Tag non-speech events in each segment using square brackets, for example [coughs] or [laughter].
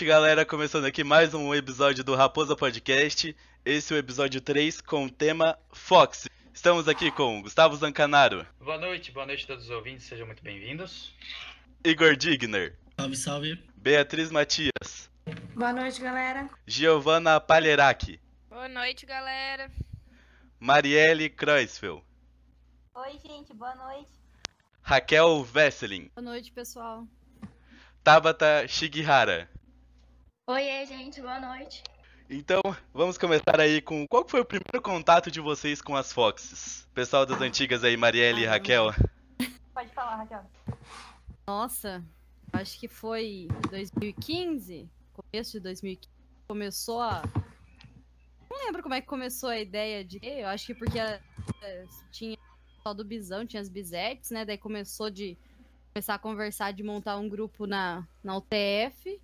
noite, galera. Começando aqui mais um episódio do Raposa Podcast. Esse é o episódio 3 com o tema Fox. Estamos aqui com Gustavo Zancanaro, Boa noite, boa noite a todos os ouvintes, sejam muito bem-vindos. Igor Digner, Salve, salve. Beatriz Matias, Boa noite, galera. Giovanna Palheraki, Boa noite, galera. Marielle Kreuzfeld, Oi, gente, boa noite. Raquel Vesselin, Boa noite, pessoal. Tabata Shigihara. Oi, gente, boa noite. Então, vamos começar aí com qual foi o primeiro contato de vocês com as Foxes? Pessoal das antigas aí, Marielle e Raquel. Pode falar, Raquel. Nossa, acho que foi 2015, começo de 2015, começou a. Não lembro como é que começou a ideia de. Eu acho que porque é, tinha o pessoal do Bisão, tinha as Bizetes, né? Daí começou de começar a conversar de montar um grupo na, na UTF.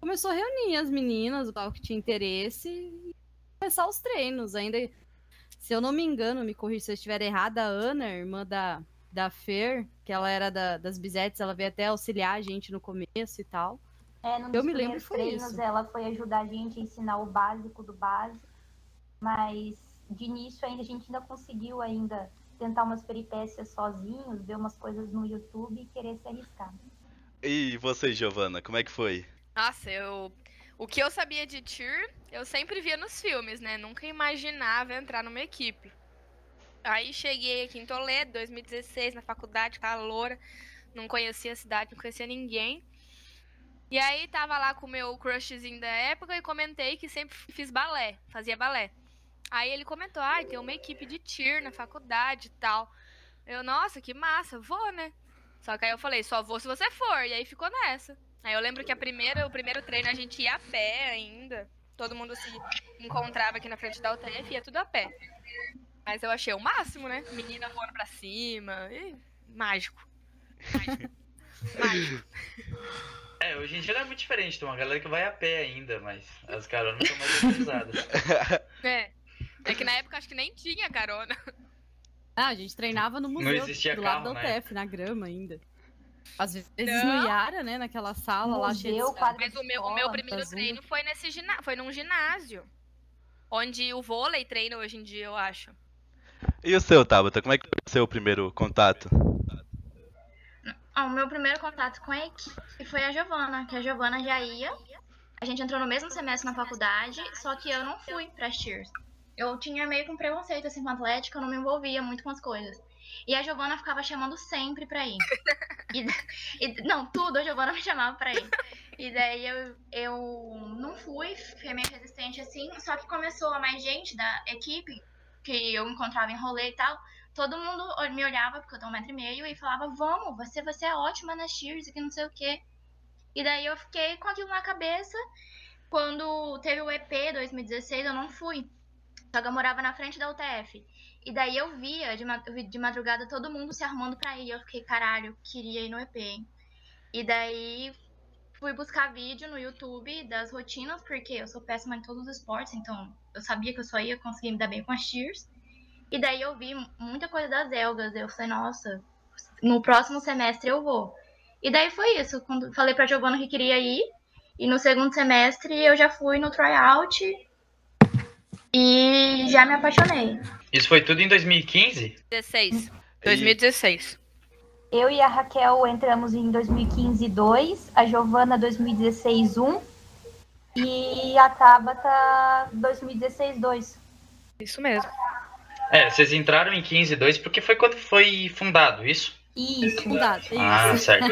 Começou a reunir as meninas, o pessoal que tinha interesse, e começar os treinos. Ainda, se eu não me engano, me corrija se eu estiver errada, a Ana, irmã da, da Fer, que ela era da- das Bizetes, ela veio até auxiliar a gente no começo e tal. É, num Eu me lembro foi treinos, isso. ela foi ajudar a gente a ensinar o básico do básico, mas de início ainda a gente ainda conseguiu ainda tentar umas peripécias sozinhos, ver umas coisas no YouTube e querer se arriscar. E você, Giovanna, como é que foi? Nossa, eu. O que eu sabia de Tyr, eu sempre via nos filmes, né? Nunca imaginava entrar numa equipe. Aí cheguei aqui em Toledo, 2016, na faculdade, calor, não conhecia a cidade, não conhecia ninguém. E aí tava lá com o meu crushzinho da época e comentei que sempre fiz balé, fazia balé. Aí ele comentou, ai, tem uma equipe de Tyr na faculdade e tal. Eu, nossa, que massa, vou, né? Só que aí eu falei, só vou se você for. E aí ficou nessa. Aí eu lembro que a primeira, o primeiro treino a gente ia a pé ainda. Todo mundo se encontrava aqui na frente da UTF, ia tudo a pé. Mas eu achei o máximo, né? Menina voando pra cima. Ih, mágico. Mágico. mágico. [laughs] É, hoje em dia não é muito diferente, tem uma galera que vai a pé ainda, mas as caronas são mais utilizadas. [laughs] É. É que na época acho que nem tinha carona. Ah, a gente treinava no museu existia do lado carro da na UTF, na grama ainda. Às vezes Não. no Iara, né, naquela sala lá cheia de Mas o meu, o meu primeiro treino foi nesse gina... foi num ginásio. Onde o vôlei treina hoje em dia, eu acho. E o seu, Tabata, como é que foi o seu primeiro contato? Ó, o meu primeiro contato com a equipe foi a Giovana, que a Giovana já ia. A gente entrou no mesmo semestre na faculdade, só que eu não fui pra Cheers. Eu tinha meio que um preconceito assim com a atlética, eu não me envolvia muito com as coisas. E a Giovana ficava chamando sempre pra ir. E, e- não, tudo a Giovana me chamava pra ir. E daí eu, eu não fui, fiquei meio resistente assim, só que começou a mais gente da equipe, que eu encontrava em rolê e tal, todo mundo me olhava, porque eu tenho um metro e meio, e falava, vamos, você, você é ótima na Cheers, e que não sei o quê. E daí eu fiquei com aquilo na cabeça. Quando teve o EP 2016, eu não fui. Só que eu morava na frente da UTF. E daí eu via de, ma- de madrugada todo mundo se arrumando pra ir. Eu fiquei, caralho, queria ir no EP. hein? E daí fui buscar vídeo no YouTube das rotinas, porque eu sou péssima em todos os esportes, então eu sabia que eu só ia conseguir me dar bem com as cheers. E daí eu vi muita coisa das Elgas. Eu falei, nossa, no próximo semestre eu vou. E daí foi isso. Quando falei pra Giovana que queria ir. E no segundo semestre eu já fui no tryout. E já me apaixonei. Isso foi tudo em 2015? 16. 2016. Eu e a Raquel entramos em 2015 2, a Giovana 2016 1 e a Tabata 2016 2. Isso mesmo. É, vocês entraram em 15 2 porque foi quando foi fundado, isso? Isso. Fundado, é Ah, isso. certo.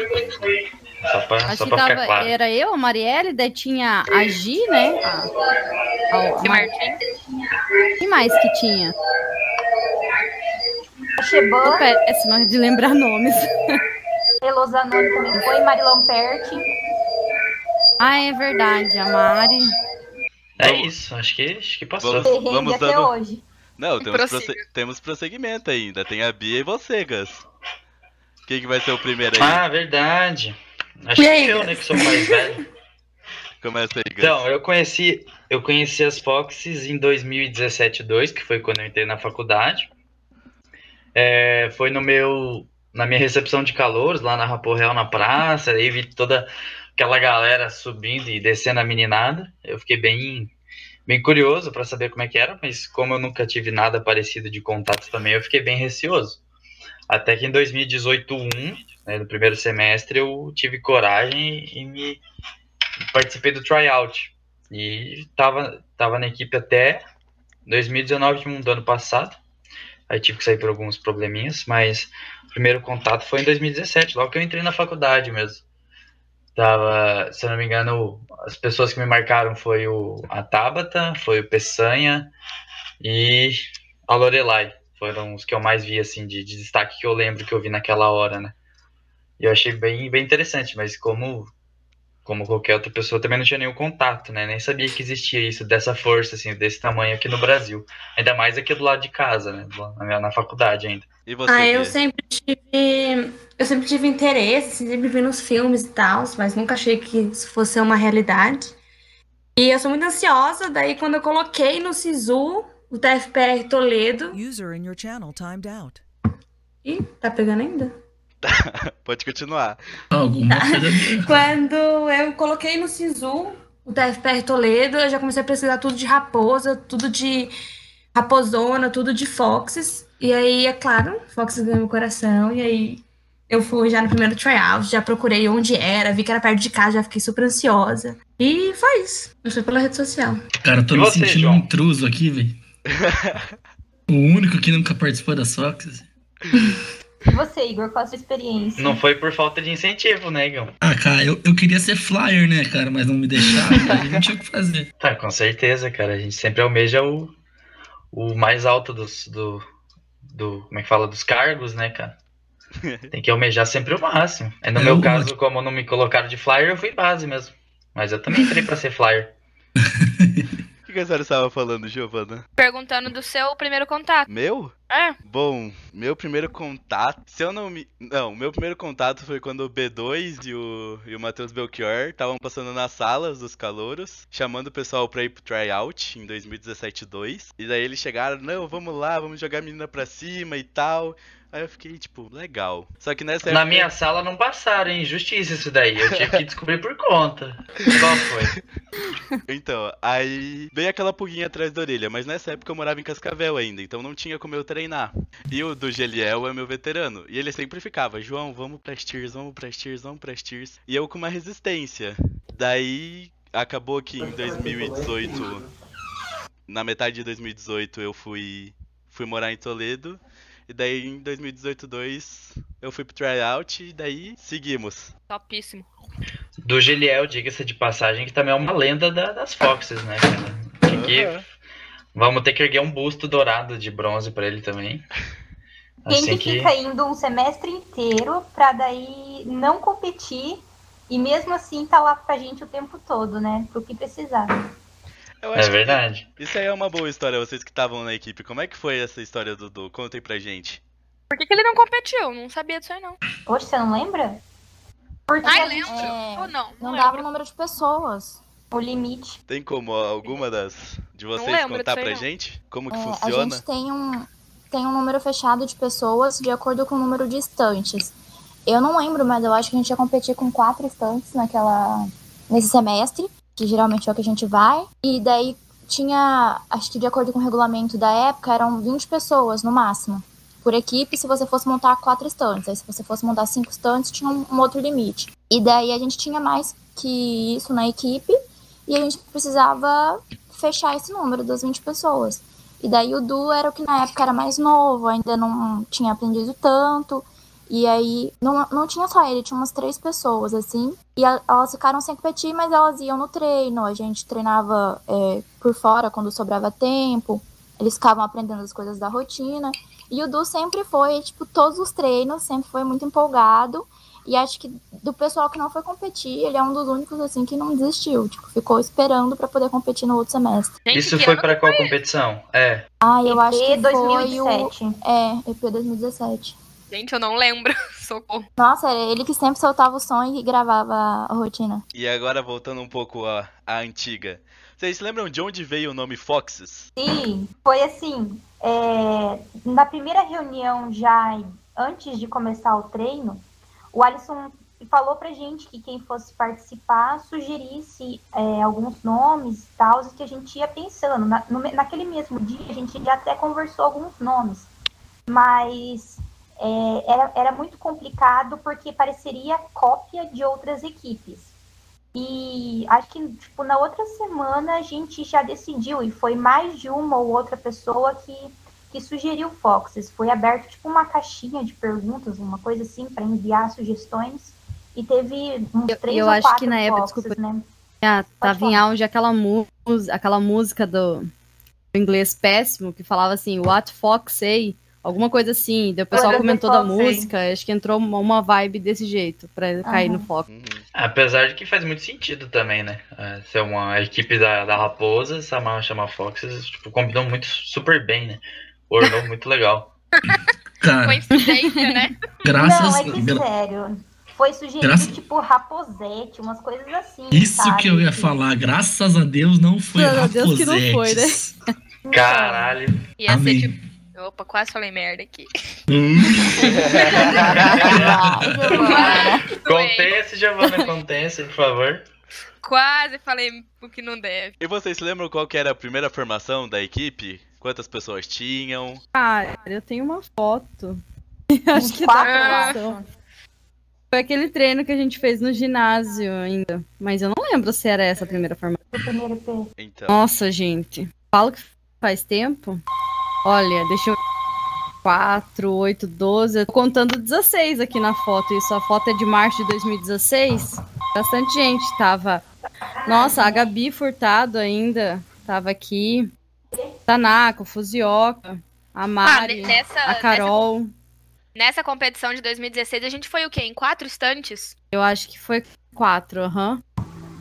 Só pra, Acho só que pra tava, ficar claro. era eu, a Marielle, daí tinha a Gi, né? A, a, E a, Martim? Quem mais que tinha? A Sheban, Tô péssima de lembrar nomes. Elozanoni também foi, Marilão Perti. Ah, é verdade, a Mari. É isso, acho que, acho que passou. Vamos- vamos até dando- hoje. Não, temos, prosse- temos prosseguimento ainda. Tem a Bia e você, Gus. Quem que vai ser o primeiro aí? Ah, verdade. Acho E que aí, eu, Gus? né, que sou mais velho. [laughs] Começa aí, Gus. Então, eu conheci, eu conheci as Foxes em 2017-2, que foi quando eu entrei na faculdade. É, foi no meu, na minha recepção de calouros, lá na Rapo Real, na praça, aí vi toda aquela galera subindo e descendo a meninada. Eu fiquei bem, bem curioso para saber como é que era, mas como eu nunca tive nada parecido de contato também, eu fiquei bem receoso. Até que em 2018-1, né, no primeiro semestre, eu tive coragem e me participei do tryout. E tava, tava na equipe até 2019 um do ano passado. Aí tive que sair por alguns probleminhas, mas o primeiro contato foi em 2017, logo que eu entrei na faculdade mesmo. Tava, se eu não me engano, as pessoas que me marcaram foi o, a Tabata, foi o Peçanha e a Lorelai. Foram os que eu mais vi, assim, de, de destaque que eu lembro que eu vi naquela hora, né? E eu achei bem, bem interessante, mas como como qualquer outra pessoa, também não tinha nenhum contato, né? Nem sabia que existia isso, dessa força, assim, desse tamanho aqui no Brasil. Ainda mais aqui do lado de casa, né? Na, minha- na faculdade ainda. E você, Ah, eu sempre tive. Eu sempre tive interesse, assim, sempre vi nos filmes e tal, mas nunca achei que isso fosse uma realidade. E eu sou muito ansiosa, daí quando eu coloquei no Sisu, o TFPR Toledo. User in your channel timed out. Ih, tá pegando ainda? [laughs] Pode continuar. Alguma coisa. [laughs] Quando eu coloquei no Sisu o TFPR Toledo, eu já comecei a pesquisar tudo de raposa, tudo de raposona, tudo de foxes. E aí, é claro, foxes ganhou meu coração. E aí eu fui já no primeiro tryout, já procurei onde era, vi que era perto de casa, já fiquei super ansiosa. E foi isso. Eu fui pela rede social. Cara, eu tô E me você, sentindo João? um intruso aqui, velho. [laughs] o único que nunca participou da Sox. E você, Igor, qual a sua experiência? Não foi por falta de incentivo, né, Igor? Ah, cara, eu, eu queria ser flyer, né, cara, mas não me deixaram, [laughs] aí não tinha o que fazer. Tá, com certeza, cara. A gente sempre almeja o, o mais alto dos, do, do. Como é que fala? Dos cargos, né, cara? [laughs] Tem que almejar sempre o máximo. Aí no É, meu o- caso, como não me colocaram de flyer, eu fui base mesmo. Mas eu também entrei pra ser flyer. [laughs] O que que a senhora estava falando, Giovana? Perguntando do seu primeiro contato. Meu? É. Bom, meu primeiro contato. Se eu não me. Não, meu primeiro contato foi quando o B2 e o, e o Matheus Belchior estavam passando nas salas dos calouros, chamando o pessoal pra ir pro tryout em 2017-2. E daí eles chegaram, não, vamos lá, vamos jogar a menina pra cima e tal. Aí eu fiquei, tipo, legal. Só que nessa Na época. minha sala não passaram, hein? Justiça isso daí. Eu tive que descobrir por conta. [laughs] Qual foi? Então, aí veio aquela pulguinha atrás da orelha, mas nessa época eu morava em Cascavel ainda, então não tinha como eu treinar. E o do Geliel é meu veterano, e ele sempre ficava, João, vamos pra Steers, vamos pra Steers, vamos pra Steers. E eu com uma resistência. Daí acabou que em 2018, na metade de 2018 eu fui fui morar em Toledo. E daí em 2018-2 eu fui pro tryout e daí seguimos. Topíssimo. Do Giliel, diga-se de passagem, que também é uma lenda da- das Foxes, né, cara? Que- Aham. Vamos ter que erguer um busto dourado de bronze pra ele também. Quem Assim que fica indo um semestre inteiro pra daí não competir e mesmo assim tá lá pra gente o tempo todo, né? Pro que precisar. Eu É verdade. Isso aí é uma boa história, vocês que estavam na equipe. Como é que foi essa história, Dudu? Contem pra gente. Por que, que ele não competiu? Não sabia disso aí, não. Poxa, você não lembra? Porque Ai, lembro. É, Ou não? Não Não dava o número de pessoas. O limite. Tem como alguma das de vocês lembro contar pra não. gente? Como que É, a funciona? gente tem um, tem um número fechado de pessoas de acordo com o número de estantes. Eu não lembro, mas eu acho que a gente ia competir com quatro estantes naquela, nesse semestre, que geralmente é o que a gente vai. E daí tinha, acho que de acordo com o regulamento da época, eram 20 pessoas no máximo. Por equipe, se você fosse montar quatro estantes. Aí, se você fosse montar cinco estantes, tinha um, um outro limite. E daí a gente tinha mais que isso na equipe. E a gente precisava fechar esse número das 20 pessoas. E daí o Du era o que na época era mais novo, ainda não tinha aprendido tanto. E aí não, não tinha só ele, tinha umas três pessoas, assim. E a- elas ficaram sem competir, mas elas iam no treino. A gente treinava é, por fora quando sobrava tempo. Eles ficavam aprendendo as coisas da rotina. E o Du sempre foi, tipo, todos os treinos, sempre foi muito empolgado. E acho que do pessoal que não foi competir, ele é um dos únicos assim que não desistiu. Tipo, ficou esperando pra poder competir no outro semestre. Isso foi pra qual competição? É. Ah, eu acho que EP foi 2017. o. É, EP 2017. Gente, eu não lembro. [laughs] Socorro. Nossa, era ele que sempre soltava o som e gravava a rotina. E agora voltando um pouco à, à antiga. Vocês lembram de onde veio o nome Foxes? Sim, foi assim. é, na primeira reunião, já antes de começar o treino, o Alisson falou pra gente que quem fosse participar sugerisse é, alguns nomes e tal, que a gente ia pensando. Na- no naquele mesmo dia, a gente já até conversou alguns nomes, mas é, era, era muito complicado porque pareceria cópia de outras equipes. E acho que tipo, na outra semana a gente já decidiu, e foi mais de uma ou outra pessoa que, que sugeriu Foxes. Foi aberto tipo uma caixinha de perguntas, uma coisa assim, para enviar sugestões. E teve uns três eu ou acho quatro que na época, Foxes, desculpa, né? Ah, tava em auge aquela, aquela música do, do inglês péssimo que falava assim, What Fox Say? Alguma coisa assim. Daí o pessoal comentou da música, acho que entrou uma, uma vibe desse jeito, pra cair no foco. Apesar de que faz muito sentido também, né? É, ser uma equipe da, da Raposa, chamar, chamar Foxes, tipo, combinou muito super bem, né? Ornou muito legal. [laughs] Cara, Coincidência, né? Graças- Não, é que gra- sério. Foi sugerido Graças- tipo Raposete, umas coisas assim. isso sabe? que eu ia falar. Graças a Deus não foi Graças a Deus que não foi, né? Caralho. Ia Amém. ser tipo. Opa, quase falei merda aqui. [laughs] Contense, Giovana, contense, por favor. Quase falei o que não deve. E vocês lembram qual que era a primeira formação da equipe? Quantas pessoas tinham? Cara, eu tenho uma foto. [laughs] acho que pra Foi aquele treino que a gente fez no ginásio ainda. Mas eu não lembro se era essa a primeira formação. Então. Nossa, gente. Falo que faz tempo. Olha, deixa eu. 4, 8, 12. Eu tô contando 16 aqui na foto. Isso, a foto é de março de 2016. Bastante gente. Tava. Nossa, a Gabi Furtado ainda tava aqui. Tanaka, o Fuzioka, a Mari, Ah, nessa- a Carol. Nessa competição de 2016, a gente foi o quê? Em quatro estantes? Eu acho que foi quatro, aham.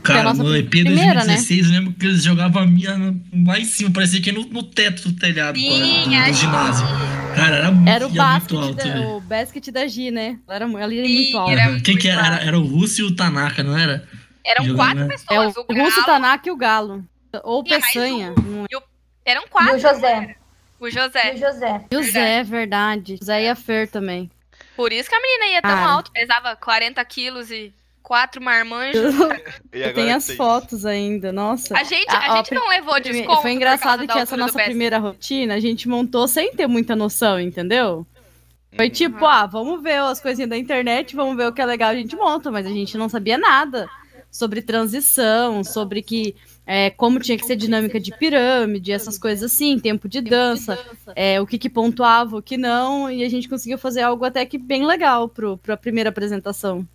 Cara, a nossa no EP primeira, né? 2016, eu lembro que eles jogavam a minha no- lá em cima, parecia que no, no teto do telhado Sim, do, do ginásio. Cara, era muito, Era o basket, muito alto, da, velho. o basket da Gi, né? Ela era, ela era muito alta. Aham. Quem que era? era? Era o Russo e o Tanaka, não era? Eram Jogando, quatro né? pessoas. É o o Russo, Galo, Tanaka e o Galo. Ou E Peçanha. não é? e o- Eram quatro. E o José. O José. E o José. José, verdade. José e a Fer também. Por isso que a menina ia tão Cara. alto, pesava 40 quilos e quatro marmanjos. [laughs] E Eu agora tenho que as tem- fotos ainda, nossa. A gente, a, gente não levou desconto. Foi engraçado que essa nossa primeira rotina a gente montou sem ter muita noção, entendeu? Uhum. Foi tipo, ah, vamos ver as coisinhas da internet, vamos ver o que é legal, a gente monta, mas a gente não sabia nada sobre transição, sobre que é, como tinha que ser dinâmica de pirâmide, essas coisas assim, tempo de dança, é, o que, que pontuava, o que não, e a gente conseguiu fazer algo até que bem legal pro, pra primeira apresentação.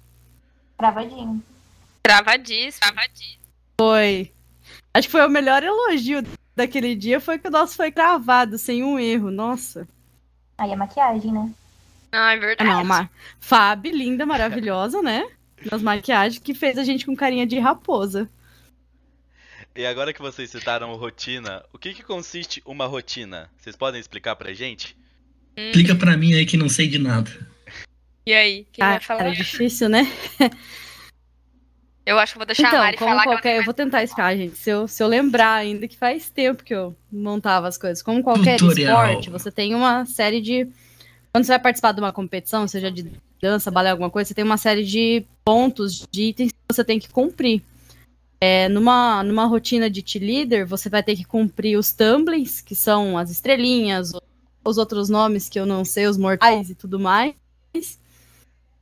Travadinho. Travadíssimo. Travadíssimo. Foi. Acho que foi o melhor elogio daquele dia, foi que o nosso foi cravado, sem um erro, nossa. Aí é maquiagem, né? Ah, é Ah, verdade. não, ma... Fábio, linda, maravilhosa, né? Nas maquiagens, que fez a gente com carinha de raposa. E agora que vocês citaram rotina, o que que consiste uma rotina? Vocês podem explicar pra gente? Explica pra mim aí que não sei de nada. E aí, quem vai falar? Cara, é difícil, né? Eu acho que eu vou deixar a Então, Mari como falar qualquer. Eu vou tentar explicar, gente. Se eu, se eu lembrar ainda que faz tempo que eu montava as coisas. Como qualquer Tutorial. esporte, você tem uma série de. Quando você vai participar de uma competição, seja de dança, balé, alguma coisa, você tem uma série de pontos, de itens que você tem que cumprir. É, numa, numa rotina de team leader, você vai ter que cumprir os tumblings, que são as estrelinhas, os outros nomes que eu não sei, os mortais e tudo mais.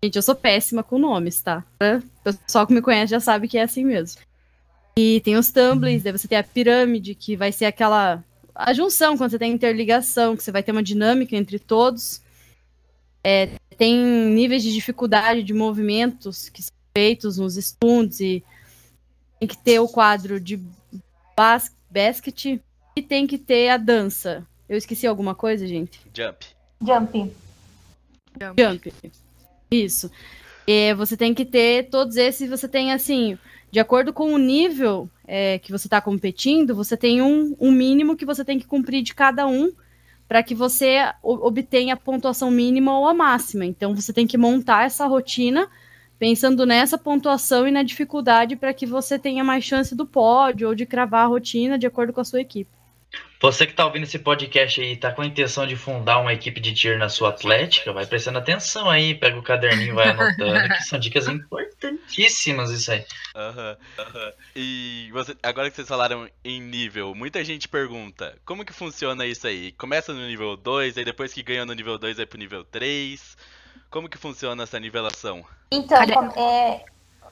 Gente, eu sou péssima com nomes, tá? O pessoal que me conhece já sabe que é assim mesmo. E tem os tumblings, daí você tem a pirâmide, que vai ser aquela. A junção, quando você tem interligação, que você vai ter uma dinâmica entre todos. É, tem níveis de dificuldade de movimentos que são feitos nos stunts e tem que ter o quadro de bas basket e tem que ter a dança. Eu esqueci alguma coisa, gente? Jump. Jump. Jump. Isso. É, você tem que ter todos esses, você tem assim, de acordo com o nível é, que você está competindo, você tem um, um mínimo que você tem que cumprir de cada um para que você obtenha a pontuação mínima ou a máxima. Então você tem que montar essa rotina pensando nessa pontuação e na dificuldade para que você tenha mais chance do pódio ou de cravar a rotina de acordo com a sua equipe. Você que tá ouvindo esse podcast aí, tá com a intenção de fundar uma equipe de tier na sua atlética, vai prestando atenção aí, pega o caderninho e vai anotando, que são dicas importantíssimas isso aí. Aham, aham. E você, agora que vocês falaram em nível, muita gente pergunta, como que funciona isso aí? Começa no nível 2, aí depois que ganha no nível 2 vai pro nível 3. Como que funciona essa nivelação? Então, é,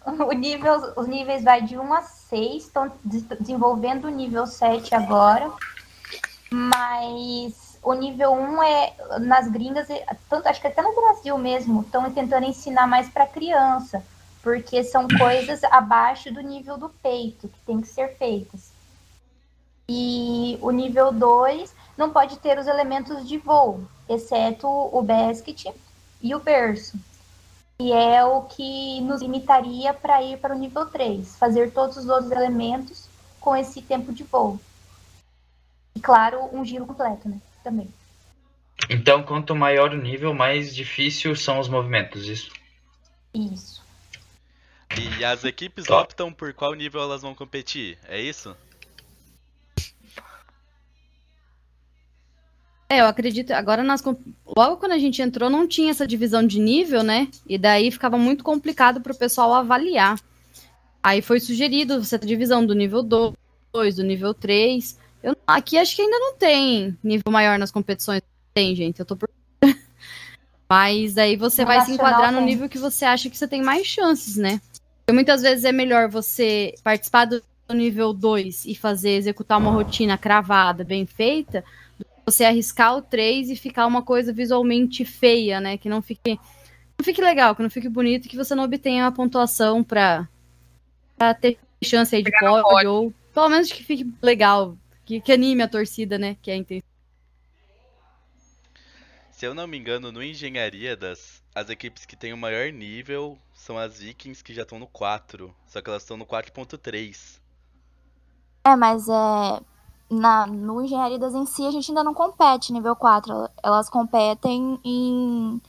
o nível, os níveis vai de 1 a 6, estão des- desenvolvendo o nível 7 agora, mas o nível 1 é, nas gringas, é- tanto, acho que até no Brasil mesmo, estão tentando ensinar mais para criança, porque são coisas abaixo do nível do peito que tem que ser feitas. E o nível 2 não pode ter os elementos de voo, exceto o basket e o berço que é o que nos limitaria para ir para o nível 3, fazer todos os outros elementos com esse tempo de voo. E claro, um giro completo, né? Também. Então, quanto maior o nível, mais difícil são os movimentos, isso. Isso. E as equipes optam por qual nível elas vão competir, é isso? É, eu acredito. Agora, nas, logo quando a gente entrou, não tinha essa divisão de nível, né? E daí ficava muito complicado para o pessoal avaliar. Aí foi sugerido essa divisão do nível 2, do nível 3. Eu, aqui acho que ainda não tem nível maior nas competições. Tem, gente. Eu tô por. [laughs] Mas aí você No vai se enquadrar no nível que você acha que você tem mais chances, né? Porque muitas vezes é melhor você participar do nível 2 e fazer, executar uma rotina cravada, bem feita, você arriscar o 3 e ficar uma coisa visualmente feia, né? Que não fique, não fique legal, que não fique bonito e que você não obtenha uma pontuação pra, pra ter chance aí de pódio, ou pelo menos que fique legal, que, que anime a torcida, né? Que é a intenção. Se eu não me engano, no Engenharia, das, as equipes que têm o maior nível são as Vikings que já estão no 4. Só que elas estão no 4.3. É, mas é. Na, no Engenharia das em si, a gente ainda não compete nível 4. Elas competem em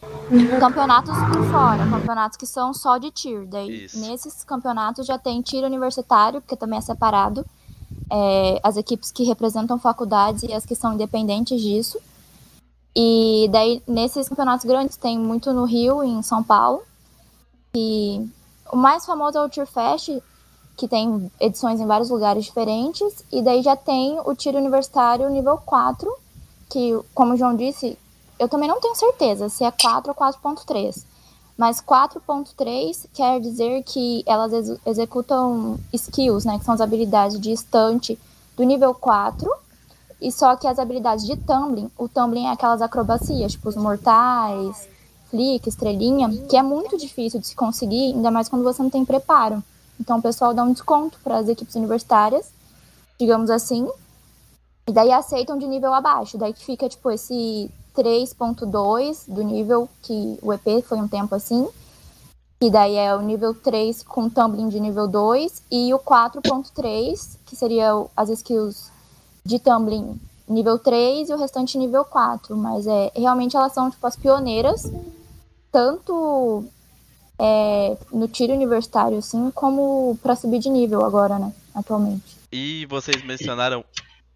campeonatos por fora, campeonatos que são só de tier. Daí, nesses campeonatos já tem tier universitário, porque também é separado. é, as equipes que representam faculdades e as que são independentes disso. E daí, nesses campeonatos grandes, tem muito no Rio em São Paulo. E o mais famoso é o Tier Fest, que tem edições em vários lugares diferentes. E daí já tem o tiro universitário nível 4, que, como o João disse, eu também não tenho certeza se é 4 ou 4.3. Mas 4.3 quer dizer que elas ex- executam skills, né, que são as habilidades de estante do nível 4. E só que as habilidades de tumbling, o tumbling é aquelas acrobacias, tipo os mortais, flick, estrelinha, que é muito difícil de se conseguir, ainda mais quando você não tem preparo. Então o pessoal dá um desconto para as equipes universitárias, digamos assim, e daí aceitam de nível abaixo. Daí que fica tipo esse 3.2 do nível que o EP foi um tempo assim. Que daí é o nível 3 com tumbling de nível 2 e o 4.3, que seria as skills de tumbling nível 3 e o restante nível 4. Mas é realmente elas são tipo as pioneiras, tanto é, no tiro universitário, assim, como para subir de nível agora, né? Atualmente. E vocês mencionaram.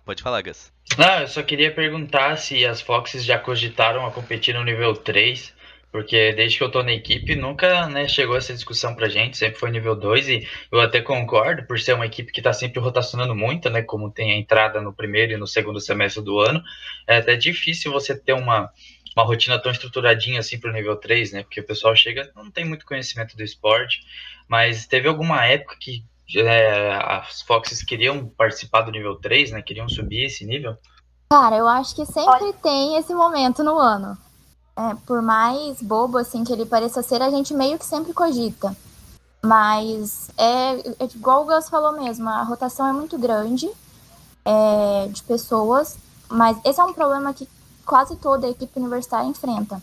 Pode falar, Gus. Não, eu só queria perguntar se as Foxes já cogitaram a competir no nível 3, porque desde que eu tô na equipe nunca né, chegou essa discussão pra gente, sempre foi nível 2 e eu até concordo, por ser uma equipe que tá sempre rotacionando muito, né, como tem a entrada no primeiro e no segundo semestre do ano, é até difícil você ter uma, uma rotina tão estruturadinha assim pro nível 3, né, porque o pessoal chega, não tem muito conhecimento do esporte, mas teve alguma época que é, as Foxes queriam participar do nível 3, né, queriam subir esse nível? Cara, eu acho que sempre tem esse momento no ano. É, por mais bobo assim que ele pareça ser, a gente meio que sempre cogita. Mas é, é igual o Gus falou mesmo, a rotação é muito grande é, de pessoas, mas esse é um problema que quase toda equipe universitária enfrenta.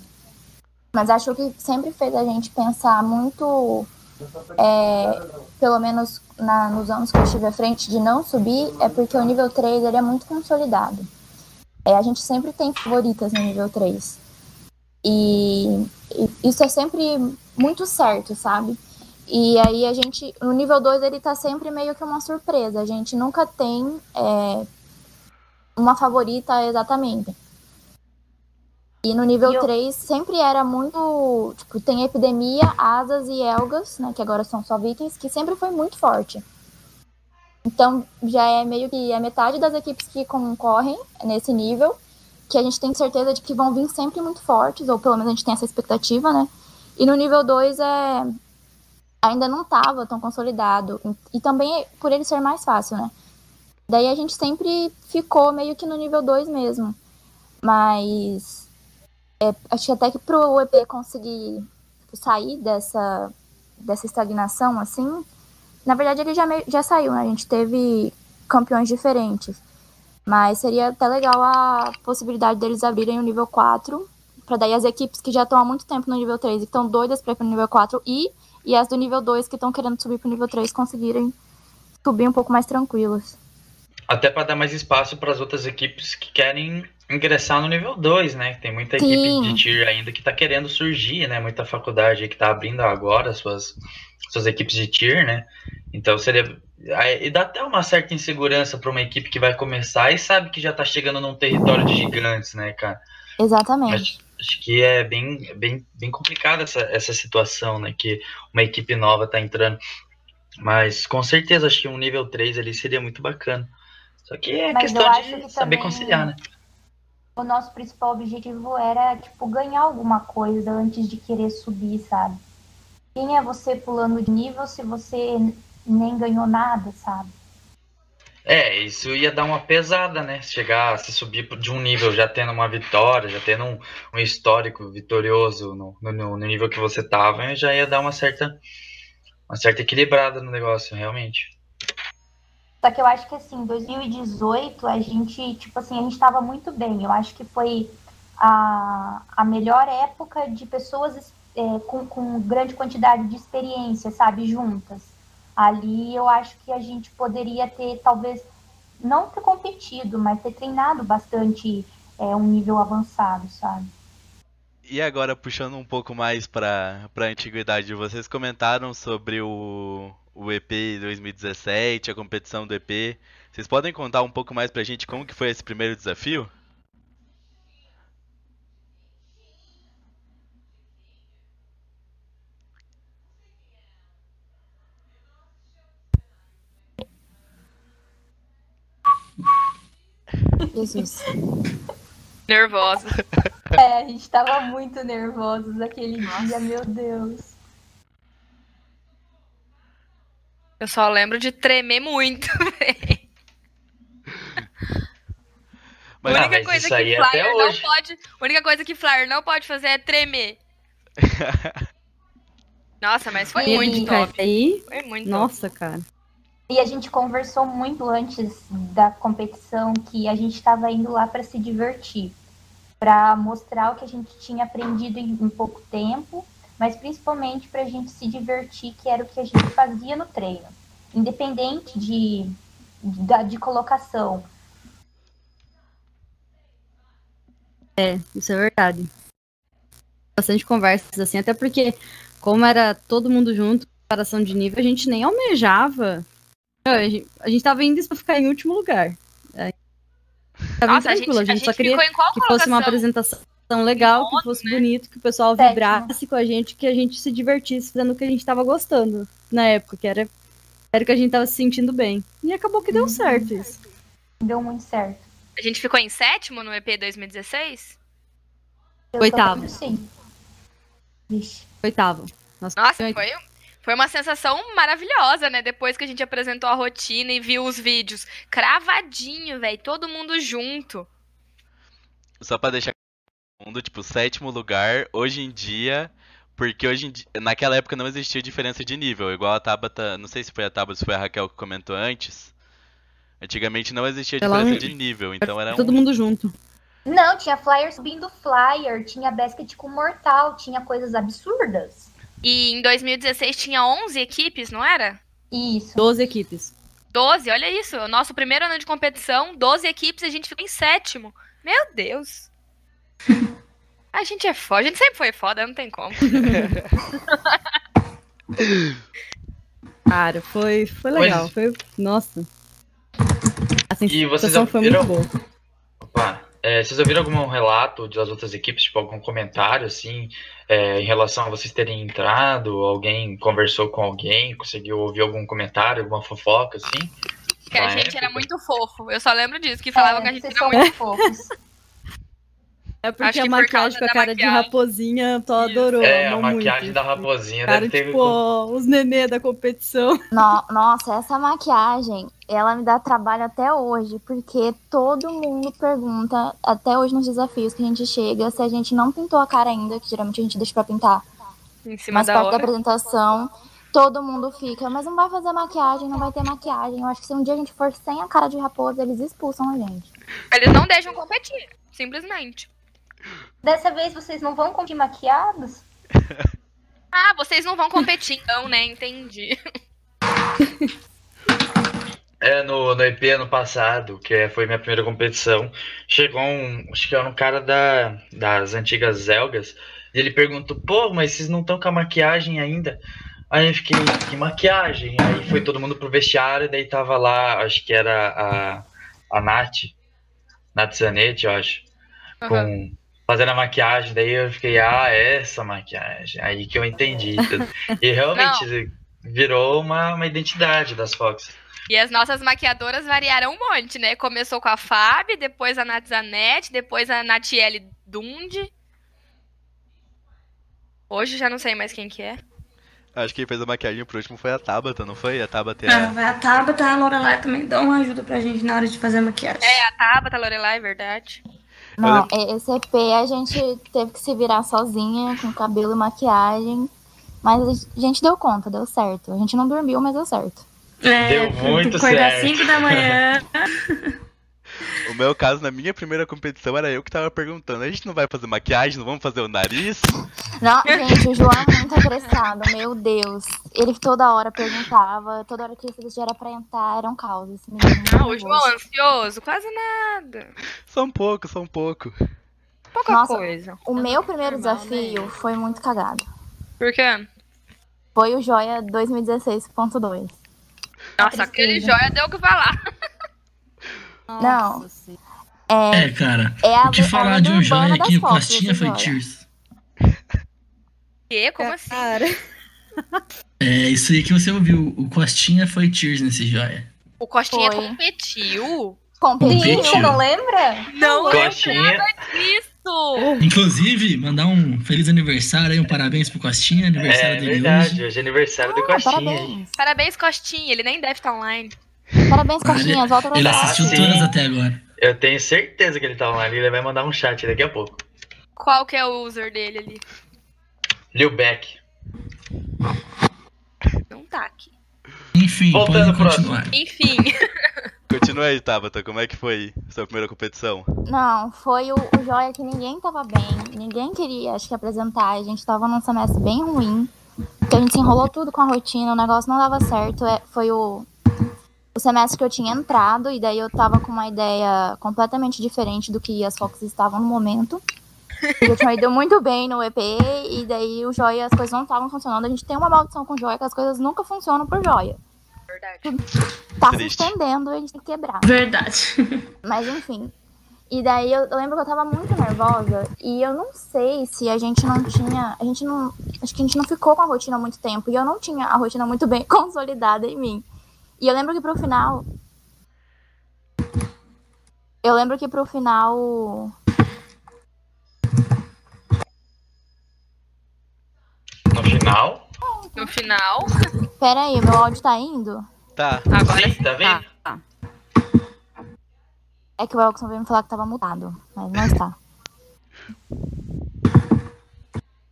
Mas acho que sempre fez a gente pensar muito, é, pelo menos na- nos anos que eu estive à frente, de não subir, é porque o nível 3 ele é muito consolidado. É, a gente sempre tem favoritas no nível 3. E, e isso é sempre muito certo, sabe? E aí a gente, no nível 2 ele tá sempre meio que uma surpresa. A gente nunca tem é, uma favorita exatamente. E no nível 3 sempre era muito. Tipo, tem Epidemia, Asas e Elgas, né? Que agora são só Vikings, que sempre foi muito forte. Então já é meio que a metade das equipes que concorrem nesse nível, que a gente tem certeza de que vão vir sempre muito fortes, ou pelo menos a gente tem essa expectativa, né? E no nível 2 é. Ainda não estava tão consolidado. E também por ele ser mais fácil, né? Daí a gente sempre ficou meio que no nível 2 mesmo. Mas é, acho que até que pro EP conseguir tipo, sair dessa, dessa estagnação, assim, na verdade ele já, já saiu, né? A gente teve campeões diferentes. Mas seria até legal a possibilidade deles abrirem o nível 4, para daí as equipes que já estão há muito tempo no nível 3 e estão doidas para ir pro nível 4 ir, e as do nível 2 que estão querendo subir pro nível 3 conseguirem subir um pouco mais tranquilas. Até para dar mais espaço para as outras equipes que querem ingressar no nível 2, né? Tem muita Sim. equipe de tier ainda que tá querendo surgir, né? Muita faculdade que tá abrindo agora suas, suas equipes de tier, né? Então seria. E dá até uma certa insegurança para uma equipe que vai começar e sabe que já tá chegando num território de gigantes, né, cara? Exatamente. Acho, acho que é bem, bem, bem complicada essa, essa situação, né? Que uma equipe nova tá entrando. Mas com certeza acho que um nível 3 ali seria muito bacana. Só que é Mas questão de que saber também- conciliar, né? O nosso principal objetivo era, tipo, ganhar alguma coisa antes de querer subir, sabe? Quem é você pulando de nível se você nem ganhou nada, sabe? É, isso ia dar uma pesada, né? Chegar, se subir de um nível já tendo uma vitória, já tendo um, um histórico vitorioso no, no, no nível que você tava, já ia dar uma certa, uma certa equilibrada no negócio, realmente. Só que eu acho que assim, 2018 a gente, tipo assim, a gente tava muito bem. Eu acho que foi a, a melhor época de pessoas é, com, com grande quantidade de experiência, sabe, juntas. Ali eu acho que a gente poderia ter, talvez, não ter competido, mas ter treinado bastante é, um nível avançado, sabe? E agora, puxando um pouco mais pra, pra antiguidade, vocês comentaram sobre o, o EP 2017, a competição do EP. Vocês podem contar um pouco mais pra gente como que foi esse primeiro desafio? Jesus. Nervosa. É, a gente tava muito nervosos naquele dia, meu Deus. Eu só lembro de tremer muito. [laughs] Mas- a Ah, única mas coisa que é Flyer não hoje. pode. A única coisa que Flyer não pode fazer é tremer. [laughs] Nossa, mas foi E- muito top. aí, Foi muito top. nossa, cara. E a gente conversou muito antes da competição que a gente estava indo lá para se divertir, para mostrar o que a gente tinha aprendido em, em pouco tempo, mas principalmente para a gente se divertir, que era o que a gente fazia no treino, independente de, de, de colocação. É, isso é verdade. Bastante conversas assim, até porque, como era todo mundo junto, comparação de nível, a gente nem almejava. A gente, a gente tava indo pra ficar em último lugar. É. Tava Nossa, a tranquilo, gente- a gente só queria ficou em qual que fosse uma colocação? Apresentação legal, que fosse bonito, que o pessoal vibrasse com a gente, que a gente se divertisse fazendo o que a gente tava gostando na época, que era, era o que a gente tava se sentindo bem. E acabou que deu Uhum. certo isso. Deu muito certo. A gente ficou em sétimo no EP 2016? Eu Oitavo. Sim. Vixe. Oitavo. Nossa, Nossa, foi- foi, foi uma sensação maravilhosa, né? Depois que a gente apresentou a rotina e viu os vídeos. Cravadinho, velho. Todo mundo junto. Só pra deixar mundo, tipo, sétimo lugar, hoje em dia, porque hoje em dia, naquela época não existia diferença de nível, igual a Tabata, não sei se foi a Tabata ou se foi a Raquel que comentou antes. Antigamente não existia Ela diferença não- de nível, então era todo um, mundo junto. Não, tinha flyer subindo flyer, tinha basket com mortal, tinha coisas absurdas. E em 2016 tinha 11 equipes, não era? Isso. 12 equipes. 12, olha isso. O nosso primeiro ano de competição, 12 equipes, a gente ficou em sétimo. Meu Deus. A gente é foda, a gente sempre foi foda, não tem como. [laughs] Cara, foi, foi legal. Foi, nossa. A E vocês sensação foi muito boa. Opa, é, vocês ouviram algum relato das outras equipes, tipo, algum comentário, assim, é, em relação a vocês terem entrado? Alguém conversou com alguém, conseguiu ouvir algum comentário, alguma fofoca, assim? Que a gente época? era muito fofo. Eu só lembro disso, que falavam É, que a gente era muito muito fofos. É porque Acho a que por maquiagem causa com a da cara de maquiagem. raposinha, tu adorou. É, a maquiagem muito. da raposinha Cara, deve ter... tipo, ó, os nenê da competição. [laughs] No- nossa, essa maquiagem, ela me dá trabalho até hoje, porque todo mundo pergunta, até hoje nos desafios que a gente chega, se a gente não pintou a cara ainda, que geralmente a gente deixa pra pintar em cima mais da parte da hora. apresentação. Todo mundo fica, mas não vai fazer maquiagem, não vai ter maquiagem. Eu acho que se um dia a gente for sem a cara de raposa, eles expulsam a gente. Eles não deixam competir, simplesmente. Dessa vez vocês não vão competir maquiados? [laughs] Ah, vocês não vão competir, então, né? Entendi. [laughs] É, no, no EP ano passado, que é- foi minha primeira competição, chegou um, acho que era um cara da, das antigas Zelgas, e ele perguntou, pô, mas vocês não estão com a maquiagem ainda? Aí eu fiquei, que maquiagem? Aí foi todo mundo pro vestiário, e daí tava lá, acho que era a, a Nath, Nath Zanetti, eu acho, com, fazendo a maquiagem, daí eu fiquei, ah, essa maquiagem, aí que eu entendi. tudo. E [laughs] realmente virou uma, uma identidade das Fox. E as nossas maquiadoras variaram um monte, né? Começou com a Fábio, depois a Nath Zanetti, depois a Natiele Dundi. Hoje já não sei mais quem que é. Acho que quem fez a maquiagem por último foi a Tabata, não foi? A Tabata é Ah, a... vai a Tabata, a Lorelai também dão uma ajuda pra gente na hora de fazer a maquiagem. É, a Tabata, a Lorelai, é verdade. Não, e- esse EP a gente teve que se virar sozinha, com cabelo e maquiagem. Mas a gente deu conta, deu certo. A gente não dormiu, mas deu certo. É, Deu muito acordar certo. 5 da manhã. [laughs] O meu caso, na minha primeira competição, era eu que tava perguntando. A gente não vai fazer maquiagem, não vamos fazer o nariz? Não, gente, o João é muito apressado, meu Deus. Ele toda hora perguntava, toda hora que ele vestia era pra entrar, era um caos. Esse menino, muito Ah, o. João ansioso? Quase nada. Só um pouco, só um pouco. Pouca Nossa, coisa. O meu primeiro normal, desafio né? foi muito cagado. Por quê? Foi o Joia 2016.2. Nossa, aquele joia deu o que falar. Não. Nossa. É, É, cara. é a, O que é a falar lenda de um joia das aqui, o Costinha foi. Tears. Quê? Como assim? Cara, É, isso aí que você ouviu. O Costinha foi Tears nesse joia. O Costinha Foi. competiu? Competiu. Não lembra? Não Coxinha. Isso! Inclusive, mandar um feliz aniversário aí, um parabéns pro Costinha, aniversário É dele verdade, hoje. hoje é aniversário do Ah, Coxinha. aí. parabéns. Parabéns, Costinha. Ele nem deve estar online. Parabéns, Coxinha. Volta pra Ele assistiu sim. todas até agora. Eu tenho certeza que ele tá online, ele vai mandar um chat daqui a pouco. Qual que é o user dele ali? Lil Beck. Não tá aqui. Enfim, Voltando pode pro continuar. Enfim. [laughs] Continua aí, Tabata, como é que foi sua primeira competição? Não, foi o, o Joia que ninguém tava bem. Ninguém queria, acho que, apresentar. A gente tava num semestre bem ruim. Porque a gente se enrolou tudo com a rotina, o negócio não dava certo. É, foi o, o semestre que eu tinha entrado, e daí eu tava com uma ideia completamente diferente do que as Fox estavam no momento. Eu tinha ido muito bem no EP, e daí o Joia, as coisas não estavam funcionando. A gente tem uma maldição com o Joia, que as coisas nunca funcionam pro Joia. Verdade. Tá Triste. se estendendo, a gente tem que quebrar. Verdade. [laughs] Mas enfim. E daí eu, eu lembro que eu tava muito nervosa e eu não sei se a gente não tinha. A gente não. Acho que a gente não ficou com a rotina há muito tempo. E eu não tinha a rotina muito bem [laughs] consolidada em mim. E eu lembro que pro final. Eu lembro que pro final. No final. No final. Pera aí, meu áudio tá indo? Tá. Agora Sim, tá vendo? tá. É que o Elkson veio me falar que tava mutado, mas não está.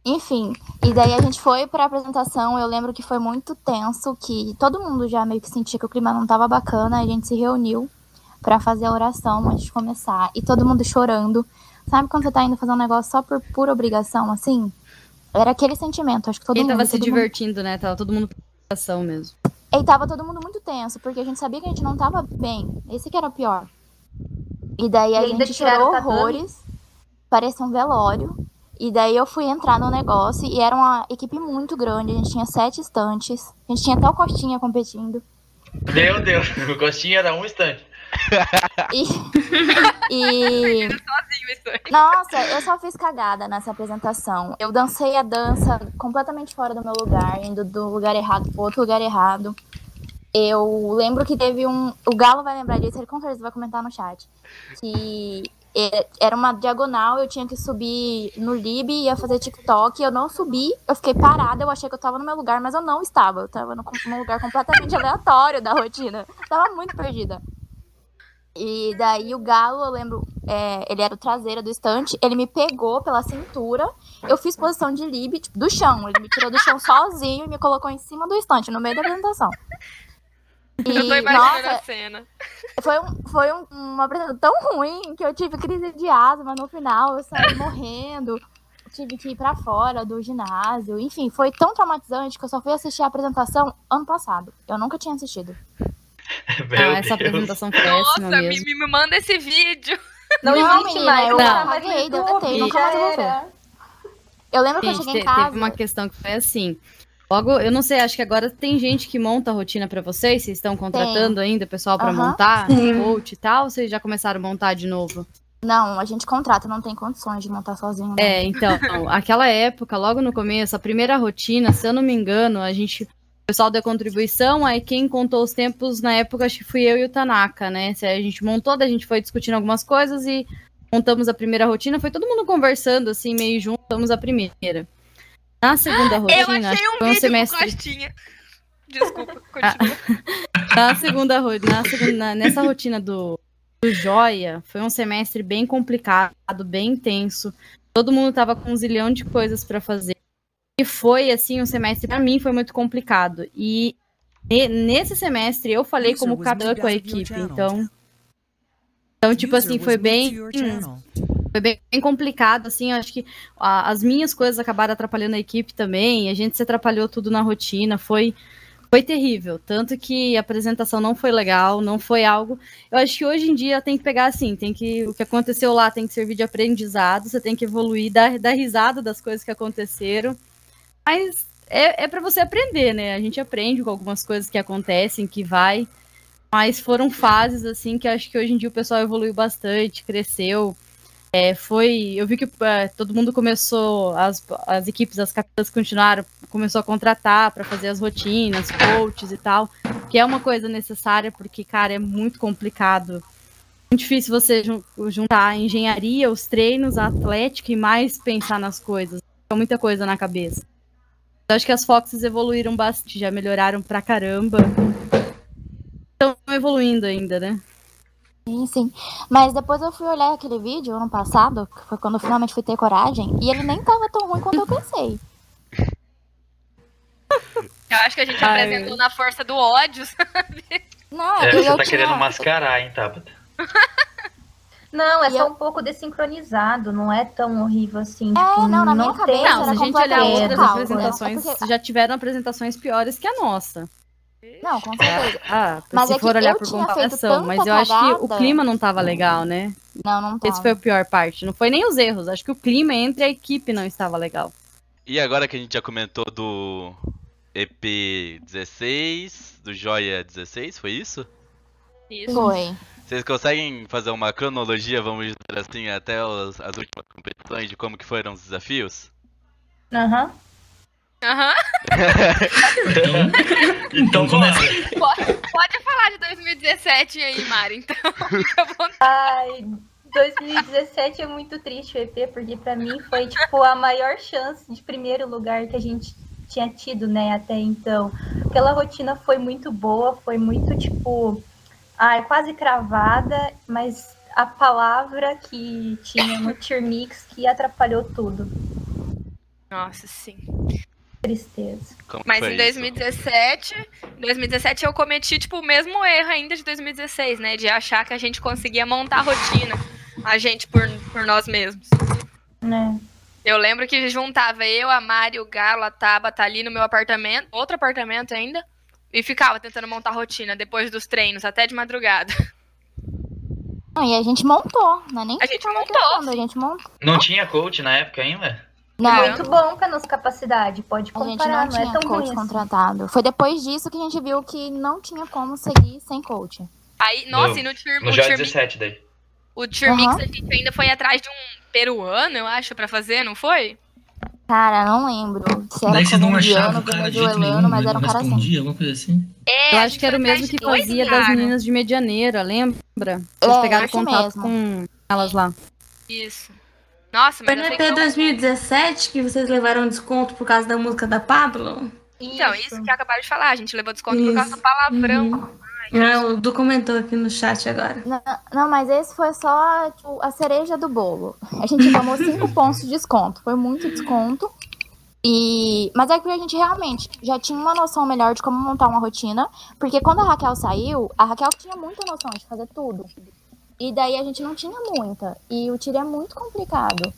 Enfim, e daí a gente foi pra apresentação. Eu lembro que foi muito tenso, que todo mundo já meio que sentia que o clima não tava bacana. A gente se reuniu. pra fazer a oração antes de começar. E todo mundo chorando. Sabe quando você tá indo fazer um negócio só por pura obrigação, assim? Era aquele sentimento, acho que todo Quem mundo. tava se todo mundo- divertindo, né? Tava todo mundo com ação mesmo. E tava todo mundo muito tenso, porque a gente sabia que a gente não tava bem. Esse que era o pior. E daí a E gente chorou horrores. Parecia um velório. E daí eu fui entrar no negócio e era uma equipe muito grande. A gente tinha sete estantes. A gente tinha até o Costinha competindo. Meu Deus, [laughs] o Costinha era um instante. E. [laughs] e... Nossa, eu só fiz cagada nessa apresentação. Eu dancei a dança completamente fora do meu lugar, indo do lugar errado pro outro lugar errado. Eu lembro que teve um. O Galo vai lembrar disso, ele com certeza vai comentar no chat. Que era uma diagonal, eu tinha que subir no Lib, ia fazer TikTok, eu não subi, eu fiquei parada, eu achei que eu tava no meu lugar, mas eu não estava. Eu tava num lugar completamente [laughs] aleatório da rotina. Tava muito perdida. E daí o Galo, eu lembro, é, ele era o traseiro do estante, ele me pegou pela cintura, eu fiz posição de lib, tipo, do chão. Ele me tirou do chão sozinho e me colocou em cima do estante, no meio da apresentação. Eu tô E, imaginando nossa, a cena. foi, um, foi um- uma apresentação tão ruim que eu tive crise de asma no final, eu saí morrendo. Tive que ir pra fora do ginásio. Enfim, foi tão traumatizante que eu só fui assistir a apresentação ano passado. Eu nunca tinha assistido. [laughs] Meu ah, essa Deus. apresentação péssima Nossa, me, mesmo. me, me manda esse vídeo. Não, Não, existe mais, eu não apaguei, deletei, nunca já mais eu vou ver. Eu lembro que eu Gente, cheguei em casa. teve uma questão que foi assim. Logo, eu não sei, acho que agora tem gente que monta a rotina pra vocês. Vocês estão contratando ainda pessoal pra Aham. montar, Sim. coach e tal? Ou vocês já começaram a montar de novo? Não, a gente contrata, não tem condições de montar sozinho. né? É, então, aquela época, logo no começo, a primeira rotina, se eu não me engano, a gente. O pessoal da contribuição, aí quem contou os tempos na época, acho que fui eu e o Tanaka, né? A gente montou, daí a gente foi discutindo algumas coisas e montamos a primeira rotina, foi todo mundo conversando, assim, meio junto, montamos a primeira. Na segunda rotina, Eu achei um um vídeo semestre. com Costinha. Desculpa, [laughs] Ah, continua. [laughs] na segunda, ro- na segunda nessa rotina do, do Joia, foi um semestre bem complicado, bem intenso. Todo mundo tava com um zilhão de coisas para fazer. E foi, assim, um semestre, para mim, foi muito complicado. E ne- nesse semestre eu falei User como moved com a equipe, então. Então, tipo assim, foi bem. hum. Foi bem, complicado, assim, acho que a- as minhas coisas acabaram atrapalhando a equipe também, a gente se atrapalhou tudo na rotina, foi foi terrível, tanto que a apresentação não foi legal, não foi algo. Eu acho que hoje em dia tem que pegar assim, tem que o que aconteceu lá tem que servir de aprendizado, você tem que evoluir, dar, dar risada das coisas que aconteceram. Mas é, é para você aprender, né? A gente aprende com algumas coisas que acontecem, que vai. Mas foram fases assim que acho que hoje em dia o pessoal evoluiu bastante, cresceu. É, foi, eu vi que é, todo mundo começou, as, as equipes, as capitãs continuaram, começou a contratar para fazer as rotinas, coaches e tal, que é uma coisa necessária porque, cara, é muito complicado. Muito difícil você jun- juntar a engenharia, os treinos, a atlética e mais pensar nas coisas. Fica muita coisa na cabeça. Eu acho que as Foxes evoluíram bastante, já melhoraram pra caramba. Estão evoluindo ainda, né? Sim, sim. Mas depois eu fui olhar aquele vídeo ano passado, que foi quando eu finalmente fui ter coragem, e ele nem tava tão ruim quanto eu pensei. [laughs] Eu acho que a gente Ai. apresentou na força do ódio, [laughs] sabe? Não, É, eu, você eu tá tinha... querendo mascarar, hein, Tabata? Não, é E só eu- um pouco desincronizado, não é tão horrível assim. É, tipo, não, na minha tem- cabeça Não, se a gente olhar outras né? apresentações, É porque- já tiveram apresentações piores que a nossa. Não, com certeza. Ah, Mas se é que for olhar eu por comparação, mas eu acho que o cagada. clima não tava legal, né? Não, não tava. Esse foi a pior parte. Não foi nem os erros, acho que o clima entre a equipe não estava legal. E agora que a gente já comentou do EP 16, do Joia 16, foi isso? Isso. Foi. Vocês conseguem fazer uma cronologia, vamos dizer assim, até os- as últimas competições de como que foram os desafios? Aham. Aham. Então começa. Pode, pode falar de 2017 aí, Mari, então. [laughs] Fica à vontade. Ai, 2017 é muito triste o EP, porque pra mim foi, tipo, a maior chance de primeiro lugar que a gente tinha tido, né, até então. Aquela rotina foi muito boa, foi muito, tipo, ai, quase cravada, mas a palavra que tinha no Tier Mix que atrapalhou tudo. Nossa, sim. Tristeza. Como Mas em isso? 2017, em 2017 eu cometi, tipo, o mesmo erro ainda de 2016, né? De achar que a gente conseguia montar a rotina, a gente por, por nós mesmos. Né? Eu lembro que juntava eu, a Mari, o Galo, a Tabata ali no meu apartamento, outro apartamento ainda, e ficava tentando montar a rotina depois dos treinos, até de madrugada. Não, e a gente montou, não é nem A gente montou, a gente montou. Não tinha coach na época ainda? Não, Muito bom pra nossa capacidade, pode a gente comparar, não não, é tinha tão coach ruim assim. contratado. Foi depois disso que a gente viu que não tinha como seguir sem coach. Aí, nossa, No- e no Tier, No o já Tier Mix, 17 daí. o Tier Mix Aham. a gente ainda foi atrás de um peruano, eu acho, pra fazer, não foi? Cara, não lembro se era não colombiano, venezuelano, mas era um cara assim. alguma coisa assim. É, Eu acho que era o mesmo que fazia das cara. meninas de Medianeira, lembra? É, Vocês pegaram contato mesmo. com elas lá. Isso. Nossa, Foi mas no sei que EP eu- 2017 que vocês levaram desconto por causa da música da Pablo? Então, isso que acabaram de falar, a gente levou desconto por causa Isso. do palavrão. Uhum. Ah, o Du comentou aqui no chat agora. Não, não, mas esse foi só tipo, a cereja do bolo. A gente tomou [laughs] 5 pontos de desconto. Foi muito desconto. E... Mas é que a gente realmente já tinha uma noção melhor de como montar uma rotina. Porque quando a Raquel saiu, a Raquel tinha muita noção de fazer tudo. E daí a gente não tinha muita. E o tiro é muito complicado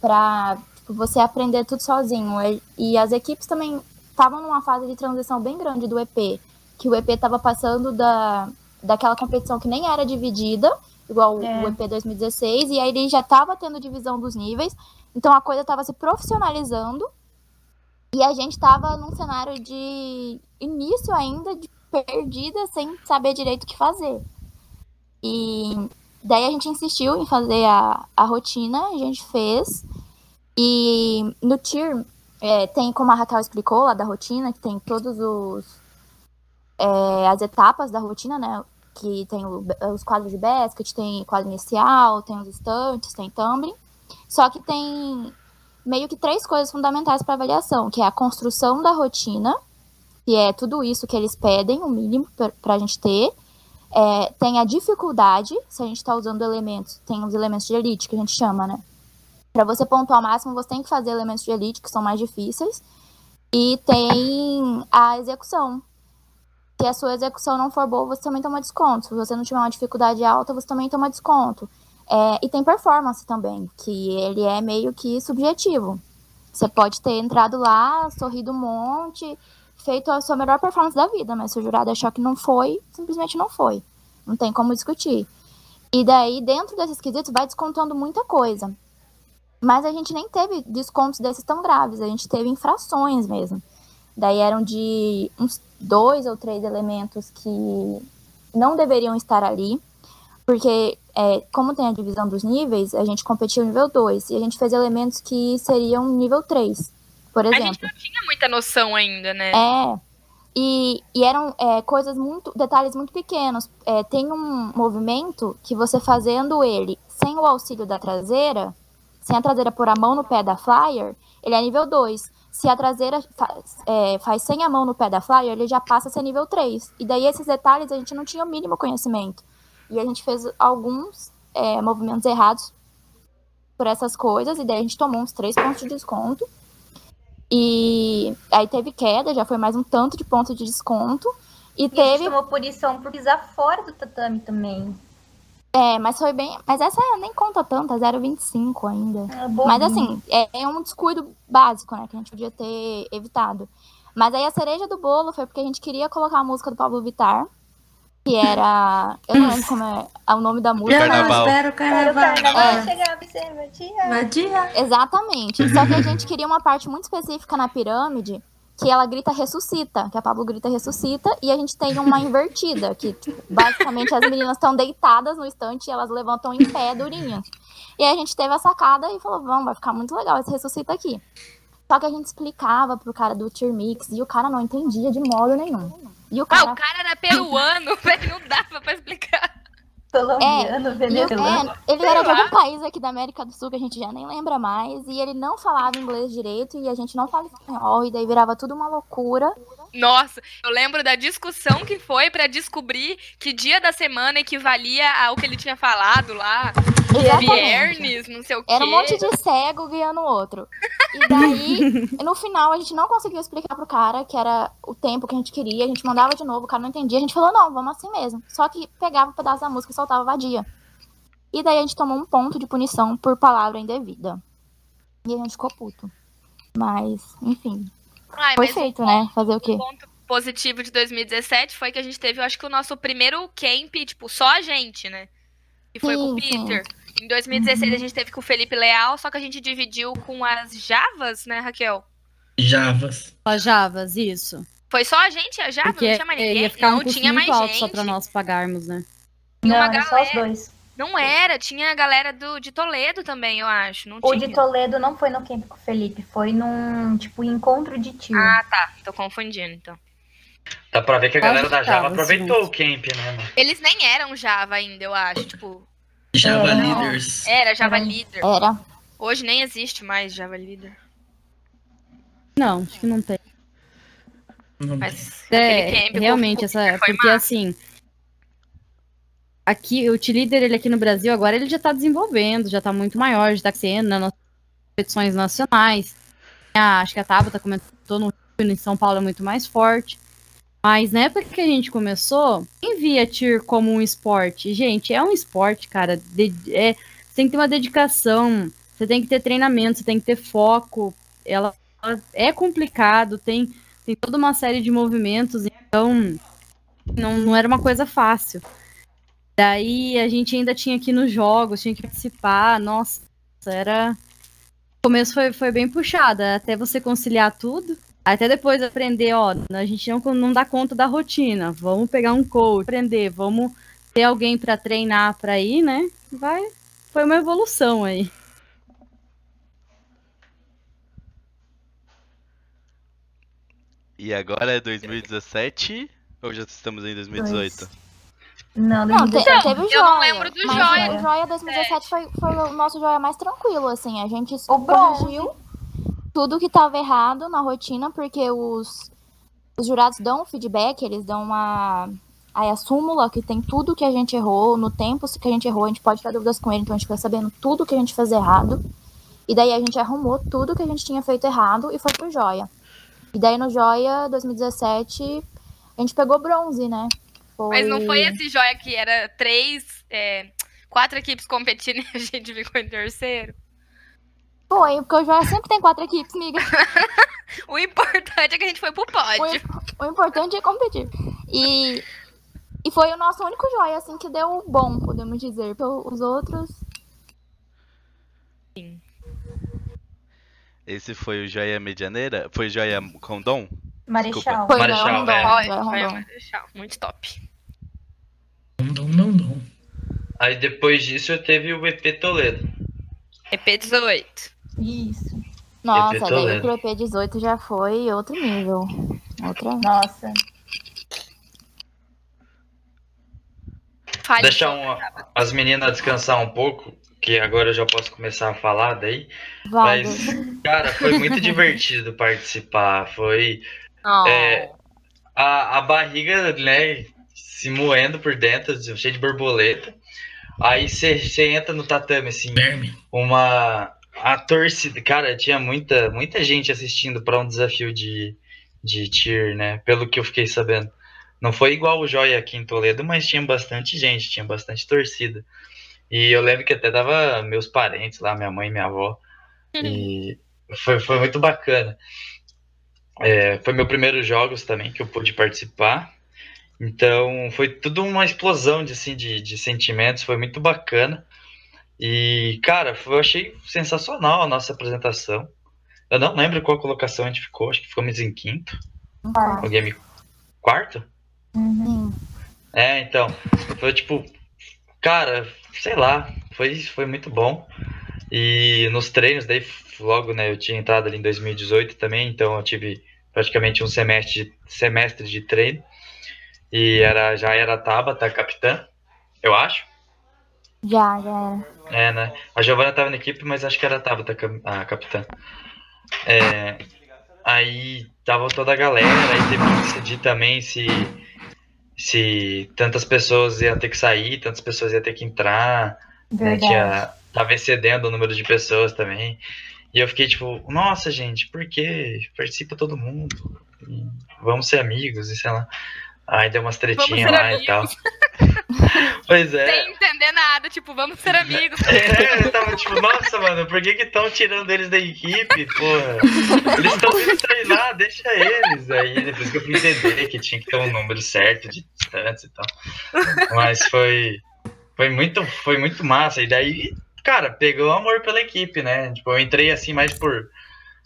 pra tipo, você aprender tudo sozinho. E, e as equipes também estavam numa fase de transição bem grande do EP. Que o EP estava passando da, daquela competição que nem era dividida, igual É. o EP 2016, e aí ele já estava tendo divisão dos níveis. Então a coisa estava se profissionalizando. E a gente estava num cenário de início ainda, de perdida, sem saber direito o que fazer. E daí a gente insistiu em fazer a, a rotina, a gente fez. E no tier, é, tem, como a Raquel explicou lá da rotina, que tem todos os é, as etapas da rotina, né? Que tem o- os quadros de basket, tem quadro inicial, tem os estantes, tem tumbling. Só que tem meio que três coisas fundamentais para avaliação, que é a construção da rotina, que é tudo isso que eles pedem, o mínimo para a gente ter. É, tem a dificuldade, se a gente está usando elementos, tem os elementos de elite que a gente chama, né? Para você pontuar ao máximo, você tem que fazer elementos de elite que são mais difíceis. E tem a execução. Se a sua execução não for boa, você também toma desconto. Se você não tiver uma dificuldade alta, você também toma desconto. É, e tem performance também, que ele é meio que subjetivo. Você pode ter entrado lá, sorrido um monte, feito a sua melhor performance da vida, mas se o jurado achar que não foi, simplesmente não foi. Não tem como discutir. E daí, dentro desses quesitos, vai descontando muita coisa. Mas a gente nem teve descontos desses tão graves, a gente teve infrações mesmo. Daí eram de uns dois ou três elementos que não deveriam estar ali, porque é, como tem a divisão dos níveis, a gente competiu nível 2 e a gente fez elementos que seriam nível 3, por A exemplo. gente não tinha muita noção ainda, né? É. E, e eram é, coisas muito. detalhes muito pequenos. É, tem um movimento que você fazendo ele sem o auxílio da traseira, sem a traseira pôr a mão no pé da flyer, ele é nível 2. Se a traseira faz, é, faz sem a mão no pé da flyer, ele já passa a ser nível 3. E daí esses detalhes a gente não tinha o mínimo conhecimento. E a gente fez alguns é, movimentos errados por essas coisas, e daí a gente tomou uns 3 pontos de desconto. E aí teve queda, já foi mais um tanto de ponto de desconto. E E a gente teve. tomou punição por pisar fora do tatame também. É, mas foi bem. Mas essa nem conta tanto, é 0,25 ainda. É. Mas assim, é, é um descuido básico, né? Que a gente podia ter evitado. Mas aí a cereja do bolo foi porque a gente queria colocar a música do Pablo Vittar, que era. Eu não lembro como é o nome da música. Eu não Carnaval. espero o carnaval. É. chegar você, Matia. Vadia. Exatamente. Só que a gente queria uma parte muito específica na pirâmide que ela grita ressuscita, que a Pablo grita ressuscita, e a gente tem uma invertida, que tipo, basicamente as meninas estão deitadas no estante e elas levantam em pé durinhas. E aí a gente teve a sacada e falou, vamos, vai ficar muito legal esse ressuscita aqui. Só que a gente explicava pro cara do Tier Mix e o cara não entendia de modo nenhum. E o Ah, cara o cara era peruano, [laughs] velho, não dava pra explicar. Colombiano, o- venezuelano. é, ele era de algum país aqui da América do Sul que a gente já nem lembra mais. E ele não falava inglês direito e a gente não falava espanhol. E daí virava tudo uma loucura. Nossa, eu lembro da discussão que foi pra descobrir que dia da semana equivalia ao que ele tinha falado lá. Viernes, não sei o quê. Era um monte de cego guiando o outro. E daí, [laughs] no final, a gente não conseguiu explicar pro cara que era o tempo que a gente queria. A gente mandava de novo, o cara não entendia. A gente falou, não, vamos assim mesmo. Só que pegava um pedaço da música e soltava vadia. E daí a gente tomou um ponto de punição por palavra indevida. E a gente ficou puto. Mas, enfim. Ai, foi feito, né? Fazer o quê? ponto positivo de 2017 foi que a gente teve, eu acho que o nosso primeiro camp, tipo, só a gente, né? Que foi com o Sim, sim. Peter. Em 2016 a gente teve com o Felipe Leal, só que a gente dividiu com as Javas, né, Raquel? Javas. Só Javas, isso. Foi só a gente, a Java? Porque não tinha mais ia ninguém? ficar um Não, tinha mais alto gente. só pra nós pagarmos, né? Uma Não, era só os galera. dois. Não era, tinha a galera do, de Toledo também, eu acho. Não O tinha. de Toledo não foi no camp com o Felipe, foi num, tipo, encontro de tio. Ah, tá. Tô confundindo, então. Dá pra ver que a galera da Java aproveitou o camp, né, mano? Eles nem eram Java ainda, eu acho. Tipo, Java não. Leaders. era Java Era. Leader. Era. Hoje nem existe mais Java Leader. Não, acho que não tem. Não Mas É, aquele camp com- realmente, essa, porque massa. assim, aqui, o T-Leader, ele aqui no Brasil, agora ele já tá desenvolvendo, já tá muito maior, já tá sendo nas competições nacionais. Ah, acho que a Tabata comentou no Rio, em São Paulo é muito mais forte. Mas na época que a gente começou, quem via Tier como um esporte? Gente, é um esporte, cara. De- é, você tem que ter uma dedicação, você tem que ter treinamento, você tem que ter foco. Ela, ela é complicado, tem, tem toda uma série de movimentos, então não, não era uma coisa fácil. Daí a gente ainda tinha que ir nos jogos, tinha que participar, nossa, era. O começo foi, foi bem puxado, até você conciliar tudo. Até depois aprender, ó, a gente não, não dá conta da rotina. Vamos pegar um coach, aprender, vamos ter alguém pra treinar pra ir, né? Vai. Foi uma evolução aí. E agora é 2017 ou já estamos em 2018? Não, Não, te- 2017. teve o eu Joia. não lembro do mas Joia. O Joia 2017 foi, foi o nosso Joia mais tranquilo, assim. A gente corrigiu tudo que tava errado na rotina, porque os, os jurados dão feedback, eles dão uma. Aí a súmula, que tem tudo que a gente errou, no tempo que a gente errou, a gente pode tirar dúvidas com ele, então a gente fica sabendo tudo que a gente fez errado. E daí a gente arrumou tudo que a gente tinha feito errado e foi pro Joia. E daí no Joia 2017, a gente pegou bronze, né? Mas não foi esse joia que era três, é, quatro equipes competindo e a gente ficou em terceiro? Foi, porque o Joia sempre tem quatro equipes, miga. [laughs] O importante é que a gente foi pro O, pódio. im- o importante é competir. E, e foi o nosso único joia, assim, que deu bom, podemos dizer. Os outros. Esse foi o Joia Medianeira? Foi o Joia Condom? Marechal. Foi Marechal, é. Foi deixar, muito top. Não, não, não. Aí depois disso teve o EP Toledo. EP18. Isso. Nossa, EP daí pro EP18 já foi outro nível. Outra. Nossa. Fale. Deixar um- as meninas descansar um pouco, que agora eu já posso começar a falar daí. Vaga. Mas, cara, foi muito divertido participar. Foi Oh. É, a, a barriga, né, se moendo por dentro, cheio de borboleta. Aí você entra no tatame, assim, Verme. uma a torcida, cara, tinha muita muita gente assistindo para um desafio de de tier, né? Pelo que eu fiquei sabendo. Não foi igual o Joia aqui em Toledo, mas tinha bastante gente, tinha bastante torcida. E eu lembro que até tava meus parentes lá, minha mãe e minha avó. E foi, foi muito bacana. É, foi meu primeiro jogos também que eu pude participar. Então foi tudo uma explosão de, assim, de, de sentimentos, foi muito bacana. E, cara, foi- eu achei sensacional a nossa apresentação. Eu não lembro qual colocação a gente ficou, acho que ficamos em quinto. Quarto. O game quarto? Sim. É, então, foi tipo, cara, sei lá, foi, foi muito bom. E nos treinos, daí logo, né, eu tinha entrado ali em 2018 também, então eu tive praticamente um semestre de, semestre de treino. E era, já era a Tabata, capitã, eu acho. Já, já era. É, né? A Giovana tava na equipe, mas acho que era a Tabata a cap- a capitã. É, Aí tava toda a galera, aí teve que decidir também se, se tantas pessoas iam ter que sair, tantas pessoas iam ter que entrar. Né? Verdade. Tinha, tava excedendo o número de pessoas também. E eu fiquei tipo, nossa, gente, por que? Participa todo mundo. Vamos ser amigos, e sei lá. Aí deu umas tretinhas lá e tal. [laughs] pois é. Sem entender nada, tipo, vamos ser amigos. [laughs] É, eu tava tipo, nossa, mano, por que que estão tirando eles da equipe, porra? Eles estão vindo treinar, deixa eles. Aí depois que eu fui entender que tinha que ter um número certo de distantes e tal. Mas foi, foi, muito, foi muito massa. E daí, cara, pegou amor pela equipe, né? Tipo, eu entrei assim mais por...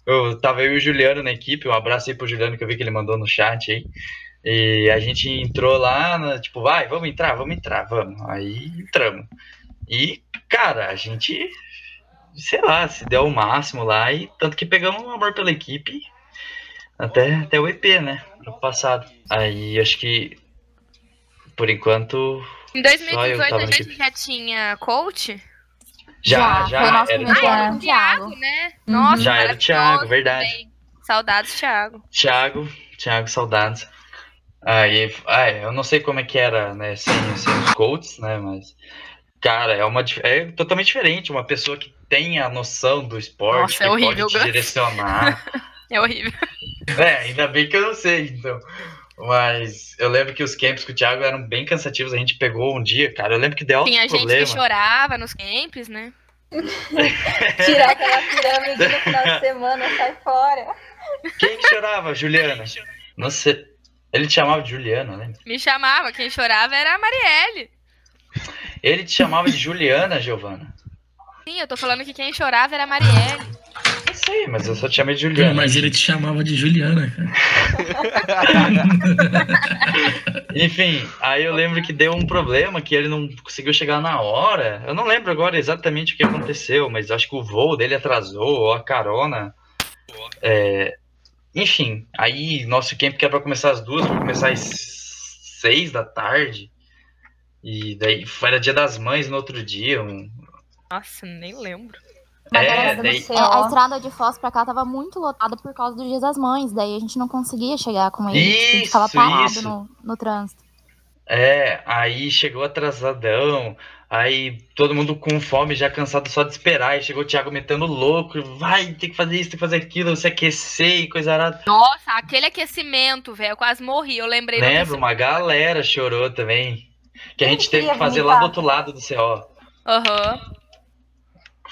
Eu tava eu e o Juliano na equipe, um abraço aí pro Juliano que eu vi que ele mandou no chat aí. E a gente entrou lá, tipo, vai, vamos entrar, vamos entrar, vamos. Aí entramos. E, cara, a gente, sei lá, se deu o máximo lá e tanto que pegamos um amor pela equipe até, até o EP, né? No passado. Aí acho que, por enquanto, Em Só eu 2018 tava a gente já tinha coach? Já, já, nosso era, Ah, era ano, o Thiago, né? Uhum. Nossa, já era o Thiago, verdade. também. Saudades, Thiago. Thiago, Thiago, saudades. Aí, ah, eu não sei como é que era, né, sem, sem os coaches, né, mas, cara, é uma é totalmente diferente, uma pessoa que tem a noção do esporte, Nossa, que é horrível, pode te direcionar. [laughs] É horrível. é, ainda bem que eu não sei, então. Mas eu lembro que os camps com o Thiago eram bem cansativos, a gente pegou um dia, cara, eu lembro que deu Tinha gente problema. que chorava nos camps, né? [laughs] Tirar aquela pirâmide no final de [laughs] semana, sai fora. Quem que chorava? Juliana? Não sei. Ele te chamava de Juliana, né? Me chamava, quem chorava era a Marielle. Ele te chamava de Juliana, Giovana? Sim, eu tô falando que quem chorava era a Marielle. Eu sei, mas eu só te chamei de Juliana. Mas ele te chamava de Juliana, cara. [laughs] Enfim, aí eu lembro que deu um problema que ele não conseguiu chegar na hora. Eu não lembro agora exatamente o que aconteceu, mas acho que o voo dele atrasou, ou a carona. É, Enfim, aí nosso camp que era pra começar às duas, vai começar às seis da tarde. E daí era dia das mães no outro dia. Um... Nossa, nem lembro. É, daí... É, a estrada de Foz pra cá tava muito lotada por causa do Dia das Mães, daí a gente não conseguia chegar com ele. tipo, a gente ficava Isso, parado isso. no, no trânsito. É, aí chegou atrasadão, aí todo mundo com fome, já cansado só de esperar, aí chegou o Thiago metendo louco, vai, tem que fazer isso, tem que fazer aquilo, se aquecer e coisa arada. Nossa, aquele aquecimento, velho, eu quase morri. Eu lembrei Lembro, uma galera chorou também, que a gente teve que fazer lá do outro lado do CO. Aham.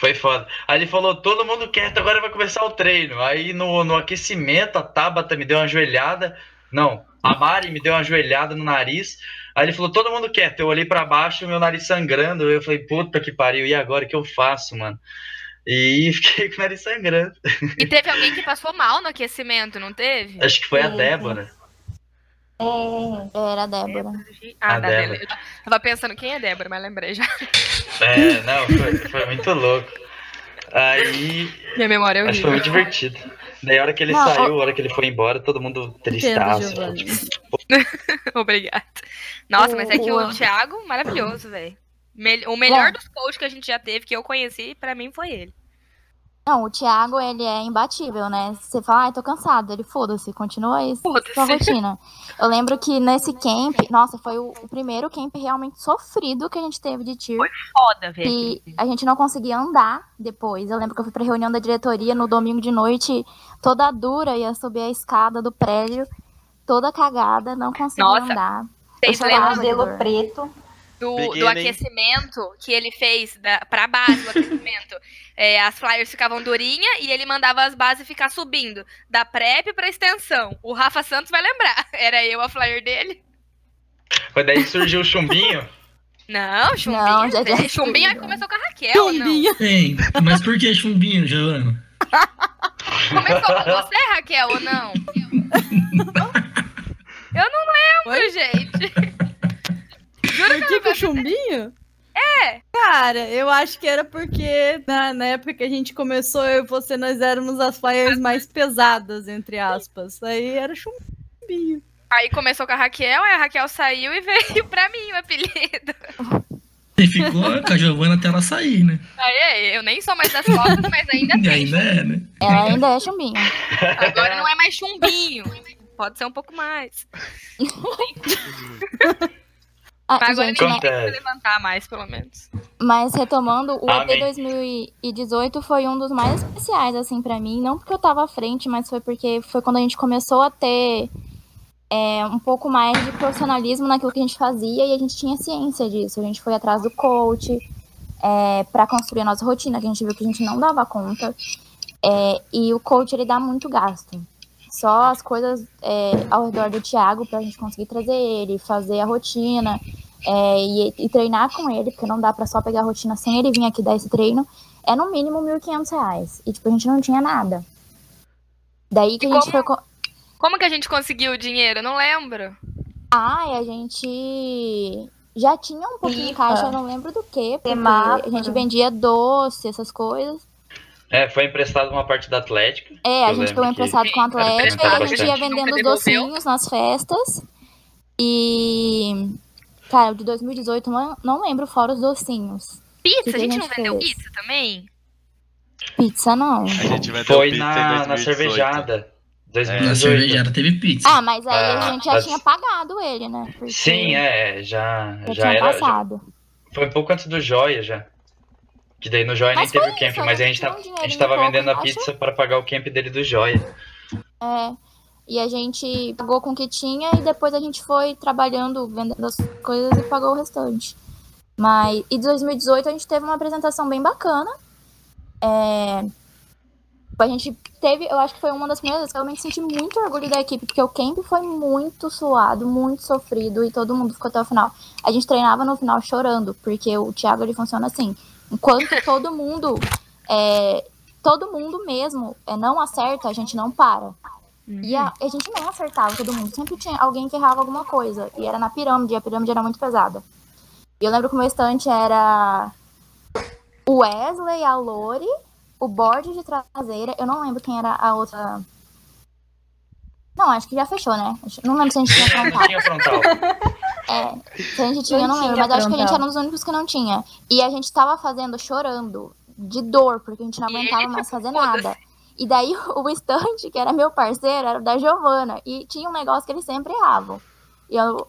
Foi foda. Aí ele falou, todo mundo quieto, agora vai começar o treino. Aí no, no aquecimento, a Tabata me deu uma joelhada. Não, a Mari me deu uma joelhada no nariz. Aí ele falou, todo mundo quieto. Eu olhei pra baixo, meu nariz sangrando. Eu falei, puta que pariu, e agora o que eu faço, mano? E [laughs] fiquei com o nariz sangrando. E teve alguém que passou mal no aquecimento, não teve? Acho que foi a Débora. É, era a Débora. Ah, A da Débora. Débora. Eu tava pensando quem é Débora, mas lembrei já. É, não, foi, foi muito louco. Aí. Minha memória é Mas foi horrível. muito divertido. Daí a hora que ele Não, saiu, a hora que ele foi embora, todo mundo tristaço. Giovanni. [laughs] Obrigada. Nossa, mas é que o Thiago, maravilhoso, velho. O melhor É. dos coaches que a gente já teve, que eu conheci, pra mim foi ele. Não, o Thiago, ele é imbatível, né? Você fala, ai, tô cansado. Ele, foda-se, continua isso, sua rotina. Eu lembro que nesse camp, nossa, foi o, o primeiro camp realmente sofrido que a gente teve de tiro. Foi foda, velho. E a gente não conseguia andar depois. Eu lembro que eu fui pra reunião da diretoria no domingo de noite, toda dura, ia subir a escada do prédio, toda cagada, não conseguia Nossa, andar. Vocês lembram dor. preto. Do, do aquecimento que ele fez da, pra base do aquecimento. [laughs] É, as flyers ficavam durinha e ele mandava as bases ficar subindo. Da prep pra extensão. O Rafa Santos vai lembrar. [laughs] Era eu a flyer dele? Foi daí que surgiu o chumbinho. [laughs] Não, chumbinho. Não, já tinha chumbinho aí começou com a Raquel, não. Hein, mas por que chumbinho, Giovana? Começou com você, Raquel, ou não? Eu não lembro, gente. Juro que, que o chumbinho? É. Cara, eu acho que era porque na, na época que a gente começou, eu e você, nós éramos as flyers mais pesadas, entre aspas. Aí era chumbinho. Aí começou com a Raquel, aí a Raquel saiu e veio [laughs] pra mim o apelido. E ficou com a Giovana até ela sair, né? Aí, é, eu nem sou mais das fotos, mas ainda tem. ainda é, né? Ela ainda é chumbinha. Agora não é mais chumbinho. Pode ser um pouco mais. [laughs] Ah, Mas agora gente, ninguém vai levantar mais, pelo menos. Mas retomando, o Amém. EP 2018 foi um dos mais especiais, assim, pra mim. Não porque eu tava à frente, mas foi porque foi quando a gente começou a ter é, um pouco mais de profissionalismo naquilo que a gente fazia e a gente tinha ciência disso. A gente foi atrás do coach é, para construir a nossa rotina, que a gente viu que a gente não dava conta. É, e o coach, ele dá muito gasto. Só as coisas é, ao redor do Thiago pra gente conseguir trazer ele, fazer a rotina é, e, e treinar com ele, porque não dá pra só pegar a rotina sem ele vir aqui dar esse treino, é no mínimo 1.500 reais. E, tipo, a gente não tinha nada. Daí que a gente foi... co- Como que a gente conseguiu o dinheiro? Eu não lembro. Ah, e a gente já tinha um pouquinho em Rifa. caixa, eu não lembro do que, porque a gente vendia doce, essas coisas. É, foi emprestado uma parte da Atlética. É, a gente lembro pegou que emprestado com a Atlética, emprestado a gente ia vendendo os docinhos nas festas. E. Cara, o de 2018, não, não lembro fora os docinhos. Pizza? Que que a a gente gente não vendeu fez? pizza também? Pizza não. A gente vendeu Foi pizza em na, na 2018. cervejada. Na 2018. cervejada teve pizza. Ah, mas aí Ah, a gente já mas- tinha pagado ele, né? Porque Sim, é, já, Já já tinha era. já- passado. foi um pouco antes do Joia já. Que daí no Joia Mas nem teve o camp, isso, mas a gente, um a gente tava vendendo a pizza para pagar o camp dele do Joia. É. E a gente pagou com o que tinha e depois a gente foi trabalhando, vendendo as coisas e pagou o restante. Mas, e 2018 a gente teve uma apresentação bem bacana. É, a gente teve, eu acho que foi uma das primeiras que eu realmente senti muito orgulho da equipe, porque o camp foi muito suado, muito sofrido e todo mundo ficou até o final. A gente treinava no final chorando, porque o Thiago ele funciona assim. Enquanto todo mundo, é, todo mundo mesmo é, não acerta, a gente não para. E a, a gente não acertava todo mundo. Sempre tinha alguém que errava alguma coisa. E era na pirâmide, a pirâmide era muito pesada. E eu lembro que o meu estante era o Wesley, a Lori, o board de traseira. Eu não lembro quem era a outra. Não, acho que já fechou, né? Não lembro se a gente tinha Não [laughs] frontal. tinha frontal. É, se a gente tinha, eu não Não lembro, tinha mas acho que a gente era um dos únicos que não tinha. E a gente tava fazendo chorando, de dor, porque a gente não E aguentava mais fazer nada. E daí [laughs] o estante, que era meu parceiro, era o da Giovana. E tinha um negócio que eles sempre erravam. E eu.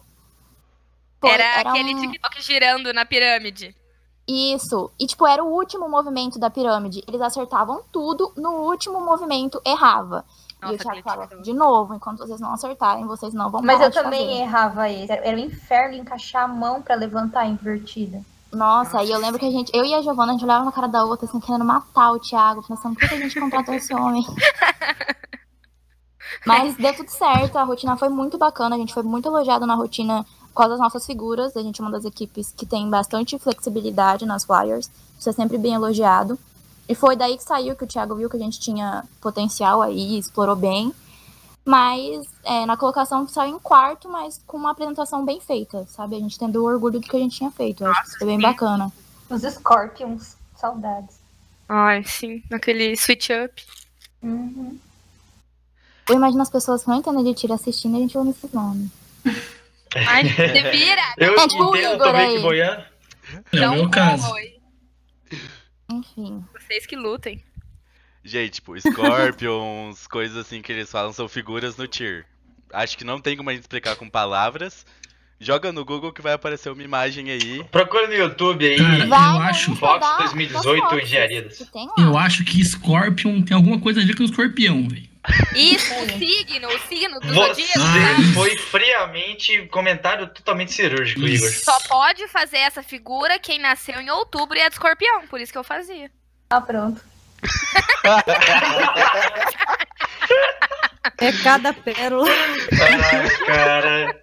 Pô, era, aquele um- TikTok girando na pirâmide. Isso. E, tipo, era o último movimento da pirâmide. Eles acertavam tudo, no último movimento errava. E Nossa, o Thiago falava, TikTok. de novo, enquanto vocês não acertarem, vocês não vão Mas eu também fazer. errava esse. Era um inferno encaixar a mão pra levantar invertida. Nossa, aí eu lembro que a gente, eu e a Giovana, a gente olhava na cara da outra, assim, querendo matar o Thiago, pensando, por que a gente contratou esse homem? [laughs] Mas deu tudo certo, a rotina foi muito bacana, a gente foi muito elogiado na rotina por causa das nossas figuras, a gente é uma das equipes que tem bastante flexibilidade nas flyers, isso é sempre bem elogiado. E foi daí que saiu que o Thiago viu que a gente tinha potencial aí, explorou bem. Mas é, na colocação saiu em quarto, mas com uma apresentação bem feita, sabe? A gente tendo orgulho do que a gente tinha feito. Eu acho que foi bem sim. bacana. Os Scorpions, saudades. Ai, sim. Naquele switch up. Uhum. Eu imagino as pessoas que não entendem de tiro assistindo e a gente ouve esses nomes. [laughs] Ai, se vira. Eu É, tipo o tô Igor meio que aí. boiando. É o meu caso. Enfim. Vocês que lutem. Gente, tipo, Scorpions, [laughs] coisas assim que eles falam são figuras no tier. Acho que não tem como a gente explicar com palavras. Joga no Google que vai aparecer uma imagem aí. Procura no YouTube aí. Cara, Vai eu acho, Fox da- 2018 das Foxes, Engenharias. que tem lá. eu acho que Scorpion tem alguma coisa a ver com escorpião, velho. Isso, o signo, o signo do Você zodíaco. foi friamente comentário totalmente cirúrgico, Igor. Só pode fazer essa figura quem nasceu em outubro e é de escorpião, por isso que eu fazia. Ah, pronto. [laughs] É cada pérola. Ai, cara.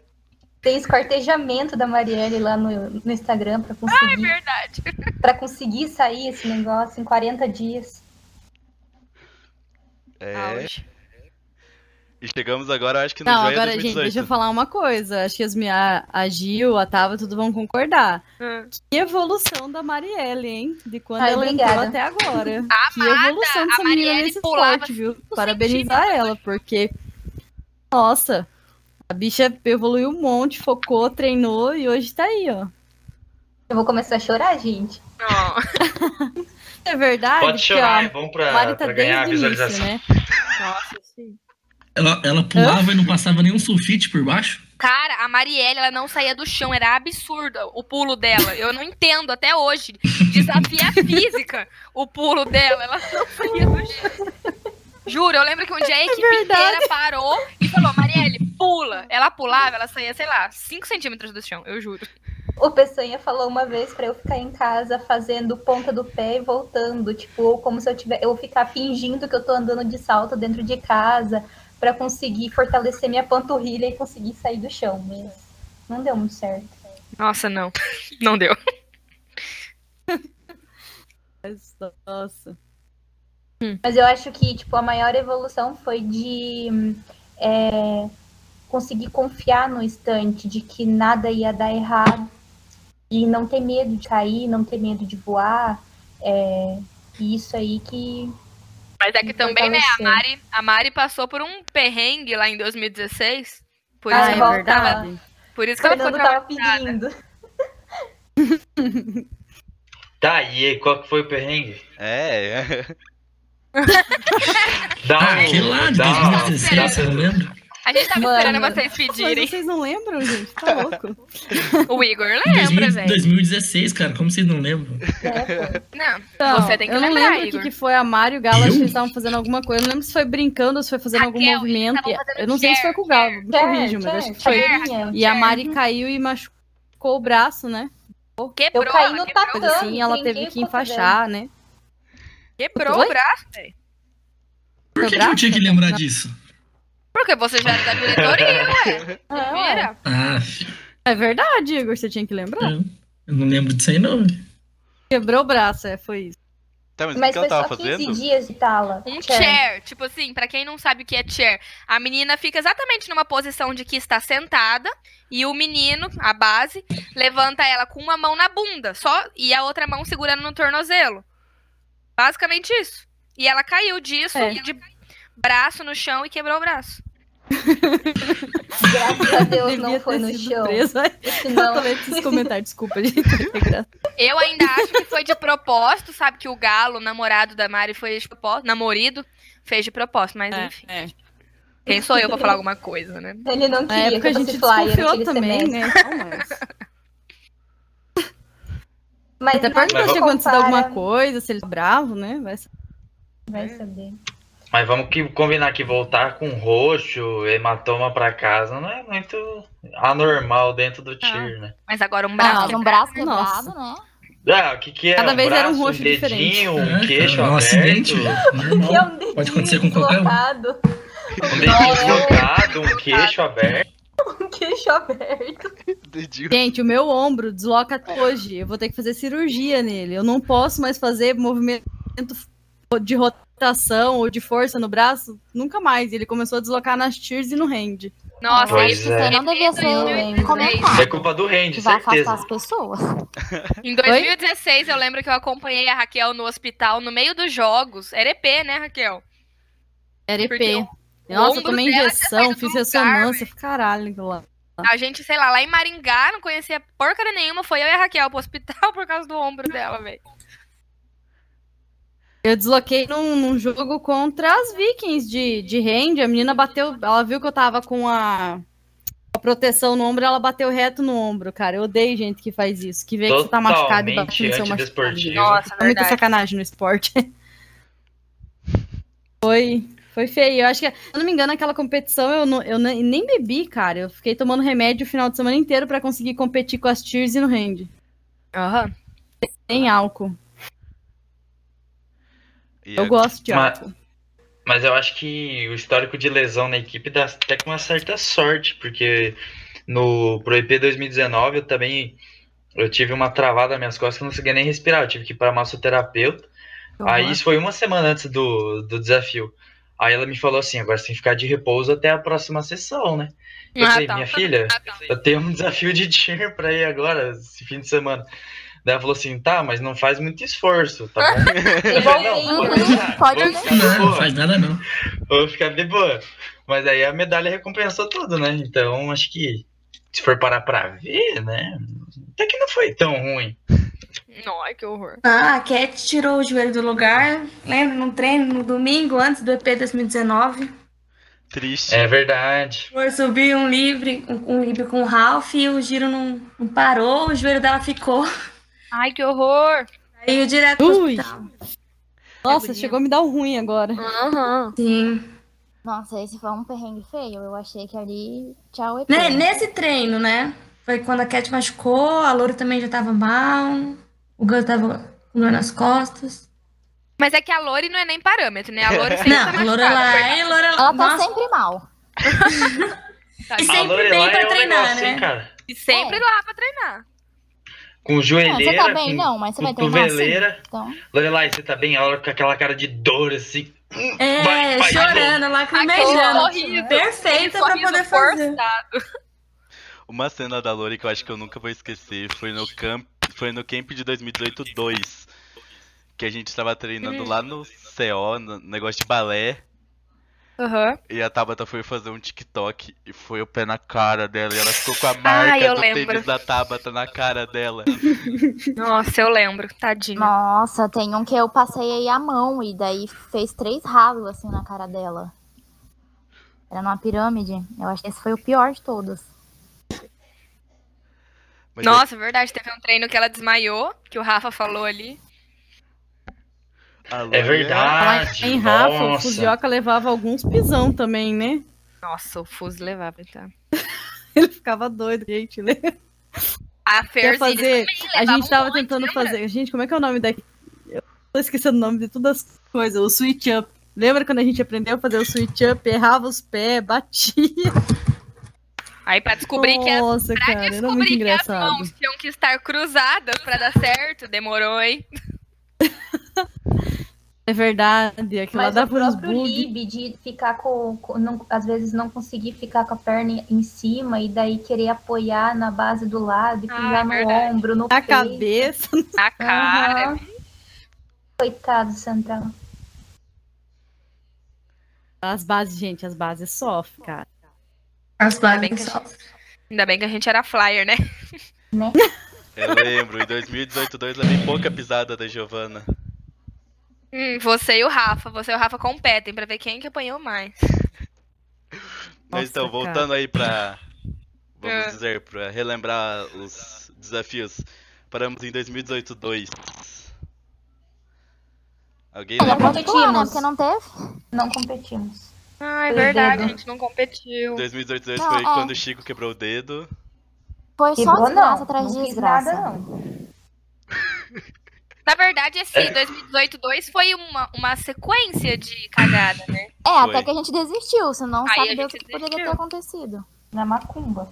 Tem esquartejamento da Marielle lá no, no Instagram pra É conseguir, verdade. pra conseguir sair esse negócio em 40 dias. É. Auge. E chegamos agora, acho que no Não, Joia agora, gente, 2018. deixa eu falar uma coisa. Acho que as minha, a Gil, a Tava, tudo vão concordar. Hum. Que evolução da Marielle, hein? De quando Ai, ela obrigada. entrou até agora. [laughs] que Amada, evolução a dessa menina Marielle nesse esporte, viu? Parabenizar ela, porque. Nossa, a bicha evoluiu um monte, focou, treinou e hoje tá aí, ó. Eu vou começar a chorar, gente. [laughs] É verdade? Pode chorar, ó, é bom pra- a Mari tá pra ganhar desde o início, visualização. né? Nossa, sim. Ela, ela pulava e não passava nenhum sulfite por baixo? Cara, a Marielle, ela não saía do chão, era absurdo o pulo dela. Eu não entendo até hoje. Desafia a física o pulo dela. Ela não saía do chão. Juro, eu lembro que um dia a equipe inteira parou e falou: Marielle, pula. Ela pulava, ela saía, sei lá, 5 centímetros do chão, eu juro. O Peçanha falou uma vez pra eu ficar em casa fazendo ponta do pé e voltando, tipo, como se eu tiver, eu ficar fingindo que eu tô andando de salto dentro de casa pra conseguir fortalecer minha panturrilha e conseguir sair do chão, mas não deu muito certo. Nossa, não. [laughs] Não deu. Mas, Nossa. Mas eu acho que, tipo, a maior evolução foi de hum, é, conseguir confiar no instante, de que nada ia dar errado, e não ter medo de cair, não ter medo de voar. É, e isso aí que. Mas é que também, né, a. Mari, a Mari passou por um perrengue lá em 2016. Por Ah, isso é que ela verdade. tava- Por isso que ela ficou tava pedindo. [laughs] Tá, e aí, qual que foi o perrengue? É. Dá Ah, um- lá de dá uma- 2016, você não lembra? A gente tava Mano. esperando vocês Mas pedirem. vocês não lembram, gente? Tá [laughs] louco. O Igor Em lembra, 2000 velho. 2016, cara, como vocês não lembram? Não, Então, você tem que eu não lembrar, lembro o que, foi a Mari e o Galo, acho que eles estavam fazendo alguma coisa. Eu não lembro se foi brincando ou se foi fazendo algum Raquel, movimento. estavam fazendo Eu não sei se foi com o Galo, me Chair, corrijam, mas acho que foi. E a Mari caiu e machucou o braço, né? Quebrou, Eu caí no quebrou, tatame. assim, ela teve que enfaixar, né? quebrou Oi? o braço, velho. Por que, que eu tinha que lembrar disso? Porque você já era da diretoria, [laughs] ué. Ah. Ah, É verdade, Igor, você tinha que lembrar. eu eu não lembro disso aí, não. Quebrou o braço, é, foi isso. Tá, mas, o Mas que ela foi tava só 15 fazendo? dias de tala. Um Chair. chair, tipo assim, pra quem não sabe o que é chair, a menina fica exatamente numa posição de que está sentada e o menino, a base, levanta ela com uma mão na bunda, só e a outra mão segurando no tornozelo. Basicamente isso. E ela caiu disso, É. de braço no chão e quebrou o braço. Graças a Deus não foi no chão. presa. Senão- Eu lendo esses comentários, desculpa, gente. Eu ainda acho que foi de propósito, sabe? Que o Galo, o namorado da Mari, foi de propósito. Namorido, fez de propósito, mas É, enfim. é. Quem sou eu pra falar alguma coisa, né? Ele não Na queria época que a gente desconfiou também, semestre. né? Então, mas... Mas Até tinha vamos- acontecido compara- alguma coisa, se ele tá bravo, né? Vai saber. Mas vamos que combinar que voltar com roxo, hematoma pra casa, não é muito anormal dentro do tir, né? Mas agora um braço. Ah, mas um braço quebrado, Nossa. né? Ah, o que que é? Cada um vez era um braço, roxo um dedinho, um É, queixo um aberto, acidente. [laughs] [laughs] Que é Normal. um dedinho Pode acontecer com qualquer um. deslocado, um dedinho deslocado, um queixo aberto. um queixo aberto. [laughs] Gente, o meu ombro desloca até hoje. Eu vou ter que fazer cirurgia nele. Eu não posso mais fazer movimento de rotação ou de força no braço. Nunca mais. Ele começou a deslocar nas tiers e no hand. Nossa, Pois isso é. Isso não devia ser comentado. É culpa do Randy, vai afastar certeza. as pessoas. [laughs] Em 2016, eu lembro que eu acompanhei a Raquel no hospital no meio dos jogos. Era EP, né, Raquel? Era Porque EP. o Nossa, eu tomei injeção, fiz do lugar, ressonância. Caralho, lá. A gente, sei lá, lá em Maringá, não conhecia porcaria nenhuma. Foi eu e a Raquel pro hospital [laughs] por causa do ombro dela, velho. Eu desloquei num, num jogo contra as Vikings de, de hand. A menina bateu. Ela viu que eu tava com a, a proteção no ombro, ela bateu reto no ombro, cara. Eu odeio gente que faz isso. Que vê que você tá machucado e bate no seu machucado. Nossa, É muita sacanagem no esporte. [laughs] Foi, foi feio. Eu acho que, se eu não me engano, aquela competição eu, não, eu nem bebi, cara. Eu fiquei tomando remédio o final de semana inteiro pra conseguir competir com as cheers e no hand. Aham. Sem álcool. E Eu a- gosto de Mas- álcool. Mas eu acho que o histórico de lesão na equipe dá até com uma certa sorte, porque no pro EP 2019 eu também eu tive uma travada nas minhas costas que eu não conseguia nem respirar, eu tive que ir para massoterapeuta. Aí isso foi uma semana antes do, do desafio. Aí ela me falou assim, agora você tem que ficar de repouso até a próxima sessão, né? Eu Ah, falei, tá. minha filha, eu tenho um [laughs] desafio de tir pra ir agora, esse fim de semana. Daí ela falou assim, tá, mas não faz muito esforço, tá bom? [laughs] Falei, não, Igualzinho. vou deixar, Pode deixar. ficar de Não, faz nada não. Vou ficar de boa. Mas aí a medalha recompensou tudo, né? Então acho que se for parar pra ver, né? Até que não foi tão ruim. Ai, que horror. Ah, a Cat tirou o joelho do lugar. Lembra? Num treino no domingo, antes do EP 2019. Triste. É verdade. Foi subir um livre, um, um livre com o Ralph e o giro não, não parou, o joelho dela ficou. Ai, que horror. Aí eu direto pro Ui. hospital. Nossa, chegou a me dar um ruim agora. Aham. Sim. Nossa, esse foi um perrengue feio. Eu achei que ali. Tchau, EP. Ne- nesse treino, né? Foi quando a Cat machucou, a Lori também já tava mal, o Gus tava com dor nas costas. Mas é que a Lori não é nem parâmetro, né? A Lori [laughs] sempre Não, tá a machucada. Lorelai, a Lorelai, Ela tá nossa, sempre mal. [laughs] Tá, e A sempre bem pra é um treinar, negócio, né? E sempre lá pra treinar. Com Não, joelheira, você tá bem, com não, mas você vai treinar assim. Então, Lorelai, você tá bem? Ela com aquela cara de dor, assim. É, vai, vai, chorando, lacrimejando. Perfeita pra poder fazer. forçado. Uma cena da Lori que eu acho que eu nunca vou esquecer foi no camp, foi no camp de 2018 2, que a gente estava treinando Hum. lá no CO, no negócio de balé, Aham. e a Tabata foi fazer um TikTok e foi o pé na cara dela, e ela ficou com a [laughs] marca eu do lembro. tênis da Tabata na cara dela. [laughs] Nossa, eu lembro, tadinha. nossa, tem um que eu passei aí a mão e daí fez três rasgos assim na cara dela. Era numa pirâmide. Eu acho que esse foi o pior de todos. Mas é- Nossa, verdade, teve um treino que ela desmaiou, que o Rafa falou ali. É verdade. Em Rafa, o nossa. Fuzioka levava alguns pisão também, né? Nossa, o Fuso levava, então. [laughs] Ele ficava doido, gente, né? A Ferzines fazer. A gente tava um monte, tentando lembra? fazer. Gente, como é que é o nome daqui? Eu tô esquecendo o nome de todas as coisas. O switch up. Lembra quando a gente aprendeu a fazer o switch up? Errava os pés, batia. Aí pra descobrir que as, Nossa, pra cara, era muito descobrir que as engraçado. mãos tinham que estar cruzadas pra dar certo, demorou, hein? [laughs] É verdade, aquilo lá Mas dá o por uns próprio bugs. Lib de ficar com, com- não- às vezes não conseguir ficar com a perna em cima e daí querer apoiar na base do lado e Ah, pisar é no verdade. ombro, no A peito. cabeça. [laughs] A cara. Aham. Coitado central. As bases, gente, as bases sofrem, cara. As bases gente, ainda bem que a gente era flyer, né? Eu lembro, em 2018 2 levei pouca pisada da Giovanna. Hum, você e o Rafa. Você e o Rafa competem pra ver quem que apanhou mais. Mas Nossa, então, cara. voltando aí pra. Vamos É. dizer, pra relembrar os desafios. Paramos em 2018 2. Alguém pular, né? competimos. Porque não teve. Não competimos. Ah, é verdade, a gente não competiu. 2018 2 Não, foi é. quando o Chico quebrou o dedo. Foi só bom, desgraça não. atrás não de desgraça. nada, não. [laughs] Na verdade, assim, É. 2018 2 foi uma, uma sequência de cagada, né? É, Foi. até que a gente desistiu, senão Aí sabe Deus o que poderia ter desistiu. acontecido. Na macumba.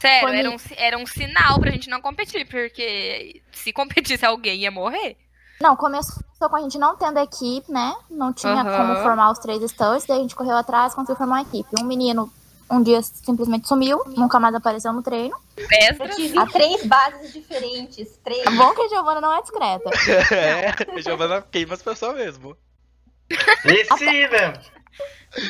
Sério, Foi era um, era um sinal pra gente não competir, porque se competisse alguém ia morrer. Não, começou com a gente não tendo equipe, né? Não tinha Aham. como formar os três estantes, daí a gente correu atrás e conseguiu formar uma equipe. Um menino um dia simplesmente sumiu, nunca mais apareceu no treino. Eu tive três bases diferentes. Três. É bom que a Giovana não é discreta. [laughs] é, a Giovanna queima as pessoas mesmo. Mesmo.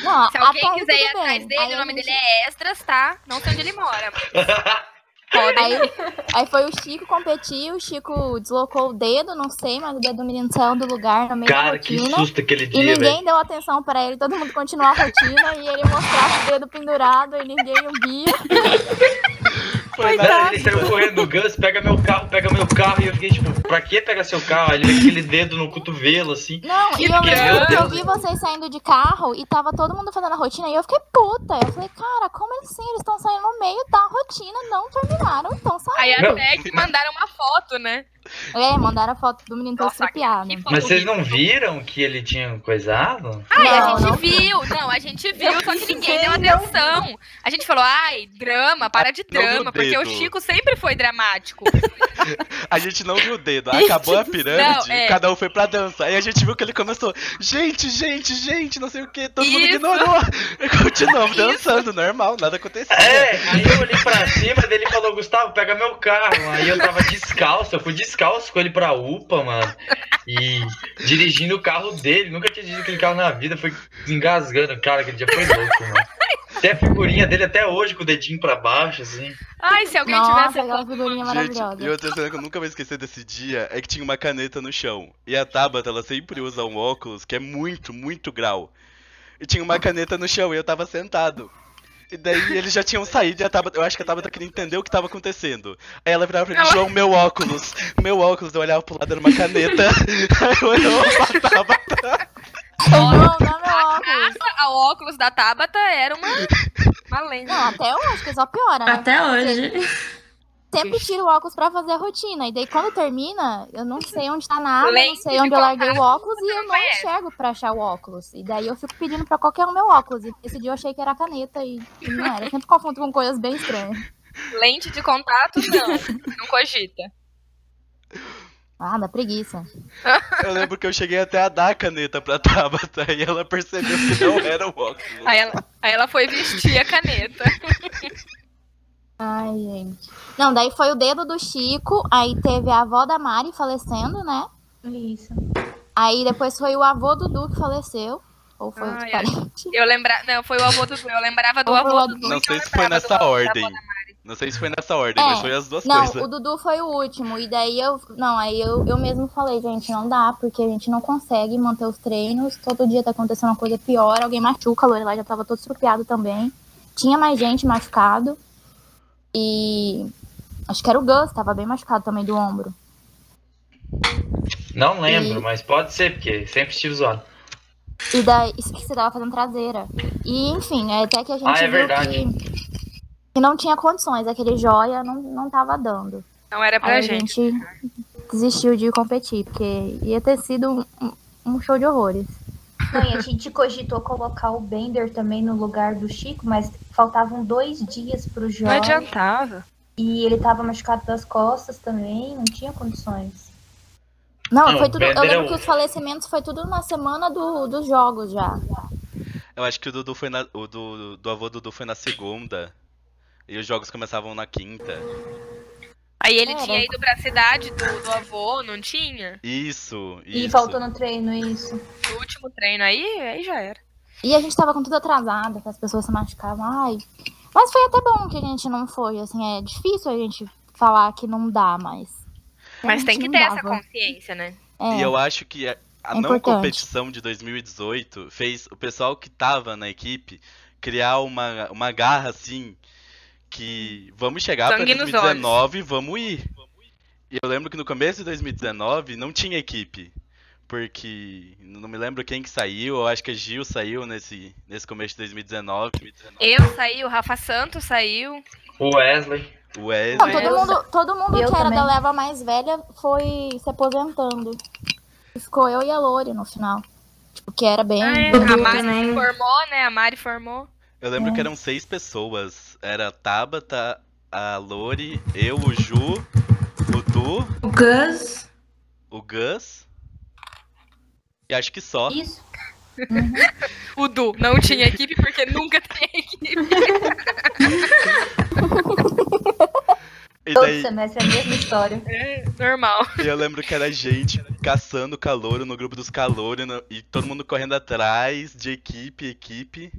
Não, se alguém quiser ir atrás dele, Aí o nome gente- dele é Esdras, tá? Não sei onde ele mora. mas Podem. Aí, aí foi o Chico competir, o Chico deslocou o dedo, não sei, mas o dedo do menino saiu do lugar no meio Cara, da que rotina. susto aquele E dia, ninguém velho. deu atenção pra ele, todo mundo continuou a rotina e ele mostrava o dedo pendurado e ninguém o via. [laughs] Foi Não, ele saiu correndo do Gus, pega meu carro, pega meu carro, e eu fiquei tipo, pra que pegar seu carro? Aí ele vê aquele dedo no cotovelo, assim. Não, e eu Meu lembro que eu vi vocês saindo de carro e tava todo mundo fazendo a rotina e eu fiquei puta. Eu falei, cara, como assim? Eles estão saindo no meio da rotina, não terminaram, estão Aí saindo. até que mandaram uma foto, né? É, mandaram a foto do menino todo estripiado. foto Mas vocês não viram que ele tinha coisado? Ai, a Não, gente não. viu, não, a gente viu, só que ninguém deu atenção. A gente falou, ai, drama, para de drama, porque o. Chico sempre foi dramático. [laughs] A gente não viu o dedo. Acabou a pirâmide, Não, é. cada um foi pra dança. Aí a gente viu que ele começou, gente, gente, gente, não sei o que, todo mundo Isso. ignorou. [laughs] E continuamos dançando, normal, nada aconteceu. É, aí eu olhei pra cima dele e falou, Gustavo, pega meu carro. Aí eu tava descalço, eu fui descalço com ele pra UPA, mano. E dirigindo o carro dele, nunca tinha dirigido aquele carro na vida, foi engasgando. Cara, aquele dia foi louco, mano. Tem a figurinha dele até hoje com o dedinho pra baixo, assim. Ai, se alguém Nossa, tivesse. aquela figurinha Gente, maravilhosa. e outra cena que eu nunca vou esquecer desse dia é que tinha uma caneta no chão. E a Tabata, ela sempre usa um óculos que é muito, muito grau. E tinha uma caneta no chão e eu tava sentado. E daí eles já tinham saído e a Tabata, eu acho que a Tabata queria entender o que tava acontecendo. Aí ela virava pra mim, João, meu óculos. Meu óculos, eu olhava pro lado, era uma caneta. [laughs] Aí eu olhava pra Tabata. Não, não, meu A óculos. graça ao óculos da Tabata era uma, uma lenda. Não, até hoje, que só piora, né? Até hoje. Sempre tiro o óculos pra fazer a rotina. E daí quando termina, eu não sei onde tá nada, [laughs] não Lente sei de onde eu larguei o óculos e eu não não conhece. enxergo pra achar o óculos. E daí eu fico pedindo pra qualquer um meu óculos. E esse dia eu achei que era caneta e, e não era. Eu sempre confundo com coisas bem estranhas. Lente de contato, não. Não cogita. Ah, dá preguiça. Eu lembro que eu cheguei até a dar a caneta pra Tabata e ela percebeu que não era o óculos. Aí ela, aí ela foi vestir a caneta. [laughs] Ai, gente. Não, daí foi o dedo do Chico, aí teve a avó da Mari falecendo, né? Isso. Aí depois foi o avô do Du que faleceu. Ou foi ai. parente. Eu lembrava. Não, foi o avô do. Eu lembrava do o avô do. do- Não sei se foi nessa ordem. Não sei se foi nessa ordem, mas foi as duas não, coisas. o Dudu foi o último. E daí eu. Não, aí eu, eu mesmo falei, gente, não dá, porque a gente não consegue manter os treinos. Todo dia tá acontecendo uma coisa pior, alguém machuca, a Lorelai já tava todo estrupiado também. Tinha mais gente machucado. E. Acho que era o Gus, tava bem machucado também do ombro. Não lembro, E- mas pode ser, porque sempre estive zoado. E daí. Isso que você tava fazendo traseira. E, enfim, é até que a gente Ah, é viu verdade. que. Que não tinha condições, aquele joia não, não tava dando. Não era pra Aí gente. a gente desistiu de competir, porque ia ter sido um, um show de horrores. Não, e a gente cogitou colocar o Bender também no lugar do Chico, mas faltavam dois dias pro Não Jorge. adiantava. E ele tava machucado das costas também, não tinha condições. Não, Não, foi tudo. Eu Bender é lembro o- que os falecimentos foi tudo na semana do, dos jogos já. Eu acho que o Dudu foi na. O do, do avô Dudu foi na segunda. E os jogos começavam na quinta. Aí ele Era. tinha ido pra cidade do, do avô, não tinha? Isso, E isso. faltou no treino isso. No último treino aí, aí já era. E a gente tava com tudo atrasado, que as pessoas se machucavam. Ai. Mas foi até bom que a gente não foi. Assim, é difícil a gente falar que não dá, mas. Mas tem que ter essa consciência, né? É. E eu acho que a, a É não importante. competição de 2018 fez o pessoal que tava na equipe criar uma, uma garra assim. Que vamos chegar pra Sangue nos 2019 e vamos ir. E eu lembro que no começo de 2019 não tinha equipe. Porque não me lembro quem que saiu, eu acho que a Gil saiu nesse, nesse começo de 2019. Eu saí, o Rafa Santos saiu. O Wesley. O Não, Wesley. todo mundo, todo mundo Eu que era também. da leva mais velha foi se aposentando. Ficou eu e a Lori no final. Tipo, que era bem. É, Dudu a Mari também. formou, né? A Mari formou. Eu lembro É. que eram seis pessoas. Era a Tabata, a Lori, eu, o Ju, o Du, O Gus. o Gus. E acho que só. Isso. O Du não tinha equipe porque nunca tem equipe. [laughs] E Todo daí semestre é a mesma história. É normal. eu lembro que era gente caçando calouro no grupo dos calouros e todo mundo correndo atrás de equipe, equipe.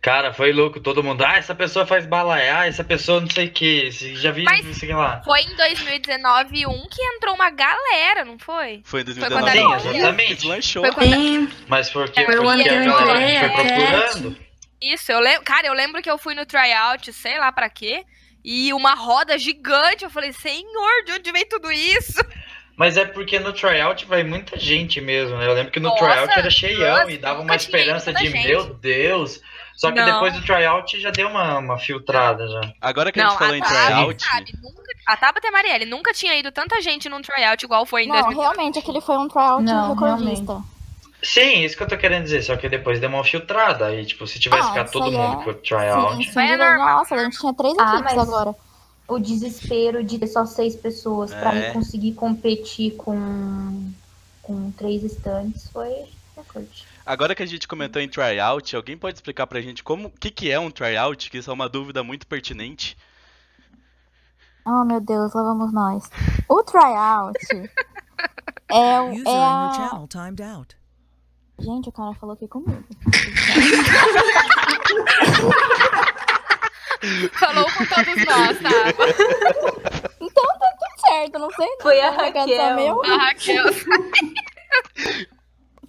Cara, foi louco. Todo mundo, ah, essa pessoa faz balaiar, essa pessoa não sei o que. Já vi Mas- isso aqui lá. Foi em 2019 um que entrou uma galera, não foi? Foi em quando 2019. era Sim, exatamente. Deslanchou. Foi quando... Tem. Mas porque, Foi porque a galera foi a procurando. Isso, eu lembro. Cara, eu lembro que eu fui no tryout, sei lá pra quê. E uma roda gigante. Eu falei, senhor, de onde vem tudo isso? Mas é porque no tryout vai muita gente mesmo, né? Eu lembro que no Nossa, tryout era cheião nossa, e dava uma esperança de, gente. meu Deus. Só que Não. depois do tryout já deu uma, uma filtrada já. Agora que a Não, gente falou em Tabata, tryout, sabe, nunca, a Tabata e a Marielle nunca tinha ido tanta gente num tryout igual foi em Não, 2019. realmente aquele foi um tryout Não, recordista. Sim, isso que eu tô querendo dizer, só que depois deu uma filtrada. Aí, tipo, se tivesse Ah, ficado todo mundo é- com o tryout. Sim, normal. Nossa, a gente tinha três Ah, equipes mas- agora. O desespero de ter só seis pessoas pra É. conseguir competir com, com três estantes foi recorde. Agora que a gente comentou em tryout, alguém pode explicar pra gente como, o que que é um tryout? Que isso é uma dúvida muito pertinente. Oh, meu Deus, lá vamos nós. O tryout [laughs] é, o- User é a... channel timed out. Gente, o cara falou aqui comigo. [laughs] Falou com todos nós, tá? Então tá tudo certo, não sei. Foi a Raquel. Meu, A Raquel.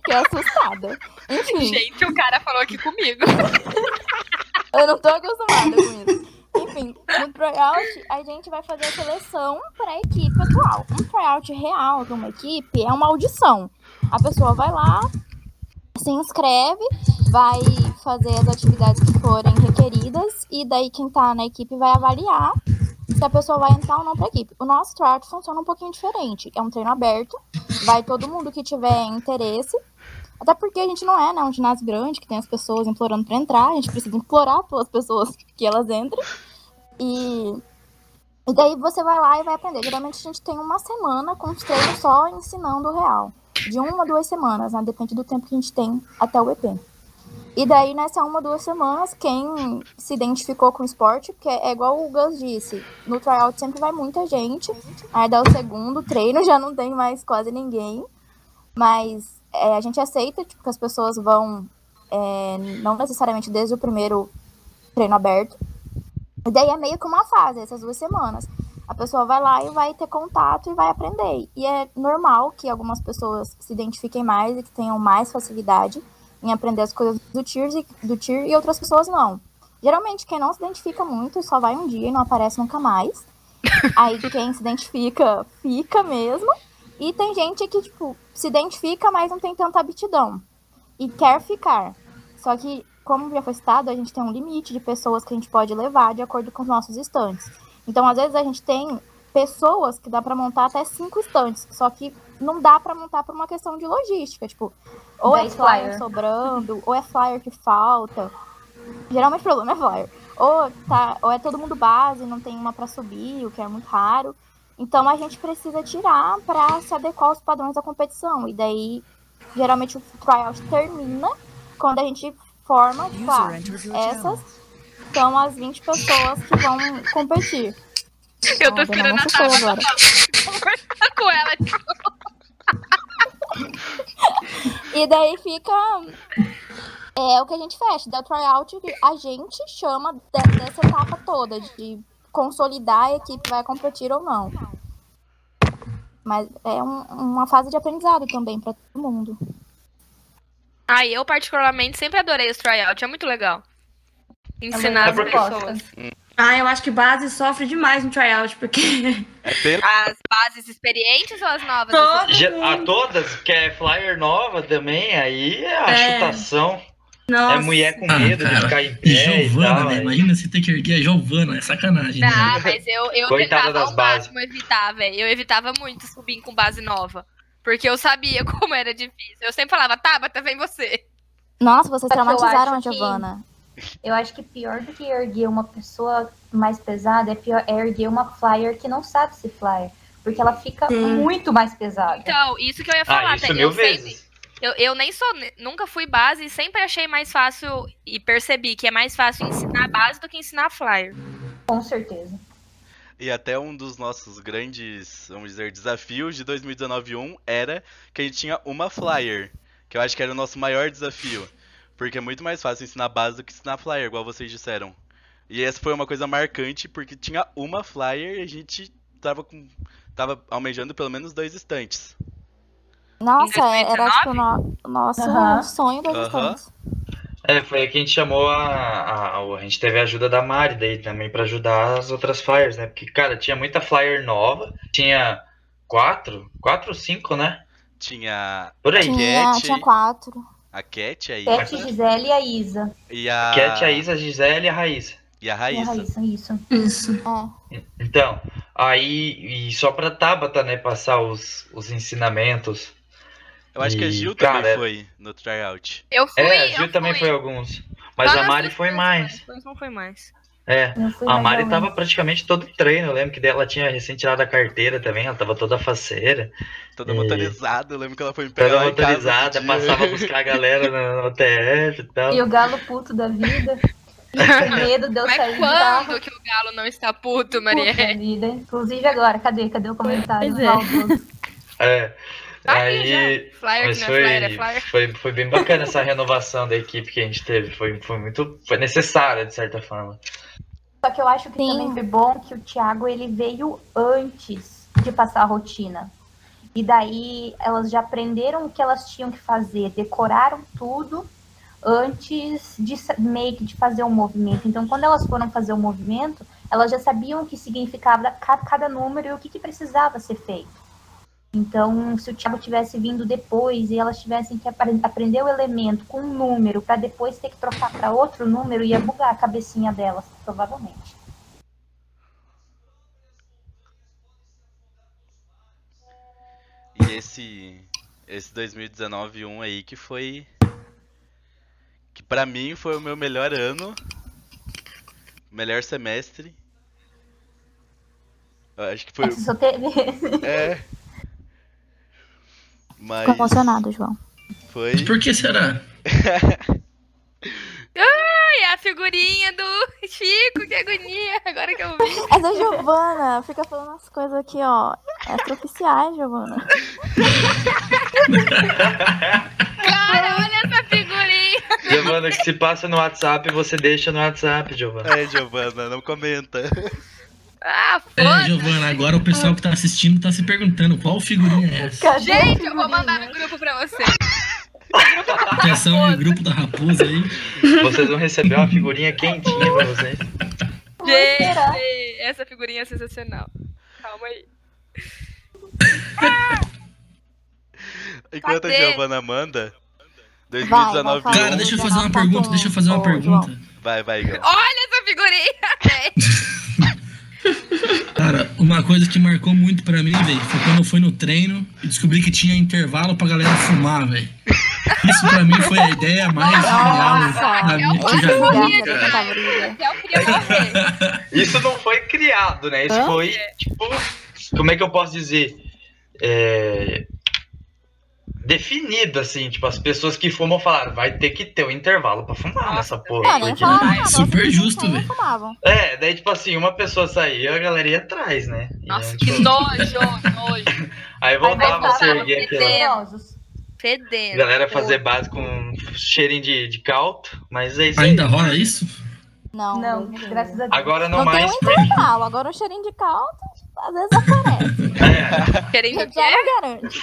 Fiquei assustada. Enfim, Gente, o cara falou aqui comigo. [laughs] eu não tô acostumada com isso. Enfim, no tryout a gente vai fazer a seleção para a equipe atual. Um tryout real de uma equipe é uma audição. A pessoa vai lá, se inscreve, vai fazer as atividades que forem requeridas e daí quem tá na equipe vai avaliar se a pessoa vai entrar ou não pra equipe. O nosso tryout funciona um pouquinho diferente. É um treino aberto, vai todo mundo que tiver interesse. Até porque a gente não é né, um ginásio grande, que tem as pessoas implorando pra entrar. A gente precisa implorar pelas pessoas [laughs] que elas entrem. E, e daí você vai lá e vai aprender. Geralmente a gente tem uma semana com os treinos só ensinando o real. De uma a duas semanas, né? Depende do tempo que a gente tem até o EP. E daí, nessa uma, duas semanas, quem se identificou com o esporte, porque é igual o Gus disse, no tryout sempre vai muita gente, aí dá o segundo treino, [laughs] já não tem mais quase ninguém, mas é, a gente aceita tipo, que as pessoas vão, é, não necessariamente desde o primeiro treino aberto, e daí é meio que uma fase, essas duas semanas. A pessoa vai lá e vai ter contato e vai aprender. E é normal que algumas pessoas se identifiquem mais e que tenham mais facilidade em aprender as coisas do tier, e, do tier e outras pessoas não. Geralmente, quem não se identifica muito só vai um dia e não aparece nunca mais. Aí quem se identifica, fica mesmo. E tem gente que, tipo, se identifica, mas não tem tanta aptidão. E quer ficar. Só que, como já foi citado, a gente tem um limite de pessoas que a gente pode levar de acordo com os nossos estantes. Então, às vezes, a gente tem pessoas que dá para montar até cinco estantes. Só que não dá para montar por uma questão de logística. Tipo, ou é flyer flyer. sobrando, ou é flyer que falta. Geralmente o problema é flyer. Ou, tá, ou é todo mundo base, não tem uma para subir, o que é muito raro. Então a gente precisa tirar para se adequar aos padrões da competição. E daí, geralmente o tryout termina quando a gente forma, tipo, ah, essas são as 20 pessoas que vão competir. Eu tô esperando a Tabata agora. conversar com ela. tipo, E daí fica. É o que a gente fecha. Da tryout, a gente chama de- dessa etapa toda, de consolidar a equipe que vai competir ou não. Mas é um- uma fase de aprendizado também para todo mundo. Ah, eu particularmente sempre adorei os tryouts, é muito legal. Ensinar É as pessoas. Ah, eu acho que base sofre demais no tryout, porque. As bases experientes ou as novas? Todo a todas, que é flyer nova também, aí é a É. chutação. Nossa. É mulher com Ah, medo de cara. ficar em pé e Giovana, tal. né? Imagina você ter que erguer a Giovana, é sacanagem. né? Tá, mas eu, eu Coitada tentava das ao bases. máximo evitar, velho. Eu evitava muito subir com base nova. Porque eu sabia [laughs] como era difícil. Eu sempre falava, Tabata, vem você. Nossa, vocês traumatizaram a acho que- Giovana. Eu acho que pior do que erguer uma pessoa mais pesada é, pior, é erguer uma flyer que não sabe se flyer. Porque ela fica Sim. muito mais pesada. Então, isso que eu ia falar. Ah, isso tá? mil eu sempre- vezes. Eu, eu nem sou, nunca fui base e sempre achei mais fácil e percebi que é mais fácil ensinar base do que ensinar flyer. Com certeza. E até um dos nossos grandes, vamos dizer, desafios de 2019-1 era que a gente tinha uma flyer. Que eu acho que era o nosso maior desafio. Porque é muito mais fácil ensinar base do que ensinar flyer, igual vocês disseram. E essa foi uma coisa marcante, porque tinha uma flyer e a gente tava com. tava almejando pelo menos dois estantes. Nossa, Em era tipo o no- nosso Aham. sonho das Aham. estantes. É, foi aí que a gente chamou a, a, a gente teve a ajuda da Mari daí também pra ajudar as outras flyers, né? Porque, cara, tinha muita flyer nova, tinha quatro, quatro ou cinco, né? Tinha Por aí. Tinha, Cat, tinha quatro. a Cat, a Cat, Isa Gisele e a Isa. e a. Cat, a Isa, a Gisele e a Raíssa. E a E a Raíssa. Raíssa, isso. Isso. É. Então, aí, e só pra Tabata, né, passar os, os ensinamentos. Eu acho que a E, Gil cara, também foi no tryout. Eu fui. É, a Gil também fui. foi alguns. Mas a Mari foi mais. Não foi mais. É, a Mari tava praticamente todo treino. Eu lembro que dela tinha recém tirado a carteira também, ela tava toda faceira. Toda E- motorizada, eu lembro que ela foi me pegar Toda motorizada, passava a buscar a galera no, no TF e tal. E o galo puto da vida. [laughs] Com medo de eu Mas sair quando que o Galo não está puto, Puta Marielle? vida. Inclusive agora, cadê? Cadê o comentário? Pois é. É. Aí, Flyer mas que não é foi, flyer, é flyer. foi, foi bem bacana essa renovação da equipe que a gente teve. Foi, foi muito. Foi necessária, de certa forma. Só que eu acho que também foi bom que o Thiago ele veio antes de passar a rotina. E daí elas já aprenderam o que elas tinham que fazer, decoraram tudo antes de meio que de fazer o movimento. Então, quando elas foram fazer o movimento, elas já sabiam o que significava ca- cada número e o que, que precisava ser feito. Então, se o Thiago tivesse vindo depois e elas tivessem que apre- aprender o elemento com um número para depois ter que trocar para outro número, ia bugar a cabecinha delas, provavelmente. E esse esse 2019 1 aí que foi que pra mim foi o meu melhor ano, melhor semestre. Eu acho que foi Você só teve. é. [laughs] Mas Ficou emocionado, João. foi Por que será? [laughs] Ai, a figurinha do Chico, que agonia. Agora que eu vi. [laughs] Essa Giovana fica falando as coisas aqui, ó. Extraoficiais, Giovana. Cara, olha essa figurinha. Giovana, que se passa no WhatsApp, você deixa no WhatsApp, Giovana. É, Giovana, não comenta. Ah, É, Giovana, agora o pessoal que tá assistindo tá se perguntando qual figurinha é essa. Gente, eu vou mandar no grupo pra você. Atenção no grupo da raposa aí. Vocês vão receber uma figurinha quentinha pra vocês. Gente, essa figurinha é sensacional. Calma aí. Enquanto a Cadê? Giovana manda 2019 vai, Cara, deixa eu fazer uma pergunta, deixa eu fazer uma pergunta. Vai, vai, Gal. Olha essa figurinha. [laughs] [laughs] Cara, uma coisa que marcou muito pra mim, velho, foi quando eu fui no treino e descobri que tinha intervalo pra galera fumar, velho. Isso pra mim foi a ideia mais genial da minha que eu já vi, cara. Eu queria morrer. Isso não foi criado, né? Isso Hã? foi, tipo, como é que eu posso dizer? É, Definido, assim, tipo, as pessoas que fumam falaram, vai ter que ter um intervalo pra fumar nessa porra. Nem porque- nada. Super justo, velho. fumavam. É, daí, tipo assim, uma pessoa saía, a galera ia atrás, né? E, Nossa, tipo, que [laughs] nojo, nojo. Aí voltava a Mas se tava erguer aquela. Fedendo. Galera fazer base com cheirinho de, de calto, mas é isso aí. Ainda rola isso? Não, Não, livre. graças a Deus. Agora não, Não tem mais um porque. intervalo. Agora um cheirinho de caldo, às vezes aparece. Querendo o Já quê? não garante.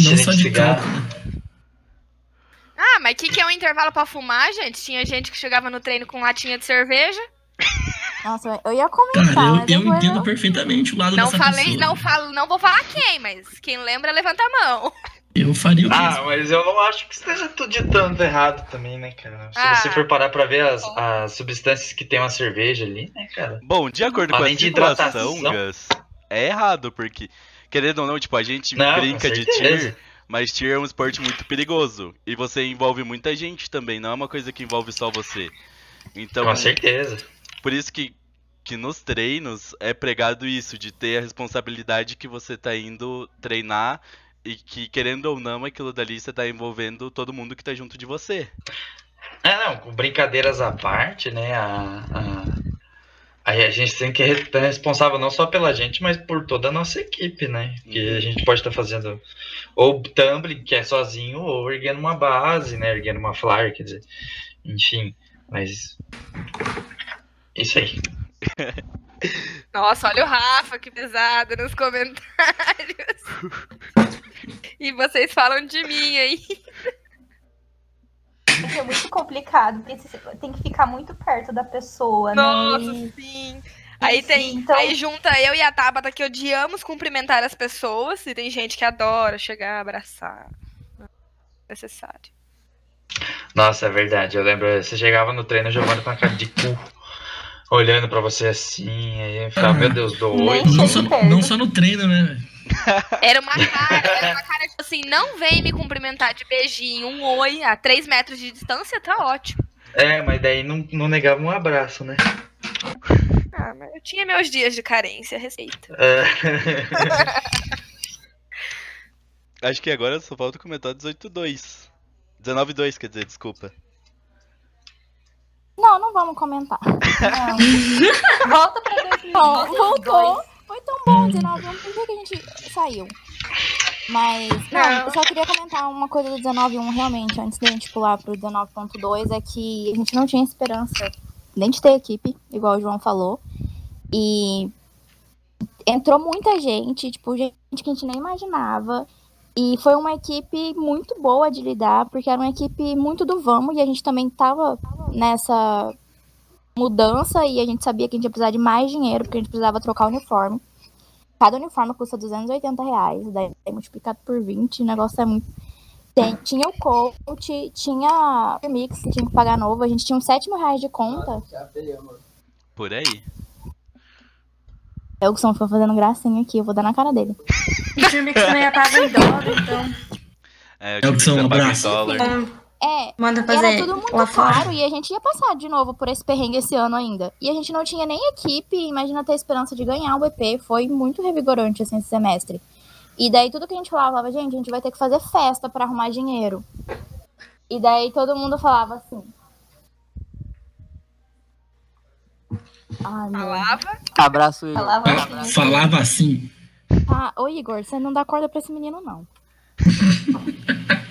Não só de de cigarro. Ah, mas o que, que é um intervalo pra fumar, gente? Tinha gente que chegava no treino com latinha de cerveja. Nossa, eu ia comentar, Cara, eu, eu entendo eu- perfeitamente o lado Não dessa falei, pessoa. não falo, não vou falar quem, mas quem lembra, levanta a mão. Eu faria o mesmo. Ah, mas eu não acho que esteja tudo de tanto errado também, né, cara? Se Ah. você for parar pra ver as, as substâncias que tem uma cerveja ali, né, cara? Bom, de acordo Além com de a situação, hidratação. Gus, é errado, porque, querendo ou não, tipo, a gente Não, brinca de tir, mas tir é um esporte muito perigoso. E você envolve muita gente também, não é uma coisa que envolve só você. Então, Com certeza. por isso que, que nos treinos é pregado isso, de ter a responsabilidade que você tá indo treinar e que, querendo ou não, aquilo dali você tá envolvendo todo mundo que tá junto de você. É, não, com brincadeiras à parte, né? A, a, aí a gente tem que estar responsável não só pela gente, mas por toda a nossa equipe, né? Que a gente pode estar fazendo ou tumbling, que é sozinho, ou erguendo uma base, né? Erguendo uma flyer, quer dizer. Enfim, mas. Isso aí. [laughs] Nossa, olha o Rafa, que pesado nos comentários. [laughs] E vocês falam de mim aí. É muito complicado, porque tem que ficar muito perto da pessoa, Nossa, né? E- sim. Aí tem. então- Aí junta eu e a Tabata que odiamos cumprimentar as pessoas. E tem gente que adora chegar, abraçar. Necessário. Nossa, é verdade. Eu lembro, você chegava no treino jogando com a cara de cu, olhando pra você assim, aí eu ficava, meu Deus, dou oi. Não só, não só no treino, né? [laughs] Era uma cara, era uma cara tipo assim, não vem me cumprimentar de beijinho, um oi a 3 metros de distância, tá ótimo. É, mas daí não, não negava um abraço, né? Ah, mas eu tinha meus dias de carência, respeito. É. [laughs] Acho que agora só falta comentar 18-2. 19-2, quer dizer, desculpa. Não, não vamos comentar. [laughs] Volta pra Não, 2022. voltou. Foi tão bom, 19 anos. Por que que a gente saiu? Mas, não, eu só queria comentar uma coisa do 19.1 realmente, antes da gente pular pro 19.2, é que a gente não tinha esperança nem de ter equipe, igual o João falou. E entrou muita gente, tipo, gente que a gente nem imaginava. E foi uma equipe muito boa de lidar, porque era uma equipe muito do vamos, e a gente também tava nessa mudança, e a gente sabia que a gente ia precisar de mais dinheiro, porque a gente precisava trocar o uniforme. Cada uniforme custa 280 reais, daí multiplicado por 20, o negócio é muito. Tem- tinha o coach, tinha o mix que tinha que pagar novo, a gente tinha uns 7 mil reais de conta. Por aí. É o Gustavo foi fazendo gracinha aqui, eu vou dar na cara dele. O que também é pago em dólar, então. É, É o que são, paga em abraço. dólar. É, Manda era fazer tudo muito lá fora. caro e a gente ia passar de novo por esse perrengue esse ano ainda. E a gente não tinha nem equipe, imagina ter esperança de ganhar o EP, foi muito revigorante assim, esse semestre. E daí tudo que a gente falava, falava, gente, a gente vai ter que fazer festa pra arrumar dinheiro. E daí todo mundo falava assim. Ai. Falava? Abraço, Igor. Falava Fa- assim. Falava assim. Ah, ô Igor, você não dá corda pra esse menino, não. [laughs]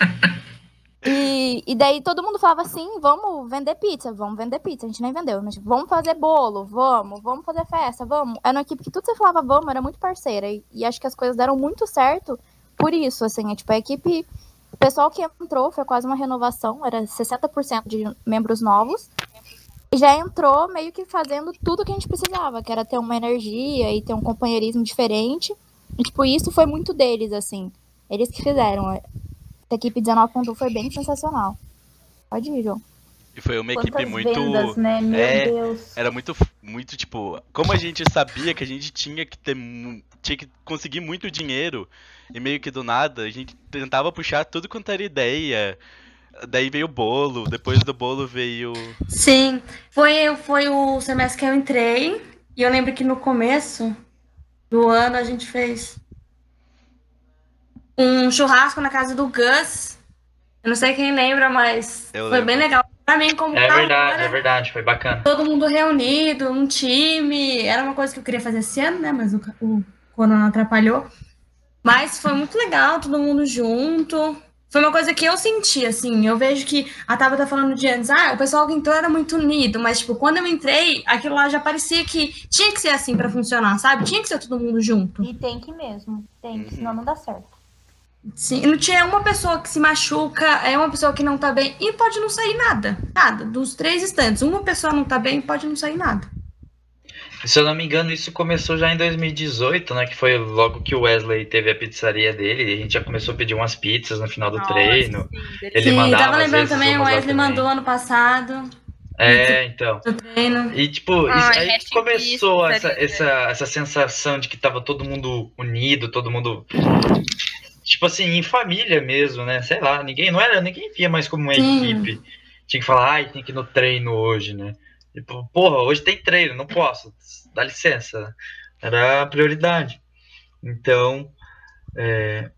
e, e daí todo mundo falava assim, vamos vender pizza, vamos vender pizza. A gente nem vendeu, mas tipo, vamos fazer bolo, vamos, vamos fazer festa, vamos. Era uma equipe que tudo você falava vamos, era muito parceira. E, e acho que as coisas deram muito certo por isso, assim, é, tipo, a equipe... O pessoal que entrou foi quase uma renovação, era 60% de membros novos. Já entrou meio que fazendo tudo que a gente precisava, que era ter uma energia e ter um companheirismo diferente. E, tipo, isso foi muito deles, assim. Eles que fizeram. A equipe 19.1 foi bem sensacional. Pode ir, João. E foi uma Quantas equipe muito. vendas, né? Meu é, Deus. Era muito, muito, tipo. Como a gente sabia que a gente tinha que ter. Tinha que conseguir muito dinheiro. E meio que do nada, a gente tentava puxar tudo quanto era ideia. Daí veio o bolo, depois do bolo veio. Sim, foi, foi o semestre que eu entrei. E eu lembro que no começo do ano a gente fez um churrasco na casa do Gus. Eu não sei quem lembra, mas Eu foi lembro. bem legal. Pra mim, como É verdade, é verdade, foi bacana. todo mundo reunido, um time. Era uma coisa que eu queria fazer esse ano, né? Mas o, o corona atrapalhou. Mas foi muito legal, todo mundo junto. Foi uma coisa que eu senti, assim. Eu vejo que a Taba tá falando de antes, ah, o pessoal que entrou era muito unido, mas, tipo, quando eu entrei, aquilo lá já parecia que tinha que ser assim pra funcionar, sabe? Tinha que ser todo mundo junto. E tem que mesmo. Tem que, senão não dá certo. Sim, não tinha uma pessoa que se machuca, é uma pessoa que não tá bem e pode não sair nada. Nada. Dos três instantes, uma pessoa não tá bem pode não sair nada. Se eu não me engano, isso começou já em 2018, né? Que foi logo que o Wesley teve a pizzaria dele. E a gente já começou a pedir umas pizzas no final do Nossa, treino. Ele Sim, mandava. tava lembrando vezes, também, o Wesley também. mandou ano passado. É, então. Do treino. E tipo, isso- Ai, aí começou essa, essa, essa sensação de que tava todo mundo unido, todo mundo. Tipo assim, em família mesmo, né? Sei lá, ninguém não era, ninguém via mais como uma Sim. equipe. Tinha que falar, ai, tem que ir no treino hoje, né? Tipo, porra, hoje tem treino, não posso, dá licença. Era a prioridade. Então, é,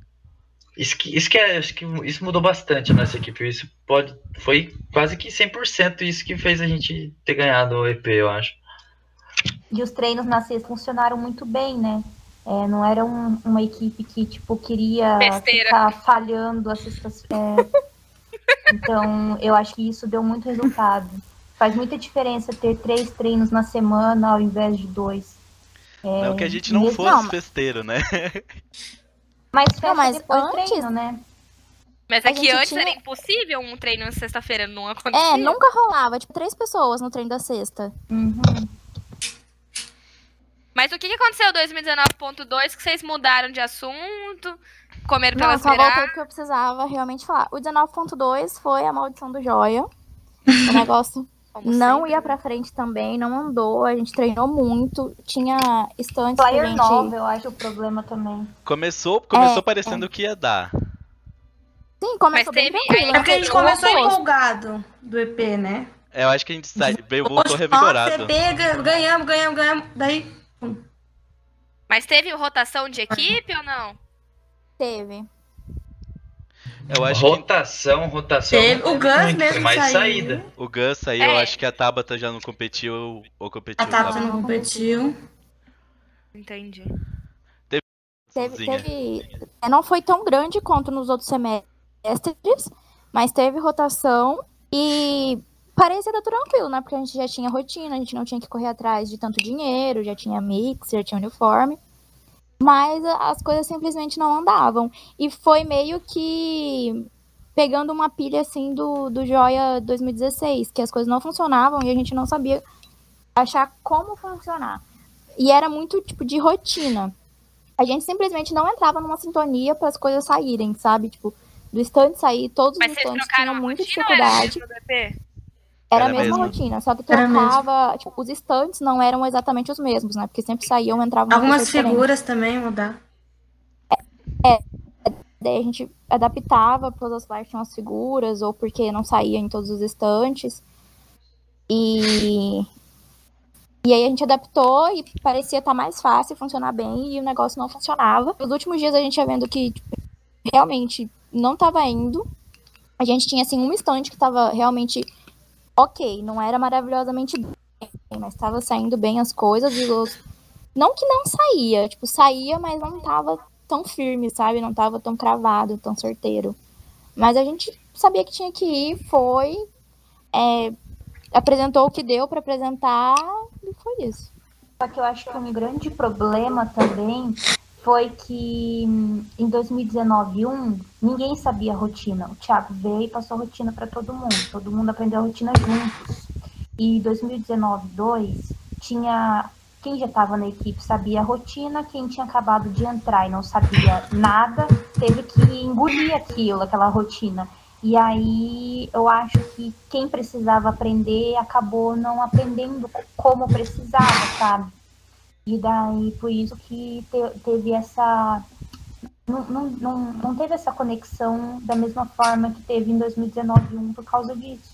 isso que, isso que é, acho que isso mudou bastante a nossa equipe. Isso pode, foi quase que 100% isso que fez a gente ter ganhado o EP, eu acho. E os treinos na sexta funcionaram muito bem, né? É, não era um- uma equipe que, tipo, queria Besteira. ficar falhando as sextas [laughs] Então, eu acho que isso deu muito resultado. Faz muita diferença ter três treinos na semana ao invés de dois. É, Não que a gente não fosse Não, festeiro, né? mas festa mas depois antes- treino, né? Mas A é que gente antes tinha- era impossível um treino na sexta-feira, não acontecia. É, nunca rolava, tipo, três pessoas no treino da sexta. Mas o que, que aconteceu em 2019.2 que vocês mudaram de assunto? Comeram Não, pelas só voltei beiradas? porque eu precisava realmente falar. O 19.2 foi a maldição do joia. O [laughs] negócio não ia pra frente também, não andou. A gente treinou muito. Tinha estantes que Player gente... nova, eu acho o problema também. Começou, começou É, parecendo que ia dar. Sim, começou Mas bem teve- tranquilo. É porque a gente começou empolgado do EP, né? É, Eu acho que a gente sai, voltou Nossa, revigorado. pega, ganhamos, ganhamos, ganhamos. Daí, Mas teve rotação de equipe ou não? Teve. Eu acho rotação, rotação. Teve- o Gus muito, mesmo mais saiu. saída. O Gus saiu, eu acho que a Tabata já não competiu ou competiu. a Tabata sabe? não competiu. Entendi. Teve Teve, teve- é, não foi tão grande quanto nos outros semestres, mas teve rotação e parecia dar tranquilo, né? Porque a gente já tinha rotina, a gente não tinha que correr atrás de tanto dinheiro, já tinha mix, já tinha uniforme. Mas as coisas simplesmente não andavam. E foi meio que pegando uma pilha assim do, do Joia 2016, que as coisas não funcionavam e a gente não sabia achar como funcionar. E era muito tipo de rotina. A gente simplesmente não entrava numa sintonia para as coisas saírem, sabe? Tipo, do stand sair, todos Mas os stands tinham muita ou era a mesma mesmo. rotina, só que trocava, tipo, os stands não eram exatamente os mesmos, né? Porque sempre saíam, entravam uma Algumas figuras também mudar. Daí a gente adaptava para as que tinham as figuras, ou porque não saía em todos os estantes. E. E aí a gente adaptou e parecia estar mais fácil, funcionar bem, e o negócio não funcionava. Nos últimos dias a gente ia vendo que tipo, realmente não estava indo. A gente tinha assim um estante que estava realmente ok, não era maravilhosamente bem, mas estava saindo bem as coisas e os... não que não saía, tipo, saía, mas não tava tão firme, sabe? Não tava tão cravado, tão certeiro. Mas a gente sabia que tinha que ir, foi, é, apresentou o que deu para apresentar e foi isso. Só que eu acho que um grande problema também foi que hum, em 2019 um, ninguém sabia a rotina. O Thiago veio e passou a rotina para todo mundo. Todo mundo aprendeu a rotina juntos. E 2019 2 tinha quem já estava na equipe sabia a rotina, quem tinha acabado de entrar e não sabia nada, teve que engolir aquilo, aquela rotina. E aí eu acho que quem precisava aprender acabou não aprendendo co- como precisava, sabe? E daí por isso que te- teve essa. Não, não, não, não teve essa conexão da mesma forma que teve em 2019 um por causa disso.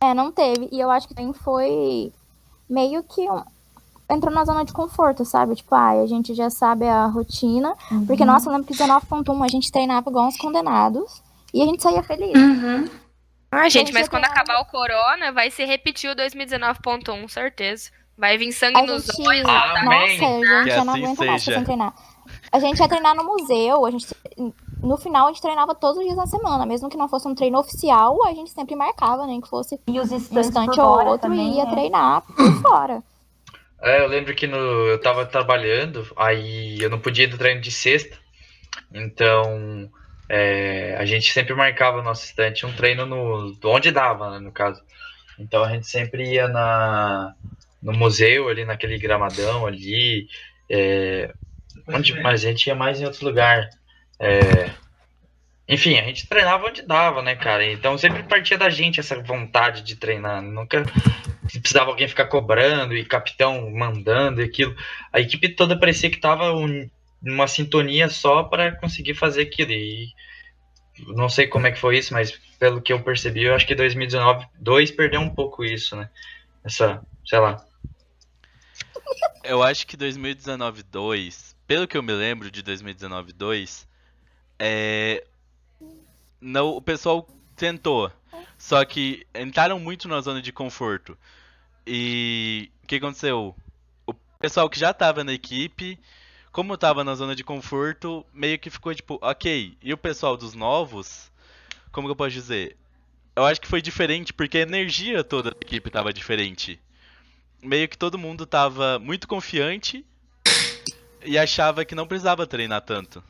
É, não teve. E eu acho que também foi meio que um... entrou na zona de conforto, sabe? Tipo, ai, a gente já sabe a rotina. Porque, Uhum. nossa, eu lembro que 19.1 a gente treinava igual uns condenados. E a gente saía feliz. Uhum. Ah, gente, mas quando acabar o corona, vai se repetir o 2019.1, certeza. Vai vir sangue A nos gente. olhos. Amém. Nossa, a gente Que já não assim aguenta mais sem treinar. A gente ia treinar no museu, a gente. No final a gente treinava todos os dias da semana, mesmo que não fosse um treino oficial, a gente sempre marcava, nem que fosse E os um estantes instante ou outro também, e ia né? treinar por [coughs] fora. É, eu lembro que no, eu tava trabalhando, aí eu não podia ir do treino de sexta, então é, a gente sempre marcava no nosso estante um treino no, onde dava, né, no caso. Então a gente sempre ia na, no museu, ali naquele gramadão ali, é, onde, mas a gente ia mais em outro lugar. É, enfim, a gente treinava onde dava, né, cara? Então sempre partia da gente essa vontade de treinar. Nunca precisava alguém ficar cobrando e capitão mandando e aquilo. A equipe toda parecia que tava numa sintonia só para conseguir fazer aquilo. E não sei como é que foi isso, mas pelo que eu percebi, eu acho que 2019 2 perdeu um pouco isso, né? Essa, sei lá. Eu acho que 2019 2, pelo que eu me lembro de 2019 2, é não, o pessoal tentou, só que entraram muito na zona de conforto. E o que aconteceu? O pessoal que já tava na equipe, como tava na zona de conforto, meio que ficou tipo, OK. E o pessoal dos novos, como que eu posso dizer? Eu acho que foi diferente porque a energia toda da equipe tava diferente meio que todo mundo tava muito confiante e achava que não precisava treinar tanto.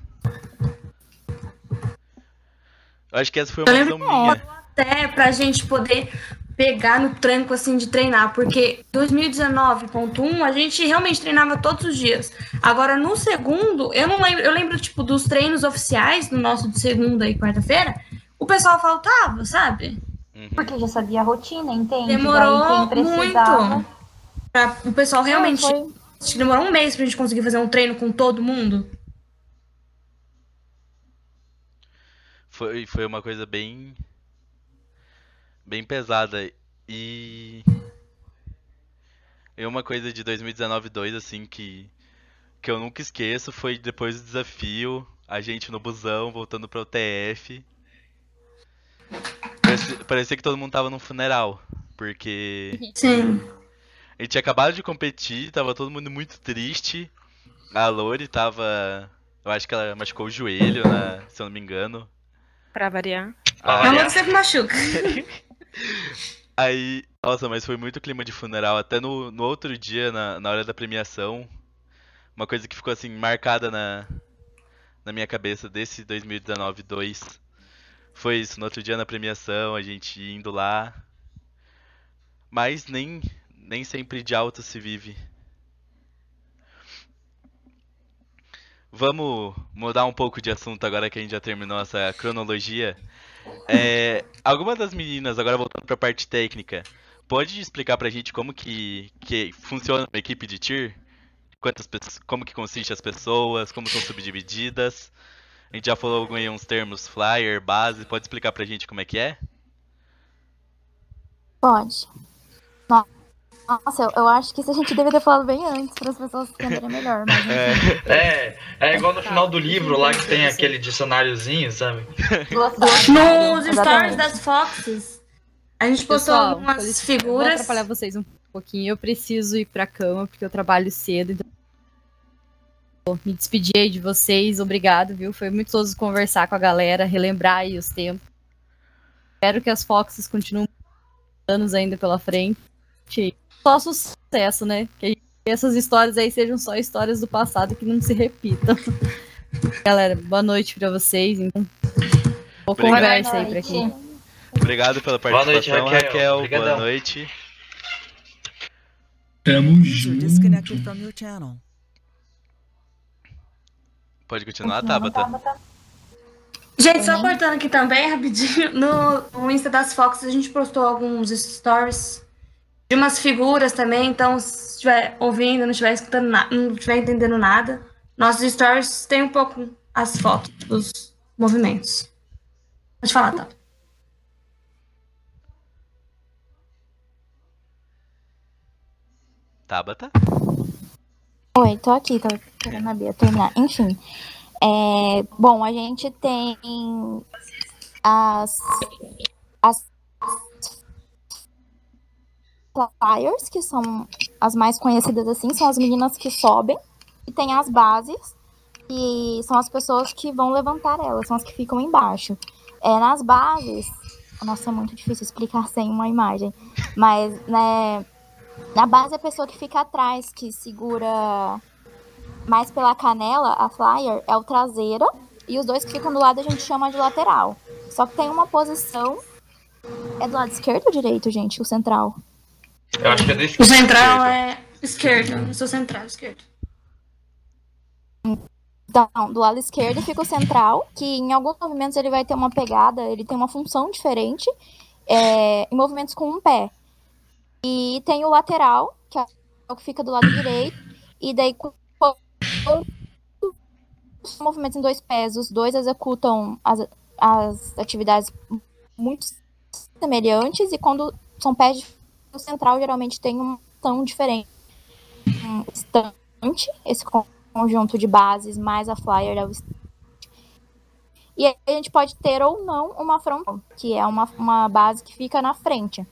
Eu acho que essa foi uma Eu visão minha. até pra gente poder pegar no tranco assim de treinar, porque 2019.1 a gente realmente treinava todos os dias. Agora no segundo, eu não lembro, eu lembro tipo dos treinos oficiais do nosso de segunda e quarta-feira, o pessoal faltava, sabe? Uhum. Porque já sabia a rotina, entende? Demorou muito. Pra o pessoal realmente Não, foi- acho que demorou um mês pra gente conseguir fazer um treino com todo mundo. Foi, foi uma coisa bem. Bem pesada. E. E uma coisa de 2019-2, assim, que. que eu nunca esqueço foi depois do desafio, a gente no busão, voltando pra UTF. Parecia, parecia que todo mundo tava num funeral. Porque. Sim. A gente tinha acabado de competir, tava todo mundo muito triste. A Lori tava. Eu acho que ela machucou o joelho, né? Se eu não me engano. Pra variar. Ah, A Lori sempre machuca. [laughs] Aí, nossa, mas foi muito clima de funeral. Até no, no outro dia, na, na hora da premiação, uma coisa que ficou assim, marcada na, na minha cabeça desse 2019-2 foi isso. No outro dia na premiação, a gente indo lá. Mas nem, nem sempre de alto se vive. Vamos mudar um pouco de assunto agora que a gente já terminou essa cronologia. É, alguma das meninas, agora voltando para a parte técnica, pode explicar pra gente como que, que funciona uma equipe de tir? Quantas pessoas, como que consiste as pessoas, como são subdivididas? A gente já falou alguns termos, flyer, base, pode explicar pra gente como é que é? Pode. Nossa, eu, eu acho que isso a gente deveria ter falado bem antes para as pessoas entenderem melhor. Mas [laughs] enfim. É, é igual no final do livro lá que tem aquele dicionáriozinho, sabe? Nos stories das Foxes, a gente postou Pessoal, algumas Eu vou figuras. atrapalhar vocês um pouquinho. Eu preciso ir pra cama, porque eu trabalho cedo. Então... Me despedir aí de vocês. Obrigado, viu? Foi muito gostoso conversar com a galera, relembrar aí os tempos. Espero que as Foxes continuem anos ainda pela frente. Só sucesso, né? Que essas histórias aí sejam só histórias do passado que não se repitam. [laughs] Galera, boa noite pra vocês. Então, boa Obrigado. conversa aí pra quem. Obrigado pela Boa noite, participação, Raquel. Raquel. Boa noite. Tamo junto. Pode continuar, Tabata? Gente, só cortando aqui também, rapidinho. No, no Insta das Foxes a gente postou alguns stories de umas figuras também. Então, se estiver ouvindo, não estiver escutando nada, não estiver entendendo nada, nossos stories tem um pouco as fotos dos movimentos. Pode falar, tá? Tabata? Oi, tô aqui, tô esperando a Bia terminar. Enfim, é, bom, a gente tem as, as flyers, que são as mais conhecidas assim, são as meninas que sobem, e tem as bases, que são as pessoas que vão levantar elas, são as que ficam embaixo. É, nas bases, nossa, é muito difícil explicar sem uma imagem, mas, né, na base, a pessoa que fica atrás, que segura mais pela canela, a flyer, é o traseiro. E os dois que ficam do lado a gente chama de lateral. Só que tem uma posição. É do lado esquerdo ou direito, gente? O central. Eu acho que é do O esquerdo. central é esquerdo. Eu sou central, esquerdo. Então, do lado esquerdo fica o central, que em alguns movimentos ele vai ter uma pegada, ele tem uma função diferente. é, em movimentos com um pé. E tem o lateral, que é o que fica do lado direito. E daí, com com os movimentos em dois pés, os dois executam as, as atividades muito semelhantes. E quando são pés, o central geralmente tem um tom diferente. Um estante, esse con- conjunto de bases, mais a flyer é o estante. E aí a gente pode ter ou não uma frontal, que é uma, uma base que fica na frente.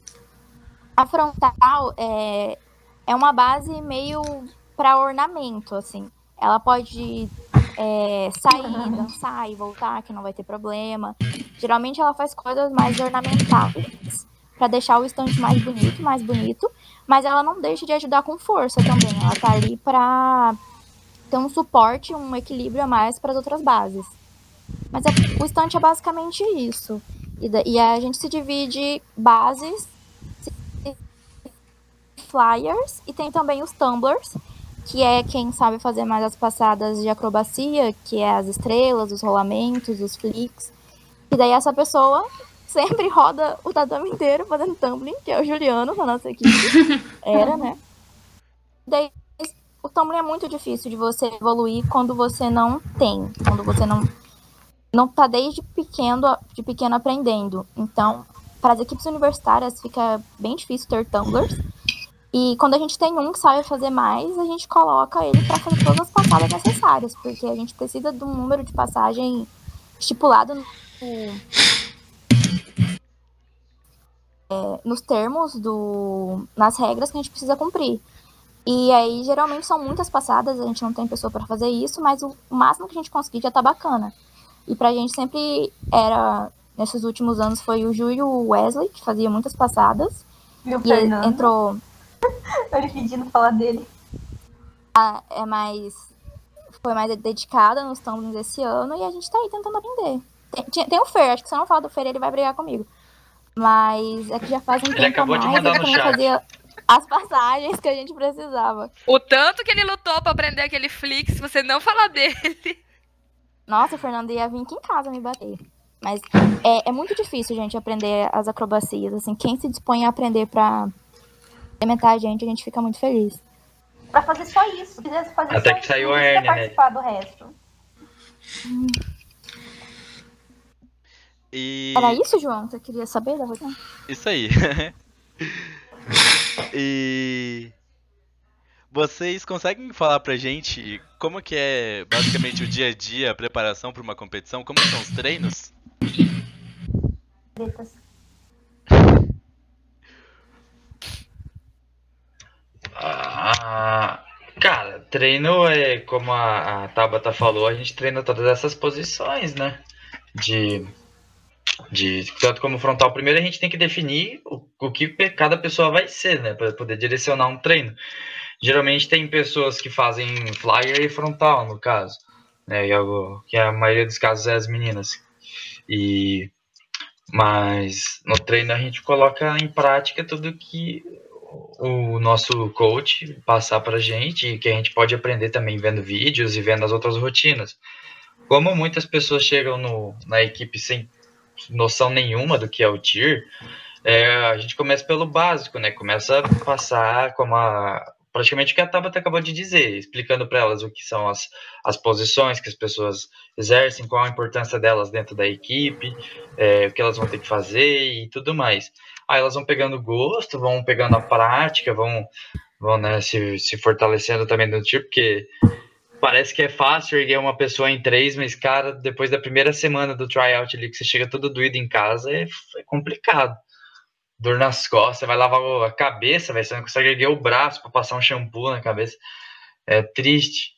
A frontal é, é uma base meio para ornamento, assim. Ela pode é, sair, dançar e voltar, que não vai ter problema. Geralmente ela faz coisas mais ornamentais para deixar o estante mais bonito, mais bonito. Mas ela não deixa de ajudar com força também. Ela tá ali para ter um suporte, um equilíbrio a mais para as outras bases. Mas é- o estante é basicamente isso. E, e a gente se divide bases, flyers e tem também os tumblers, que é quem sabe fazer mais as passadas de acrobacia, que é as estrelas, os rolamentos, os flicks. E daí essa pessoa sempre roda o tatame inteiro fazendo tumbling, que é o Juliano da nossa equipe. [laughs] Era, né? Daí o tumbling é muito difícil de você evoluir quando você não tem, quando você não não tá desde pequeno, de pequeno aprendendo. Então, para as equipes universitárias fica bem difícil ter tumblers. E quando a gente tem um que sabe fazer mais, a gente coloca ele para fazer todas as passadas necessárias, porque a gente precisa de um número de passagem estipulado no, é, nos termos do nas regras que a gente precisa cumprir. E aí, geralmente, são muitas passadas, a gente não tem pessoa para fazer isso, mas o máximo que a gente conseguir já tá bacana. E pra gente sempre era, nesses últimos anos, foi o Ju e o Wesley, que fazia muitas passadas. E o E Fernando? entrou. [laughs] Ele pedindo falar dele. a- é mais. Foi mais dedicada nos tumblings desse ano e a gente tá aí tentando aprender. Tem, tem o Fer, acho que se eu não falar do Fer, ele vai brigar comigo. Mas é que já faz um Ele tempo a acabou de mais, mandar ele no chat. as passagens que a gente precisava. O tanto que ele lutou pra aprender aquele Flix, se você não falar dele. Nossa, o Fernando ia vir aqui em casa me bater. Mas é, é muito difícil, gente, aprender as acrobacias. Assim, quem se dispõe a aprender pra implementar a gente, a gente fica muito feliz. Pra fazer só isso. Se quisesse fazer Até só que isso, saiu a hérnia, né? participar do resto. E. Era isso, João? Você queria saber da rotina? Isso aí. [laughs] e. Vocês conseguem falar pra gente como que é basicamente o dia a dia, a preparação pra uma competição? Como são os treinos? Tretas. Ah, cara, treino é como a, a Tabata falou, a gente treina todas essas posições, né? De, de tanto como frontal. Primeiro a gente tem que definir o, o que cada pessoa vai ser, né? Para poder direcionar um treino. Geralmente tem pessoas que fazem flyer e frontal, no caso, né? E algo que a maioria dos casos é as meninas. E mas no treino a gente coloca em prática tudo que o nosso coach passar pra gente e que a gente pode aprender também vendo vídeos e vendo as outras rotinas. Como muitas pessoas chegam no, na equipe sem noção nenhuma do que é o tier, é, a gente começa pelo básico, né? Começa a passar como a praticamente o que a Tabata acabou de dizer, explicando para elas o que são as, as posições que as pessoas exercem, qual a importância delas dentro da equipe, é, o que elas vão ter que fazer e tudo mais. Aí elas vão pegando gosto, vão pegando a prática, vão, vão né, se, se fortalecendo também no tipo, porque parece que é fácil erguer uma pessoa em três, mas, cara, depois da primeira semana do tryout ali, que você chega todo doído em casa, é, é complicado. Dor nas costas, você vai lavar a cabeça, véio, você não consegue erguer o braço para passar um shampoo na cabeça. É triste.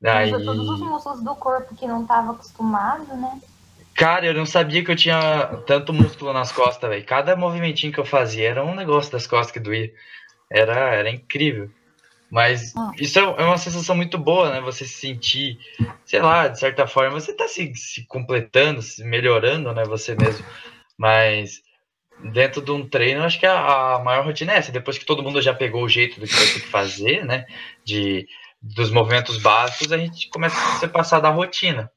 Daí... Usa todos os músculos do corpo que não tava acostumado, né? Cara, eu não sabia que eu tinha tanto músculo nas costas, velho. Cada movimentinho que eu fazia era um negócio das costas que doía. Era, era incrível. Mas isso é é uma sensação muito boa, né? Você se sentir, sei lá, de certa forma, você tá se, se completando, se melhorando, né? Você mesmo. Mas dentro de um treino, acho que a, a maior rotina é essa. Depois que todo mundo já pegou o jeito do que vai ter que fazer, né? De, dos movimentos básicos, a gente começa a se passar da rotina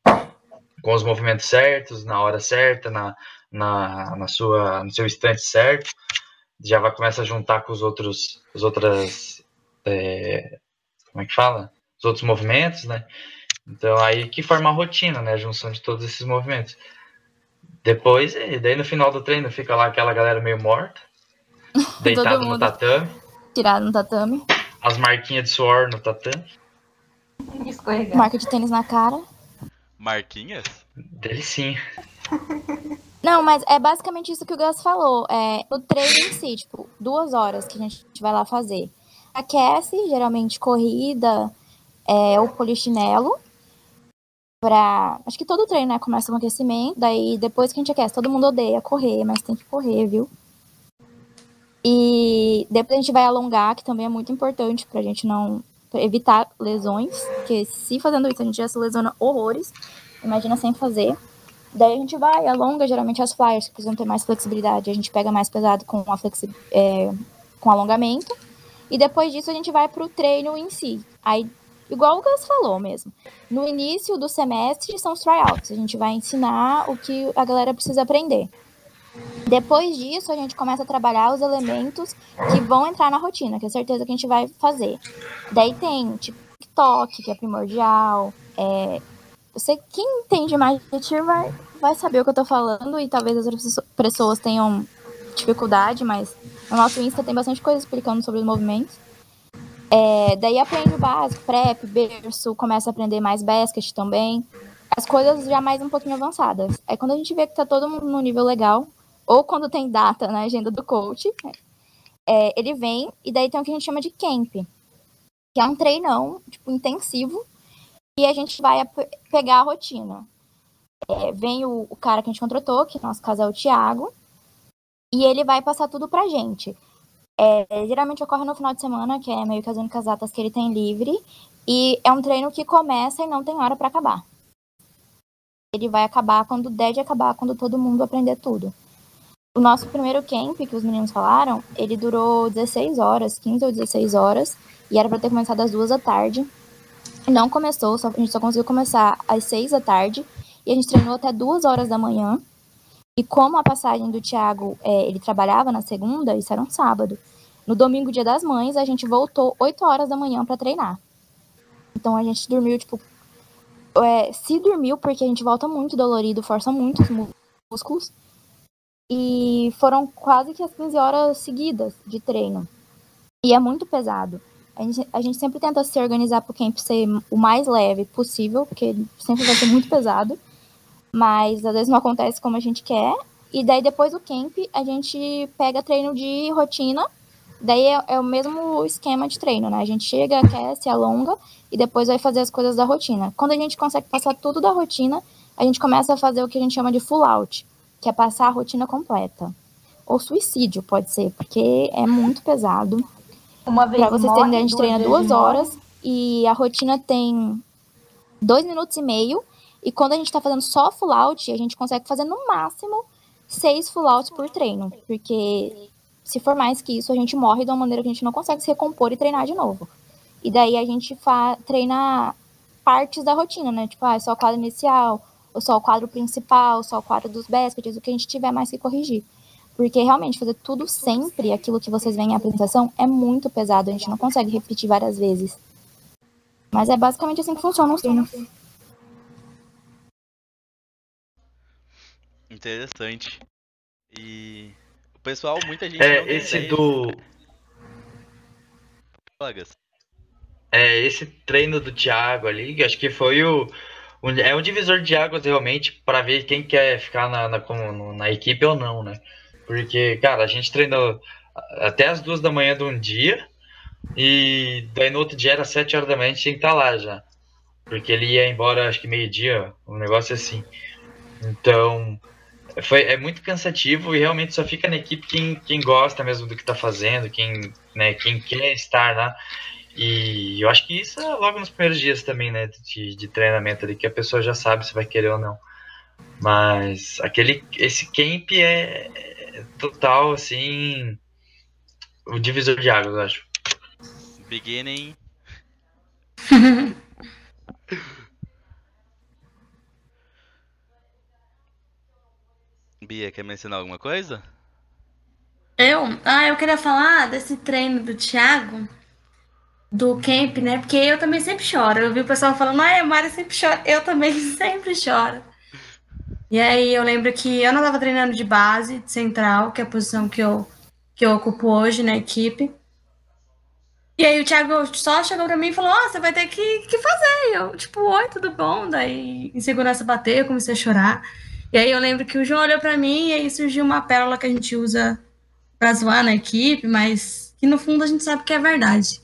com os movimentos certos, na hora certa, na, na, na sua, no seu instante certo, já vai começar a juntar com os outros, os outras, é, como é que fala? Os outros movimentos, né? Então aí que forma a rotina, né? A junção de todos esses movimentos. Depois, e daí no final do treino fica lá aquela galera meio morta, [laughs] deitada no tatame, Tirado no tatame, as marquinhas de suor no tatame. Escorregar. marca de tênis na cara. Marquinhas? Delicinha. [laughs] Não, mas é basicamente isso que o Gus falou. É, o treino em si, tipo, duas horas que a gente vai lá fazer. Aquece, geralmente corrida é, ou polichinelo. Pra... Acho que todo treino né, começa com aquecimento. Daí depois que a gente aquece, todo mundo odeia correr, mas tem que correr, viu? E depois a gente vai alongar, que também é muito importante pra gente não pra evitar lesões. Porque se fazendo isso a gente já se lesiona horrores. Imagina sem fazer. Daí a gente vai, alonga geralmente as flyers que precisam ter mais flexibilidade. A gente pega mais pesado com, a flexi é, com alongamento. E depois disso a gente vai pro treino em si. Aí, igual o Gus falou mesmo. No início do semestre são os tryouts. A gente vai ensinar o que a galera precisa aprender. Depois disso, a gente começa a trabalhar os elementos que vão entrar na rotina, que é certeza que a gente vai fazer. Daí tem, tipo, TikTok, que é primordial. É, você, quem entende mais de tiro vai, vai saber o que eu tô falando e talvez as outras pessoas tenham dificuldade, mas no nosso Insta tem bastante coisa explicando sobre os movimentos. É, daí aprende o básico, prep, berço, começa a aprender mais basket também. As coisas já mais um pouquinho avançadas. Aí quando a gente vê que tá todo mundo no nível legal, ou quando tem data na agenda do coach, é, ele vem e daí tem o que a gente chama de camp. que é um treinão, tipo, intensivo, e a gente vai pegar a rotina. É, vem o, o cara que a gente contratou, que no nosso caso é o Thiago, e ele vai passar tudo pra gente. É, geralmente ocorre no final de semana, que é meio que as únicas datas que ele tem livre, e é um treino que começa e não tem hora pra acabar. Ele vai acabar quando der de acabar, quando todo mundo aprender tudo. O nosso primeiro camp, que os meninos falaram, ele durou 16 horas, 15 ou 16 horas, e era pra ter começado às duas da tarde. Não começou, só, a gente só conseguiu começar às 6 da tarde, e a gente treinou até duas horas da manhã. E como a passagem do Thiago, é, ele trabalhava na segunda, isso era um sábado. No domingo, dia das mães, a gente voltou 8 horas da manhã pra treinar. Então a gente dormiu, tipo, é, se dormiu, porque a gente volta muito dolorido, força muito os mú- músculos. E foram quase que as 15 horas seguidas de treino. E é muito pesado. A gente, a gente sempre tenta se organizar para o camp ser o mais leve possível, porque sempre vai ser muito pesado. Mas às vezes não acontece como a gente quer. E daí depois do camp, a gente pega treino de rotina. Daí é, é o mesmo esquema de treino, né? A gente chega, aquece, alonga e depois vai fazer as coisas da rotina. Quando a gente consegue passar tudo da rotina, a gente começa a fazer o que a gente chama de full out, que é passar a rotina completa. Ou suicídio, pode ser, porque é muito pesado. Uma vez Pra vocês morre, terem a gente duas treina duas morre. horas e a rotina tem dois minutos e meio. E quando a gente tá fazendo só full out, a gente consegue fazer no máximo seis full outs por treino. Porque se for mais que isso, a gente morre de uma maneira que a gente não consegue se recompor e treinar de novo. E daí a gente treina partes da rotina, né? Tipo, ah, é só o quadro inicial, ou só o quadro principal, só o quadro dos baskets, o que a gente tiver mais que corrigir. Porque realmente fazer tudo sempre, aquilo que vocês veem em apresentação, é muito pesado. A gente não consegue repetir várias vezes. Mas é basicamente assim que funciona os treinos. Interessante. E o pessoal, muita gente É, esse do. Fala, Gus. É, esse treino do Thiago ali, que acho que foi o. o- é um divisor de águas realmente para ver quem quer ficar na, na, na equipe ou não, né? Porque, cara, a gente treinou até as duas da manhã de um dia e daí no outro dia era sete horas da manhã a gente tinha que estar lá já. Porque ele ia embora acho que meio-dia, um negócio assim. Então, foi, é muito cansativo e realmente só fica na equipe quem, quem gosta mesmo do que tá fazendo, quem, né, quem quer estar lá. E eu acho que isso é logo nos primeiros dias também, né, de, de treinamento ali, que a pessoa já sabe se vai querer ou não. Mas aquele, esse camp é, é total, assim, o divisor de águas, eu acho. Beginning. [laughs] Bia, quer mencionar alguma coisa? Eu? Ah, eu queria falar desse treino do Thiago, do camp, né? Porque eu também sempre choro. Eu vi o pessoal falando, ah, a Mari sempre chora. Eu também [laughs] sempre choro. E aí eu lembro que eu não tava treinando de base, de central, que é a posição que eu, que eu ocupo hoje na equipe. E aí o Thiago só chegou pra mim e falou, ó, você vai ter que, que fazer. E eu, tipo, oi, tudo bom? Daí insegurança bateu, eu comecei a chorar. E aí eu lembro que o João olhou pra mim e aí surgiu uma pérola que a gente usa pra zoar na equipe, mas que no fundo a gente sabe que é verdade.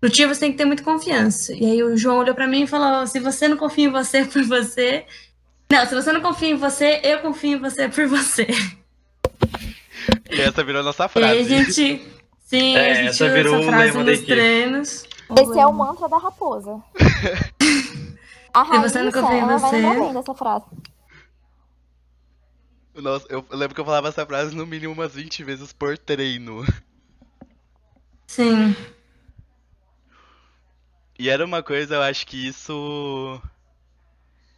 No time você tem que ter muita confiança. E aí o João olhou pra mim e falou: se você não confia em você [laughs] por você. Não, se você não confia em você, eu confio em você por você. E essa virou nossa E frase. aí a gente. Sim, É, a gente essa usa virou essa frase nos treinos. Esse é o mantra da raposa. [laughs] A Se você não confia em ela vai você- lembrar bem dessa frase. Nossa, eu lembro que eu falava essa frase no mínimo umas 20 vezes por treino. Sim. E era uma coisa, eu acho que isso.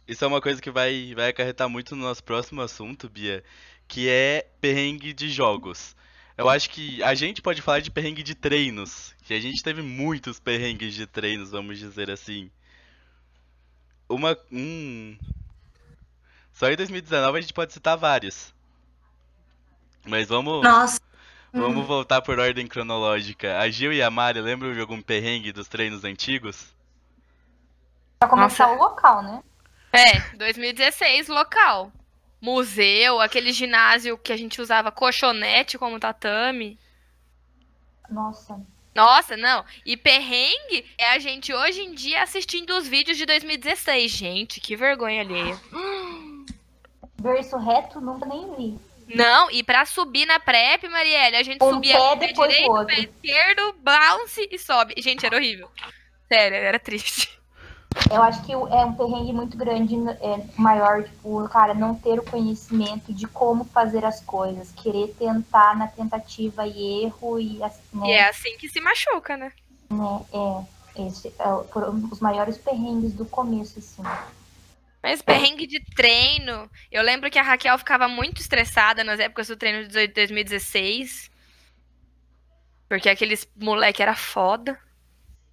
Isso é uma coisa que vai, vai acarretar muito no nosso próximo assunto, Bia, que é perrengue de jogos. Eu acho que a gente pode falar de perrengue de treinos, que a gente teve muitos perrengues de treinos, vamos dizer assim. Uma. Um. Só em 2019 a gente pode citar vários. Mas vamos. Nossa. Vamos voltar por ordem cronológica. A Gil e a Mari lembram de algum perrengue dos treinos antigos? Pra começar o local, né? É, 2016, local. Museu, aquele ginásio que a gente usava colchonete como tatame. Nossa. Nossa, não. E perrengue é a gente hoje em dia assistindo os vídeos de 2016. Gente, que vergonha alheia. [gasps] Verso reto, nunca nem vi. Não, e pra subir na prep, Marielle, a gente Um subia pé pé direito, pé esquerdo, bounce e sobe. Gente, era horrível. Sério, era triste. Eu acho que é um perrengue muito grande, é, maior, tipo, cara, não ter o conhecimento de como fazer as coisas, querer tentar na tentativa e erro e assim, né? E é assim que se machuca, né? né, é, esse é, foram os maiores perrengues do começo, assim. Mas perrengue de treino. Eu lembro que a Raquel ficava muito estressada nas épocas do treino de 2016. Porque aqueles moleque era foda.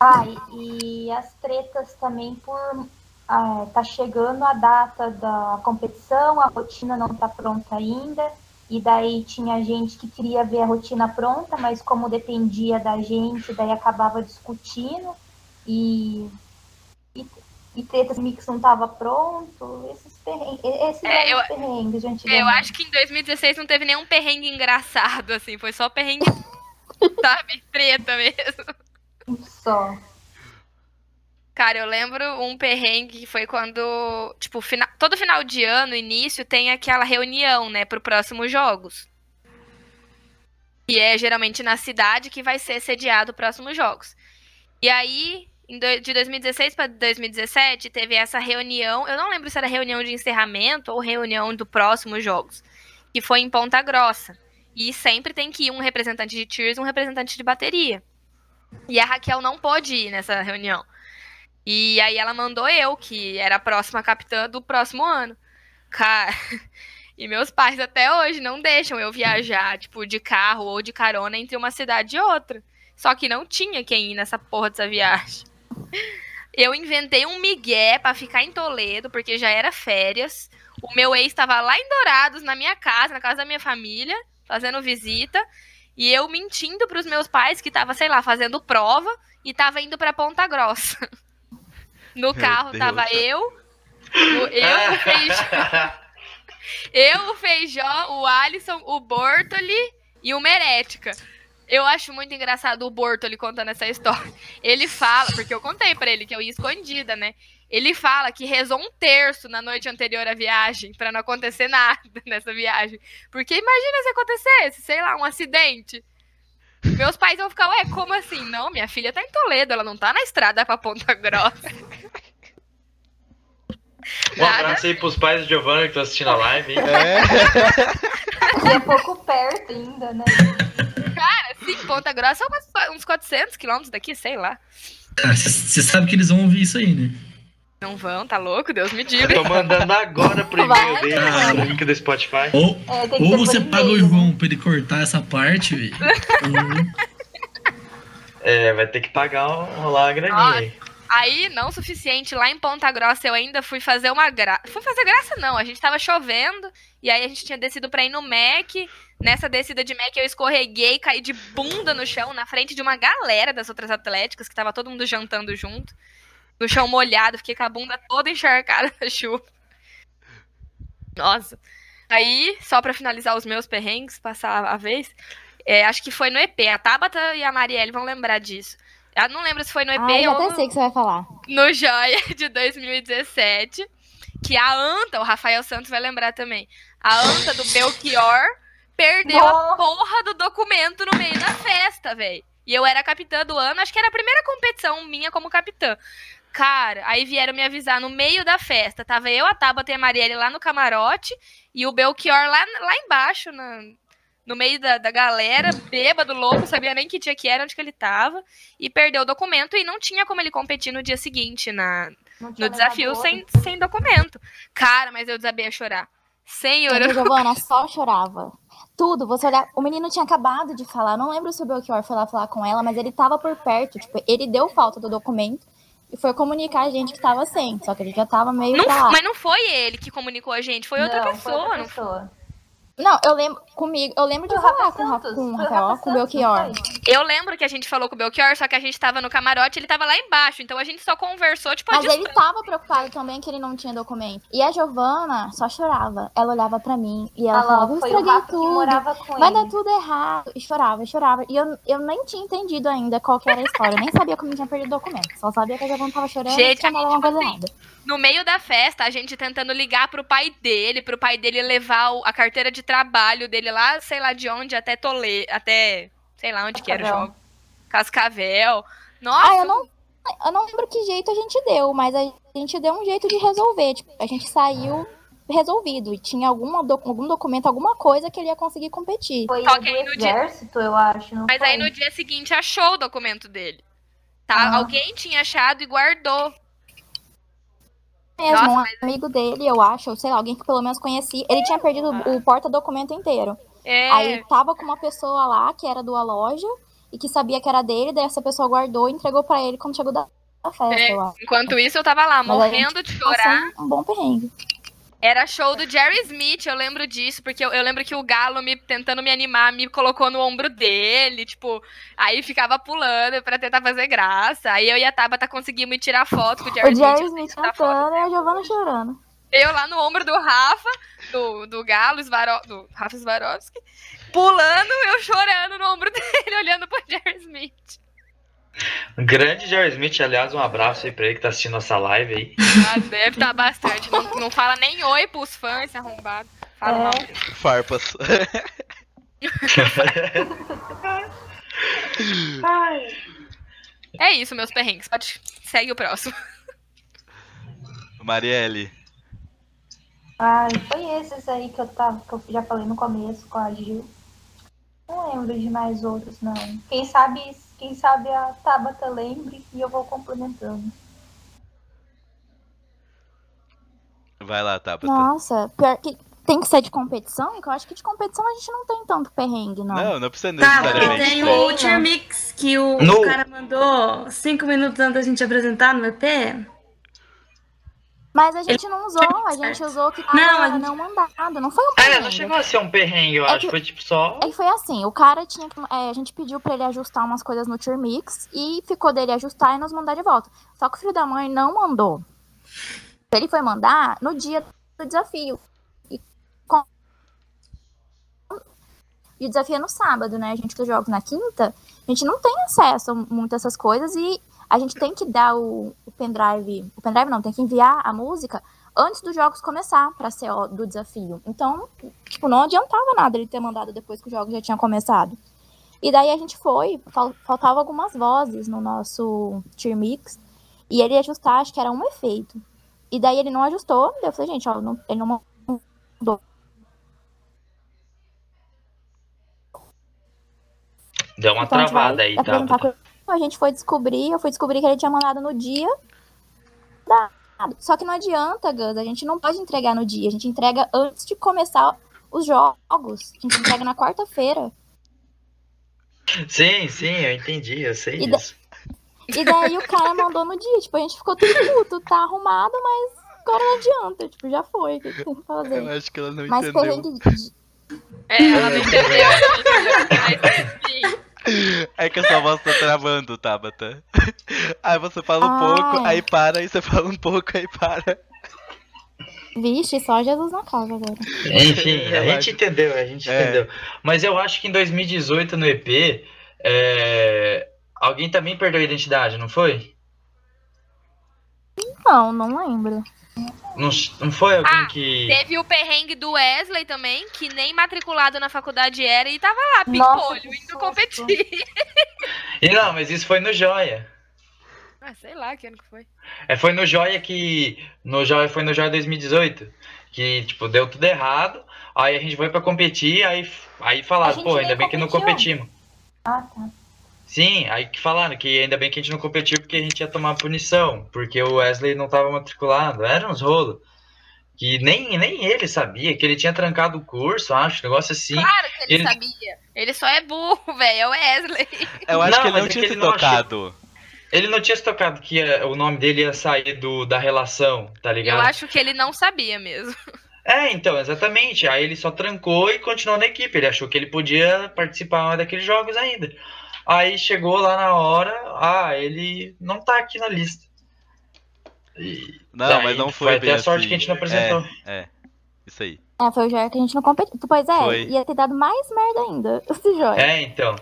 Ah, e, e as tretas também por ah, tá chegando a data da competição, a rotina não tá pronta ainda, e daí tinha gente que queria ver a rotina pronta, mas como dependia da gente, daí acabava discutindo, e, e, e tretas mix não tava pronto, esses perrengues, esses É, eu- perrengues de antigamente. Eu acho que em 2016 não teve nenhum perrengue engraçado, assim. Foi só perrengue, [laughs] sabe? Treta mesmo. Só. Cara, eu lembro um perrengue que foi quando, tipo, fina- todo final de ano, início, tem aquela reunião, né, pro próximos jogos. Que é geralmente na cidade que vai ser sediado os próximos jogos. E aí, de 2016 para 2017, teve essa reunião. Eu não lembro se era reunião de encerramento ou reunião do próximos jogos. Que foi em Ponta Grossa. E sempre tem que ir um representante de e um representante de bateria. E a Raquel não pôde ir nessa reunião. E aí ela mandou eu, que era a próxima capitã do próximo ano. Cara, [laughs] e meus pais até hoje não deixam eu viajar, tipo, de carro ou de carona entre uma cidade e outra. Só que não tinha quem ir nessa porra dessa viagem. Eu inventei um migué pra ficar em Toledo, porque já era férias. O meu ex estava lá em Dourados, na minha casa, na casa da minha família, fazendo visita. E eu mentindo pros meus pais que tava, sei lá, fazendo prova e tava indo pra Ponta Grossa. [laughs] No carro Deus. tava eu, o- eu, o Feijó, [laughs] eu, o Feijó, o Alisson, o Bortoli e o Merética. Eu acho muito engraçado o Bortoli contando essa história. Ele fala, porque eu contei pra ele que eu ia escondida, né? Ele fala que rezou um terço na noite anterior à viagem pra não acontecer nada [laughs] nessa viagem. Porque imagina se acontecesse, sei lá, um acidente. Meus pais vão ficar, ué, como assim? Não, minha filha tá em Toledo, ela não tá na estrada pra Ponta Grossa. Um abraço aí pros pais do Giovanna que estão assistindo a live. hein? E é pouco perto ainda, né? Cara, sim, Ponta Grossa é uns 400 quilômetros daqui, sei lá. Cara, você sabe que eles vão ouvir isso aí, né? Não vão, tá louco? Deus me Eu diga. tô mandando agora pro e-mail dele cara. o link do Spotify. Ou, É, ou você paga o? João pra ele cortar essa parte, velho. [laughs] É, vai ter que pagar um- lá a graninha aí. Não o suficiente, lá em Ponta Grossa eu ainda fui fazer uma graça. Fui fazer graça, não. A gente tava chovendo, e aí a gente tinha descido pra ir no Mac. Nessa descida de Mac eu escorreguei, caí de bunda no chão, na frente de uma galera das outras atléticas, que tava todo mundo jantando junto. No chão molhado, fiquei com a bunda toda encharcada na chuva. Nossa. Aí, só pra finalizar os meus perrengues, passar a vez, é, acho que foi no EP. A Tabata e a Marielle vão lembrar disso. Eu não lembro se foi no EP Ai, já ou até no sei que você vai falar. no [laughs] Joia de 2017, que a Anta, o Rafael Santos vai lembrar também, a Anta do Belchior perdeu a porra do documento no meio da festa, velho. E eu era capitã do ano, acho que era a primeira competição minha como capitã. Cara, aí vieram me avisar no meio da festa. Tava eu, a Tabata e a Marielle lá no camarote e o Belchior lá, lá embaixo, na- no meio da, da galera, bêbado, louco, sabia nem que dia que era, onde que ele tava, e perdeu o documento e não tinha como ele competir no dia seguinte na, no desafio sem, sem documento. Cara, mas eu desabei a chorar. Senhor, eu... Giovana [laughs] só chorava. Tudo, você olhar. O menino tinha acabado de falar. Não lembro se o Belchior foi lá falar com ela, mas ele tava por perto. Tipo, ele deu falta do documento e foi comunicar a gente que tava sem. Só que ele já tava meio Não, mas não foi ele que comunicou a gente, foi outra Não, pessoa. foi outra pessoa. Não, eu lembro comigo, eu lembro de o falar Rafa com, Santos, com o Rafael, Rafa com o Belchior. não? Eu lembro que a gente falou com o Belchior, só que a gente tava no camarote, ele tava lá embaixo, então a gente só conversou, tipo, a Mas ele distância. tava preocupado também que ele não tinha documento. E a Giovana só chorava. Ela olhava pra mim e ela Ah lá, falava, eu estraguei tudo. morava com Vai ele. dar tudo errado. E chorava, e chorava. E eu, eu nem tinha entendido ainda qual que era a história. Eu nem sabia como tinha perdido o documento. Só sabia que a Giovana tava chorando e Gente, tinha a dado gente, alguma tipo coisa assim, errada. No meio da festa, a gente tentando ligar pro pai dele, pro pai dele levar o- a carteira de trabalho dele lá, sei lá de onde, até Tole, até sei lá onde que era o Cascavel. jogo. Cascavel. Nossa, Ah, eu não, eu não lembro que jeito a gente deu, mas a gente deu um jeito de resolver. Tipo, a gente saiu resolvido. E tinha alguma doc- algum documento, alguma coisa que ele ia conseguir competir. Foi Só que do aí no dia- exército, eu acho. Não Mas foi? aí no dia seguinte achou o documento dele. Tá? Ah. Alguém tinha achado e guardou. Mesmo, Nossa, um mas- amigo dele, eu acho, ou sei lá, alguém que pelo menos conhecia, ele tinha perdido o porta-documento inteiro. É. Aí tava com uma pessoa lá que era da loja e que sabia que era dele, daí essa pessoa guardou e entregou pra ele quando chegou da festa, É. Enquanto isso, eu tava lá, Mas morrendo de chorar. um bom perrengue. Era show do Jerry Smith, eu lembro disso, porque eu, eu lembro que o Galo, me tentando me animar, me colocou no ombro dele, tipo, aí ficava pulando pra tentar fazer graça. Aí eu e a Tabata conseguimos tirar foto com o Jerry O Jerry Smith. Smith cantando e a Giovanna chorando. Eu lá no ombro do Rafa, do, do Galo, Svaro, do Rafa Swarovski, pulando, eu chorando no ombro [laughs] dele, olhando pro Jerry Smith. Grande Jerry Smith, aliás, um abraço aí pra ele que tá assistindo essa live aí. Ah, deve estar bastante. Não, não fala nem oi pros fãs, arrombado. Fala mal. Farpas. [laughs] É isso, meus perrengues. Pode... Segue o próximo. Marielle. Ai, foi esses aí que eu, tava, que eu já falei no começo com a Gil. Não lembro de mais outros, não. Quem sabe, quem sabe a Tabata lembre e eu vou complementando. Vai lá, Tabata. Nossa, pior que tem que ser de competição, que eu acho que de competição a gente não tem tanto perrengue, não. Não, não precisa Tá, porque necessariamente. tem o Ultra Mix que o, No- o cara mandou cinco minutos antes da gente apresentar no EP. Mas a gente não usou, a gente usou o que tava Não, não, mandado, não foi um É, perrengue. não chegou a ser um perrengue, eu É acho. que- Foi tipo só. É que foi assim, o cara tinha que. é, a gente pediu pra ele ajustar umas coisas no Tier Mix e ficou dele ajustar e nos mandar de volta. Só que o filho da mãe não mandou. Ele foi mandar no dia do desafio. E, com- e o desafio é no sábado, né? A gente que joga na quinta, a gente não tem acesso a muito a essas coisas e a gente tem que dar o pendrive. O pendrive não, tem que enviar a música antes dos jogos começar pra ser do desafio. Então, tipo, não adiantava nada ele ter mandado depois que os jogos já tinham começado. E daí a gente foi, fal- faltava algumas vozes no nosso tier mix, e ele ia ajustar, acho que era um efeito. E daí ele não ajustou, eu falei, gente, ó, não- ele não mandou. Deu uma Então travada aí, com- A gente foi descobrir, eu fui descobrir que ele tinha mandado no dia dado. Só que não adianta, Gus, a gente não pode entregar no dia, a gente entrega antes de começar os jogos. A gente entrega na quarta-feira. Sim, sim, eu entendi, eu sei E da- disso. E daí o cara mandou no dia, tipo, a gente ficou tudo puto, tá arrumado, mas agora não adianta, tipo, já foi, o que que tem que Eu fazer? acho que ela não Mas entendeu. perrengue de- É, ela não entendeu. Mas, enfim. [laughs] É que a sua voz tá travando, Tabata. [laughs] Aí você fala um Ah, pouco, aí para, aí você fala um pouco, aí para. Vixe, só Jesus na causa agora. Enfim, a gente entendeu, a gente É. entendeu. Mas eu acho que em 2018, no EP, é, alguém também perdeu a identidade, não foi? Não, não lembro. Não, não foi alguém Ah, que. Teve o perrengue do Wesley também, que nem matriculado na faculdade era e tava lá, pimpolho, indo susto. competir. E não, mas isso foi no Joia. Ah, sei lá que ano que foi. É, foi no Joia que. No Joia, foi no Joia 2018. Que, tipo, deu tudo errado. Aí a gente foi pra competir, aí, aí falaram, pô, ainda bem que não competimos. Ah, tá. Sim, aí que falaram que ainda bem que a gente não competiu porque a gente ia tomar punição, porque o Wesley não tava matriculado, era uns rolos. Que nem, nem ele sabia, que ele tinha trancado o curso, acho, negócio assim. Claro que ele, Ele- sabia. Ele só é burro, [laughs] velho. É o Wesley. Eu acho Não, que ele não é tinha que se não achou- tocado. Ele não tinha se tocado que ia- o nome dele ia sair do, da relação, tá Eu ligado? acho que ele não sabia mesmo. É, então, exatamente. Aí ele só trancou e continuou na equipe. Ele achou que ele podia participar daqueles jogos ainda. Aí chegou lá na hora, ah, ele não tá aqui na lista. E Não, daí mas não foi, Foi bem até a sorte assim. que a gente não apresentou. É, é. Isso aí. É, foi o joia que a gente não competiu. Pois é, Foi. ia ter dado mais merda ainda, [laughs] esse joia. É, então.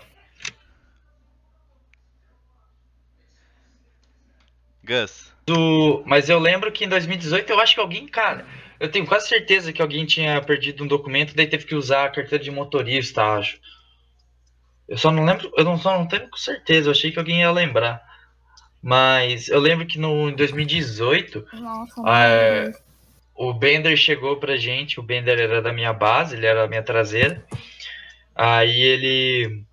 Gus. Do... Mas eu lembro que em 2018 eu acho que alguém, cara, eu tenho quase certeza que alguém tinha perdido um documento, daí teve que usar a carteira de motorista, acho. Eu só não lembro, eu não, só não tenho com certeza, eu achei que alguém ia lembrar. Mas eu lembro que no em 2018, Nossa, é, o Bender chegou pra gente, o Bender era da minha base, ele era a minha traseira. Aí ele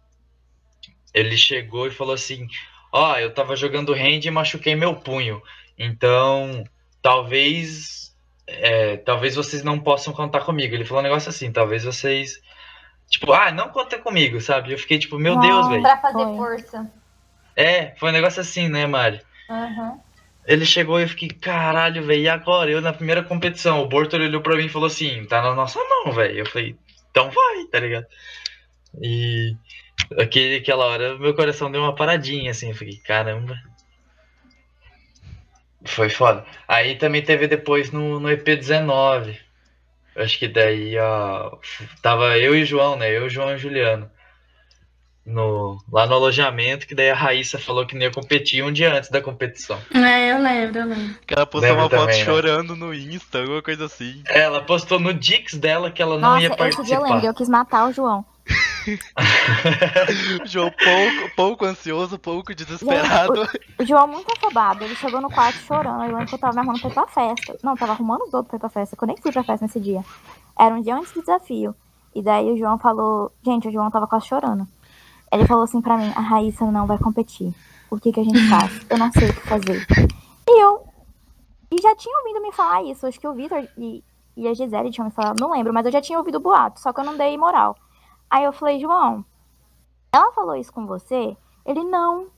ele chegou e falou assim: Ó, eu tava jogando hand e machuquei meu punho. Então, talvez. é, talvez vocês não possam contar comigo. Ele falou um negócio assim, talvez vocês. Tipo, ah, não contem comigo, sabe? Eu fiquei tipo, meu Deus, velho. Pra fazer força. É, foi um negócio assim, né, Mari? Aham. Ele chegou e eu fiquei, caralho, velho, e agora? Eu na primeira competição, o Borto olhou pra mim e falou assim, tá na nossa mão, velho. Eu falei, então vai, tá ligado? E aquele, aquela hora meu coração deu uma paradinha, assim, eu fiquei, caramba. Foi foda. Aí também teve depois no, no EP19. Acho que daí, ó, tava eu e o João, né? Eu, João e o Juliano. No, lá no alojamento, que daí a Raíssa falou que não ia competir um dia antes da competição. É, eu lembro, eu lembro. Que ela postou Lembro uma foto também, né? chorando no Insta, alguma coisa assim. Ela postou no Dix dela que ela não Nossa, ia esse dia eu participar. lembro, eu quis matar o João. [laughs] João pouco, pouco ansioso, pouco desesperado. O João muito afobado, ele chegou no quarto chorando. Eu lembro que eu tava me arrumando pra ir pra festa. Não, tava arrumando os outros pra ir pra festa, que eu nem fui pra festa nesse dia. Era um dia antes do desafio. E daí o João falou. Gente, o João tava quase chorando. Ele falou assim pra mim: a Raíssa não vai competir. O que que a gente faz? Eu não sei o que fazer. E eu. E já tinha ouvido me falar isso. Acho que o Vitor e, e a Gisele tinham me falado, não lembro, mas eu já tinha ouvido o boato, só que eu não dei moral. Aí eu falei, João, ela falou isso com você? Ele, não,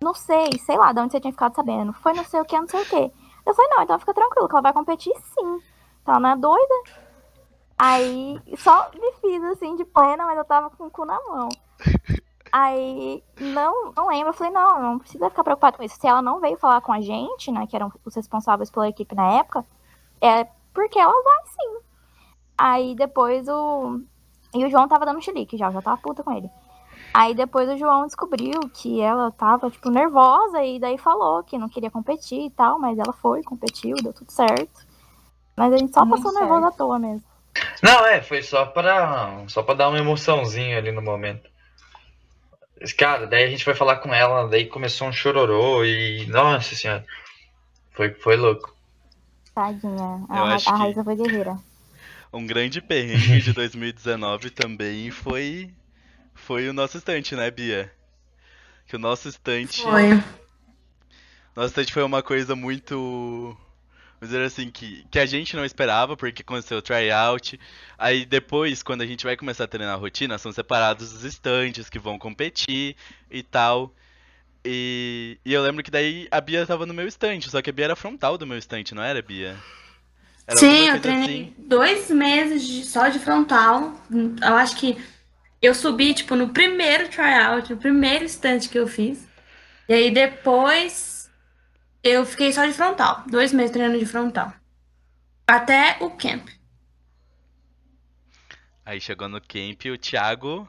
não sei, sei lá de onde você tinha ficado sabendo. Foi não sei o que, não sei o que. Eu falei, não, então fica tranquilo, que ela vai competir sim. Então ela não é doida. Aí só me fiz assim de plena, mas eu tava com o cu na mão. Aí não, não lembro, eu falei, não, não precisa ficar preocupado com isso. Se ela não veio falar com a gente, né, que eram os responsáveis pela equipe na época, é porque ela vai sim. Aí depois o. E o João tava dando chilique já, eu já tava puta com ele. Aí depois o João descobriu que ela tava, tipo, nervosa e daí falou que não queria competir e tal, mas ela foi, competiu, deu tudo certo. Mas a gente só Muito passou nervosa à toa mesmo. Não, é, foi só pra, só pra dar uma emoçãozinha ali no momento. Cara, daí a gente foi falar com ela, daí começou um chororô e. Nossa senhora. Foi, foi louco. Tadinha. Eu A, a que- Raíssa foi guerreira. Um grande perrengue de 2019 também foi foi o nosso estante, né, Bia? Que o nosso estante Foi. Nosso estante foi uma coisa muito vamos dizer assim que que a gente não esperava porque aconteceu o tryout. Aí depois, quando a gente vai começar a treinar a rotina, são separados os estantes que vão competir e tal. E, e eu lembro que daí a Bia tava no meu estante, só que a Bia era frontal do meu estante, não era, Bia? Era Sim, eu treinei assim. dois meses de- só de frontal. Eu acho que eu subi, tipo, no primeiro tryout, no primeiro instante que eu fiz. E aí depois eu fiquei só de frontal. Dois meses treinando de frontal. Até o camp. Aí chegou no camp o Thiago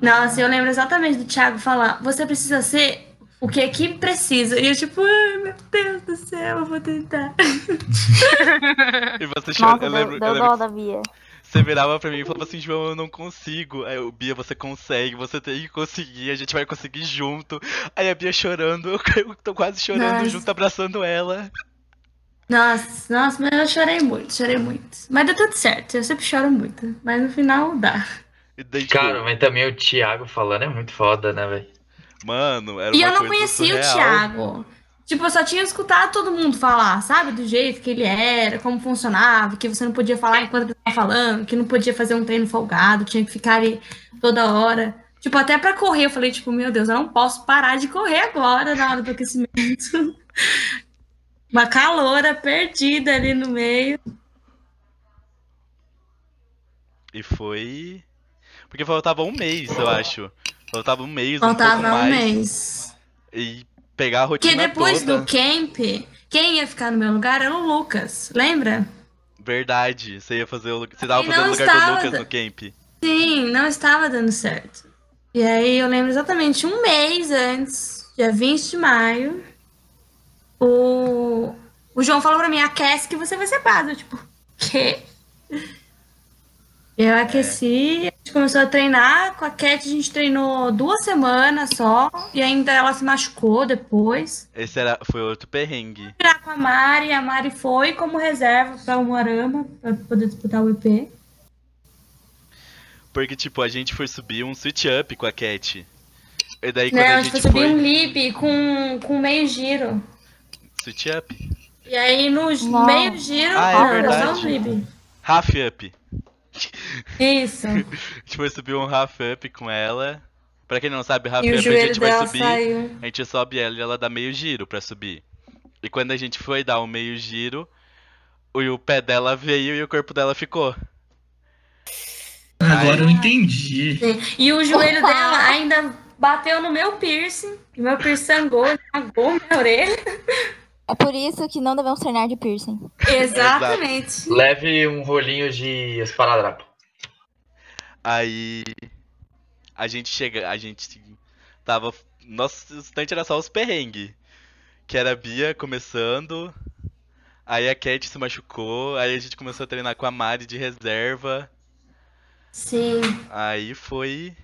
Nossa, eu lembro exatamente do Thiago falar: você precisa ser o que a equipe precisa. E eu, tipo, ai meu Deus do céu, eu vou tentar. [laughs] E você chorou, Nossa, eu lembro, deu eu dó lembro da Bia. que você virava pra mim e falava assim, João, eu não consigo. Aí eu, Bia, você consegue, você tem que conseguir, a gente vai conseguir junto. Aí a Bia chorando, [laughs] eu, eu tô quase chorando Nossa. junto, abraçando ela. Nossa, nossa, mas eu chorei muito, chorei muito. Mas deu tudo certo, eu sempre choro muito. Mas no final dá. Daí, tipo, Cara, mas também o Thiago falando é muito foda, né, velho? Mano, era E eu não conhecia o surreal. Thiago. Tipo, eu só tinha escutado todo mundo falar, sabe? Do jeito que ele era, como funcionava, que você não podia falar enquanto ele tava falando, que não podia fazer um treino folgado, tinha que ficar ali toda hora. Tipo, até pra correr, eu falei, tipo, meu Deus, eu não posso parar de correr agora na hora do aquecimento. [laughs] Uma caloura perdida ali no meio. E foi. Porque faltava um mês, eu acho. Faltava um mês, um Faltava um mais. mês. E pegar a Porque rotina depois toda. do camp, quem ia ficar no meu lugar era o Lucas, lembra? Verdade. Você ia fazer o. Você tava fazendo o lugar do Lucas no camp. Sim, não estava dando certo. E aí eu lembro exatamente um mês antes, dia 20 de maio, o, o João falou pra mim, aquece que você vai ser base. Eu, tipo, [laughs] quê? Eu aqueci, a gente começou a treinar, com a Cat a gente treinou duas semanas só, e ainda ela se machucou depois. Esse era, foi outro perrengue. Treinar com a Mari, a Mari foi como reserva para o Moarama, para poder disputar o EP. Porque, tipo, a gente foi subir um switch up com a Cat. E daí quando Não, a a gente foi subir um foi. lip com, com meio giro. Switch up? E aí no Não. meio giro, Ah, é não, um lip. Half up. Isso. A gente foi subir um half up com ela. Pra quem não sabe, half E up a gente vai subir. saiu. A gente sobe ela e ela dá meio giro pra subir. E quando a gente foi dar o meio giro, o, o pé dela veio e o corpo dela ficou. Agora eu entendi. Sim. E o joelho dela ainda bateu no meu piercing. E meu piercing sangrou, esmagou minha orelha. É por isso que não devemos treinar de piercing. Exatamente. Leve um rolinho de esparadrapo. Aí a gente chega, a gente tava, nosso instante era só os perrengue, que era a Bia começando, aí a Cat se machucou, aí a gente começou a treinar com a Mari de reserva, Sim. aí foi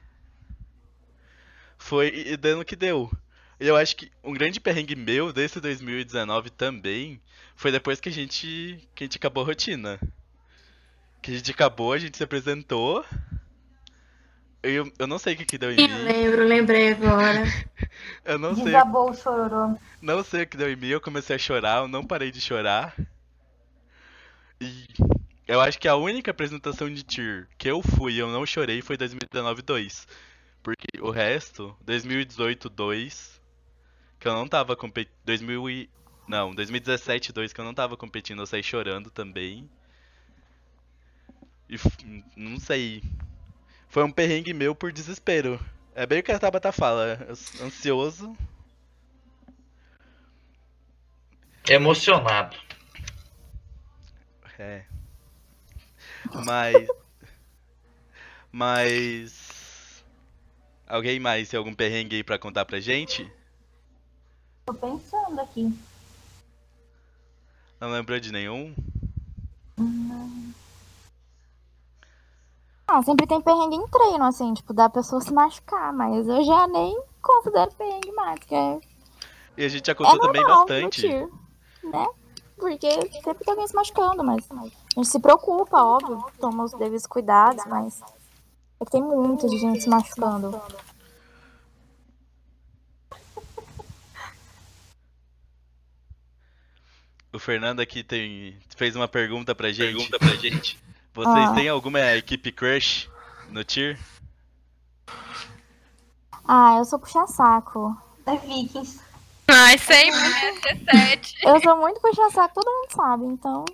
foi e dando o que deu. E eu acho que um grande perrengue meu desse 2019 também foi depois que a gente que a gente acabou a rotina. Que a gente acabou, a gente se apresentou. Eu, eu não sei o que que deu em Eu mim. lembro, lembrei agora. [laughs] Eu não sei, Desabou o chororô. não sei o que deu em mim. Eu comecei a chorar, eu não parei de chorar. E eu acho que a única apresentação de Tyr que eu fui e eu não chorei foi 2019 2. Porque o resto, 2018 2, que eu não tava competindo. 2000 e... Não, 2017 2 que eu não tava competindo, eu saí chorando também. E não sei. Foi um perrengue meu por desespero. É bem o que a Tabata fala, ans- ansioso. Emocionado. É. Mas. Mas. Alguém mais tem algum perrengue aí pra contar pra gente? Tô pensando aqui. Não lembrou de nenhum? Ah, sempre tem perrengue em treino, assim, tipo, da pessoa se machucar, mas eu já nem considero perrengue mais, que é, E a gente já é contou também normal no bastante. tir, né? Porque sempre tem alguém se machucando, mas a gente se preocupa, óbvio, toma os devidos cuidados, mas é que tem muita gente se machucando. O Fernando aqui tem fez uma pergunta pra gente. Pergunta pra gente. [laughs] Vocês Ah. têm alguma equipe crush no tier? Ah, eu sou puxa-saco. É Vikings. Ai, sempre, [laughs] né? C7. Eu sou muito puxa-saco, todo mundo sabe, então.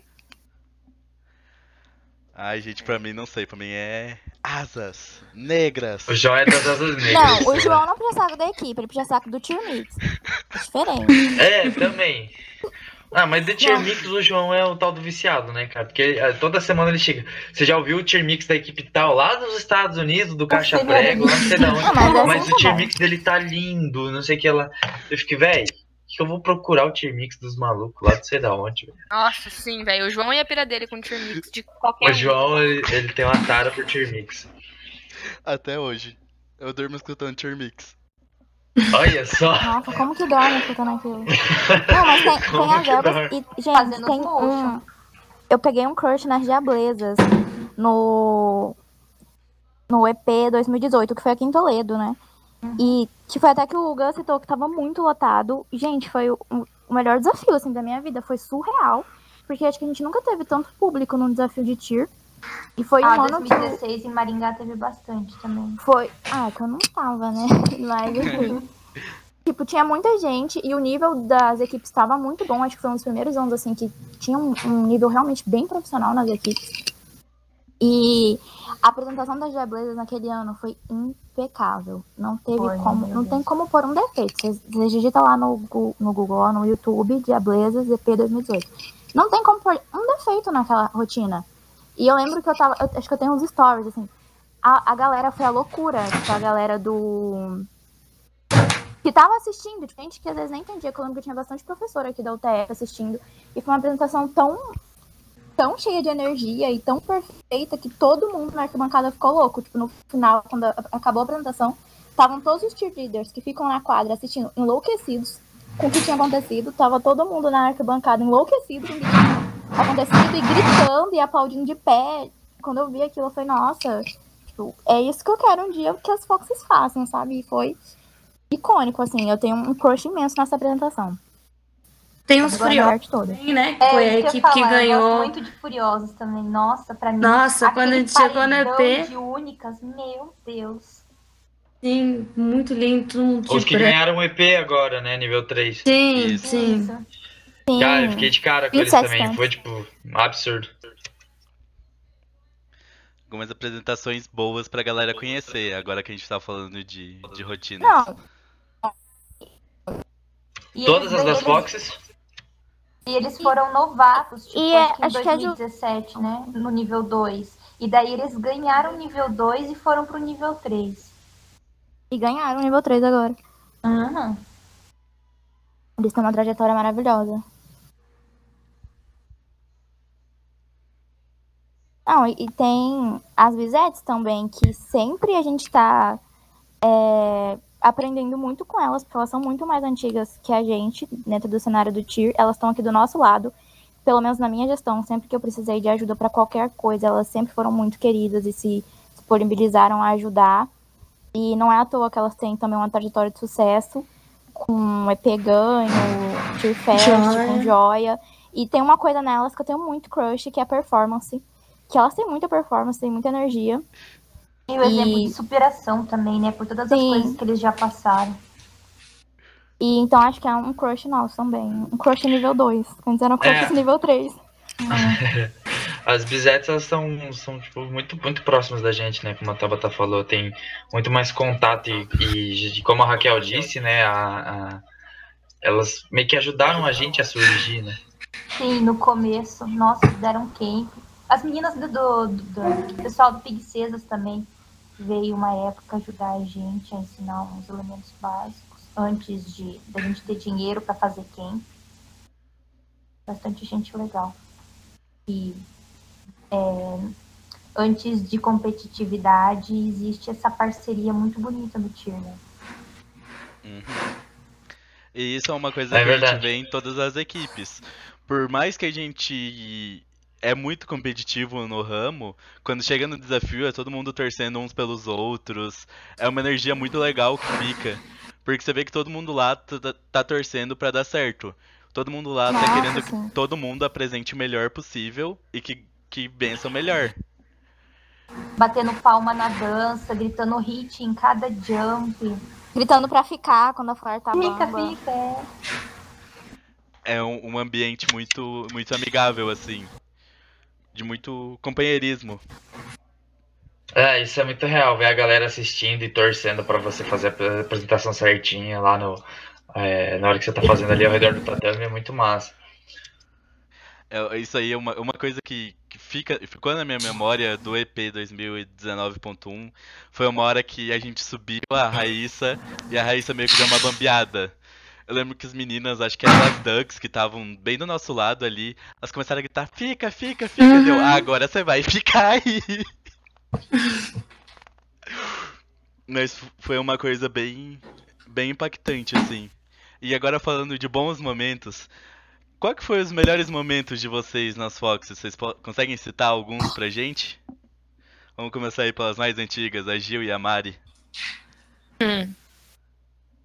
Ai, gente, pra mim não sei, pra mim é asas negras. O João é das asas negras. Não, o João não é puxa-saco da equipe, ele é puxa-saco do Tier Mix. É diferente. É, também. Ah, mas de Tier Mix o João é o tal do viciado, né, cara? Porque eh, toda semana ele chega. Você já ouviu o Tier Mix da equipe tal lá dos Estados Unidos, do Caixa Prego, lá não sei da [laughs] onde. Ah, mas é Mas o Tier. Mix dele tá lindo, não sei o que lá. Eu fiquei, véi, que eu vou procurar o Tier Mix dos malucos lá, não sei da onde. velho. Nossa, sim, velho. O João e a pira dele com o Tier Mix de qualquer O. João, ele, ele tem uma tara por Tier Mix. Até hoje. Eu durmo escutando tier mix. Olha só. Nossa, como que dorme escutando aquilo? Não, mas tem, [laughs] tem as dorme? e, gente, Fazendo tem um... Eu peguei um crush nas Diablesas no... No EP 2018, que foi aqui em Toledo, né? E que foi até que o Gus citou que tava muito lotado. Gente, foi o, o melhor desafio, assim, da minha vida. Foi surreal. Porque acho que a gente nunca teve tanto público num desafio de tir. E foi um Ah, ano que... o- 2016 em Maringá teve bastante também. Foi. Ah, que eu não tava, né? [laughs] Mas enfim. [laughs] tipo, tinha muita gente e o nível das equipes estava muito bom. Acho que foi um dos primeiros anos, assim, que tinha um, um nível realmente bem profissional nas equipes. E A apresentação das Diablezas naquele ano foi impecável. Não teve Foi, como, não tem como pôr um defeito. Você, digita lá no, no Google, no YouTube, Diablezas EP 2018. Não tem como pôr um defeito naquela rotina. E eu lembro que eu tava, eu acho que eu tenho uns stories, assim. A, a galera foi a loucura, tipo, a galera do que tava assistindo, tipo, gente que às vezes nem entendia, que eu lembro que tinha bastante professor aqui da UTF assistindo, e foi uma apresentação tão, tão cheia de energia e tão perfeita que todo mundo na arquibancada ficou louco. Tipo, no final, quando acabou a apresentação, estavam todos os cheerleaders que ficam na quadra assistindo enlouquecidos com o que tinha acontecido, tava todo mundo na arquibancada enlouquecido com o que tinha acontecido e gritando e aplaudindo de pé. Quando eu vi aquilo, eu falei, nossa, tipo, é isso que eu quero um dia que as Foxes façam, sabe? E foi icônico, assim. Eu tenho um crush imenso nessa apresentação. Tem uns furiosos, também, né? É, Foi a isso que eu equipe que falar, Eu ganhou. gosto muito de Furiosos também. Nossa, pra mim. Nossa, quando a gente chegou no paredão EP. de únicas, meu Deus. Sim, muito lindo. Os que ganharam o EP agora, né? Nível 3. Sim, Isso. sim. Sim. Cara, eu fiquei de cara com eles 27 também. Foi, tipo, absurdo. Algumas apresentações boas pra galera conhecer, agora que a gente tá falando de, de rotina. Não, E Todas eles, as das eles- Foxes? E eles foram novatos, tipo, E é- acho que em acho que a Ju- 2017, né? No nível 2. E daí eles ganharam o nível 2 e foram pro nível 3. e ganharam o nível 3 agora. Uhum. Eles têm uma trajetória maravilhosa. Não, e, tem as Bizettes também, que sempre a gente tá é, aprendendo muito com elas, porque elas são muito mais antigas que a gente dentro do cenário do TIR. Elas estão aqui do nosso lado. Pelo menos na minha gestão, sempre que eu precisei de ajuda para qualquer coisa, elas sempre foram muito queridas e se disponibilizaram a ajudar. E não é à toa que elas têm também uma trajetória de sucesso com EP ganho, Tear Fest, Joia. com joia. E tem uma coisa nelas que eu tenho muito crush, que é a performance. Que elas têm muita performance, têm muita energia. E o exemplo E- de superação também, né? Por todas as Sim. coisas que eles já passaram. E então acho que é um crush nosso também. Um crush nível 2. Antes era um crush É. nível 3. [laughs] As bisetes, elas são, são tipo, muito, muito próximas da gente, né? Como a Tabata falou, tem muito mais contato e, e como a Raquel disse, né? A, a- elas meio que ajudaram a gente a surgir, né? Sim, no começo, nossa, deram camp. As meninas do, do, do- do pessoal do Princesas também veio uma época ajudar a gente a ensinar uns elementos básicos antes de da gente ter dinheiro para fazer camp. Bastante gente legal. E é, antes de competitividade existe essa parceria muito bonita no Tier, né? Uhum. E isso é uma coisa É que a gente verdade. vê em todas as equipes. Por mais que a gente é muito competitivo no ramo, quando chega no desafio é todo mundo torcendo uns pelos outros. É uma energia muito legal que fica. Porque você vê que todo mundo lá tá, tá- tá torcendo pra dar certo. Todo mundo lá tá Nossa, querendo sim. que todo mundo apresente o melhor possível e que, que vença o melhor. Batendo palma na dança, gritando hit em cada jump. Gritando pra ficar quando a flor tá Fica, bamba. fica, é. É um, um ambiente muito, muito amigável, assim. De muito companheirismo. É, isso é muito real, ver a galera assistindo e torcendo pra você fazer a ap- apresentação certinha lá no. é, na hora que você tá fazendo ali ao redor do tatame é muito massa. É, isso aí é uma, uma coisa que, que fica, ficou na minha memória do EP 2019.1. Foi uma hora que a gente subiu a Raíssa e a Raíssa meio que deu uma bambeada. Eu lembro que as meninas, acho que eram as Ducks, que estavam bem do nosso lado ali, elas começaram a gritar: fica, fica, fica. Uhum. Deu, ah, agora você vai [laughs] ficar aí. Mas foi uma coisa bem, bem impactante, assim. E agora falando de bons momentos, qual que foi os melhores momentos de vocês nas Foxes? Vocês conseguem citar alguns pra gente? Vamos começar aí pelas mais antigas, a Gil e a Mari. Hum.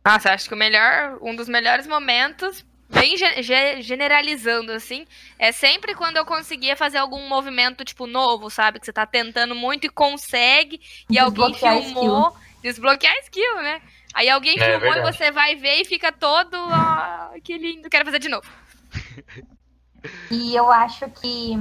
Nossa, acho que o melhor, um dos melhores momentos, bem ge- ge- generalizando assim, é sempre quando eu conseguia fazer algum movimento tipo novo, sabe? Que você tá tentando muito e consegue, e alguém filmou, desbloquear a skill, né? Aí alguém É, filmou e você vai ver e fica todo, ah, que lindo, quero fazer de novo. E eu acho que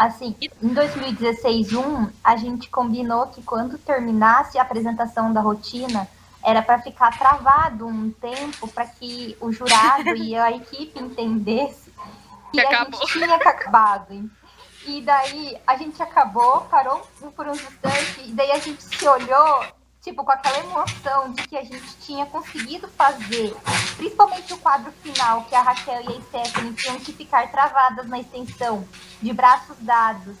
Assim, em 2016, um, a gente combinou que quando terminasse a apresentação da rotina, era para ficar travado um tempo para que o jurado e a equipe entendesse que a gente tinha acabado. E daí a gente acabou, parou por uns instantes, e daí a gente se olhou, tipo, com aquela emoção de que a gente tinha conseguido fazer, principalmente o quadro final, que a Raquel e a Stephanie tinham que ficar travadas na extensão, de braços dados,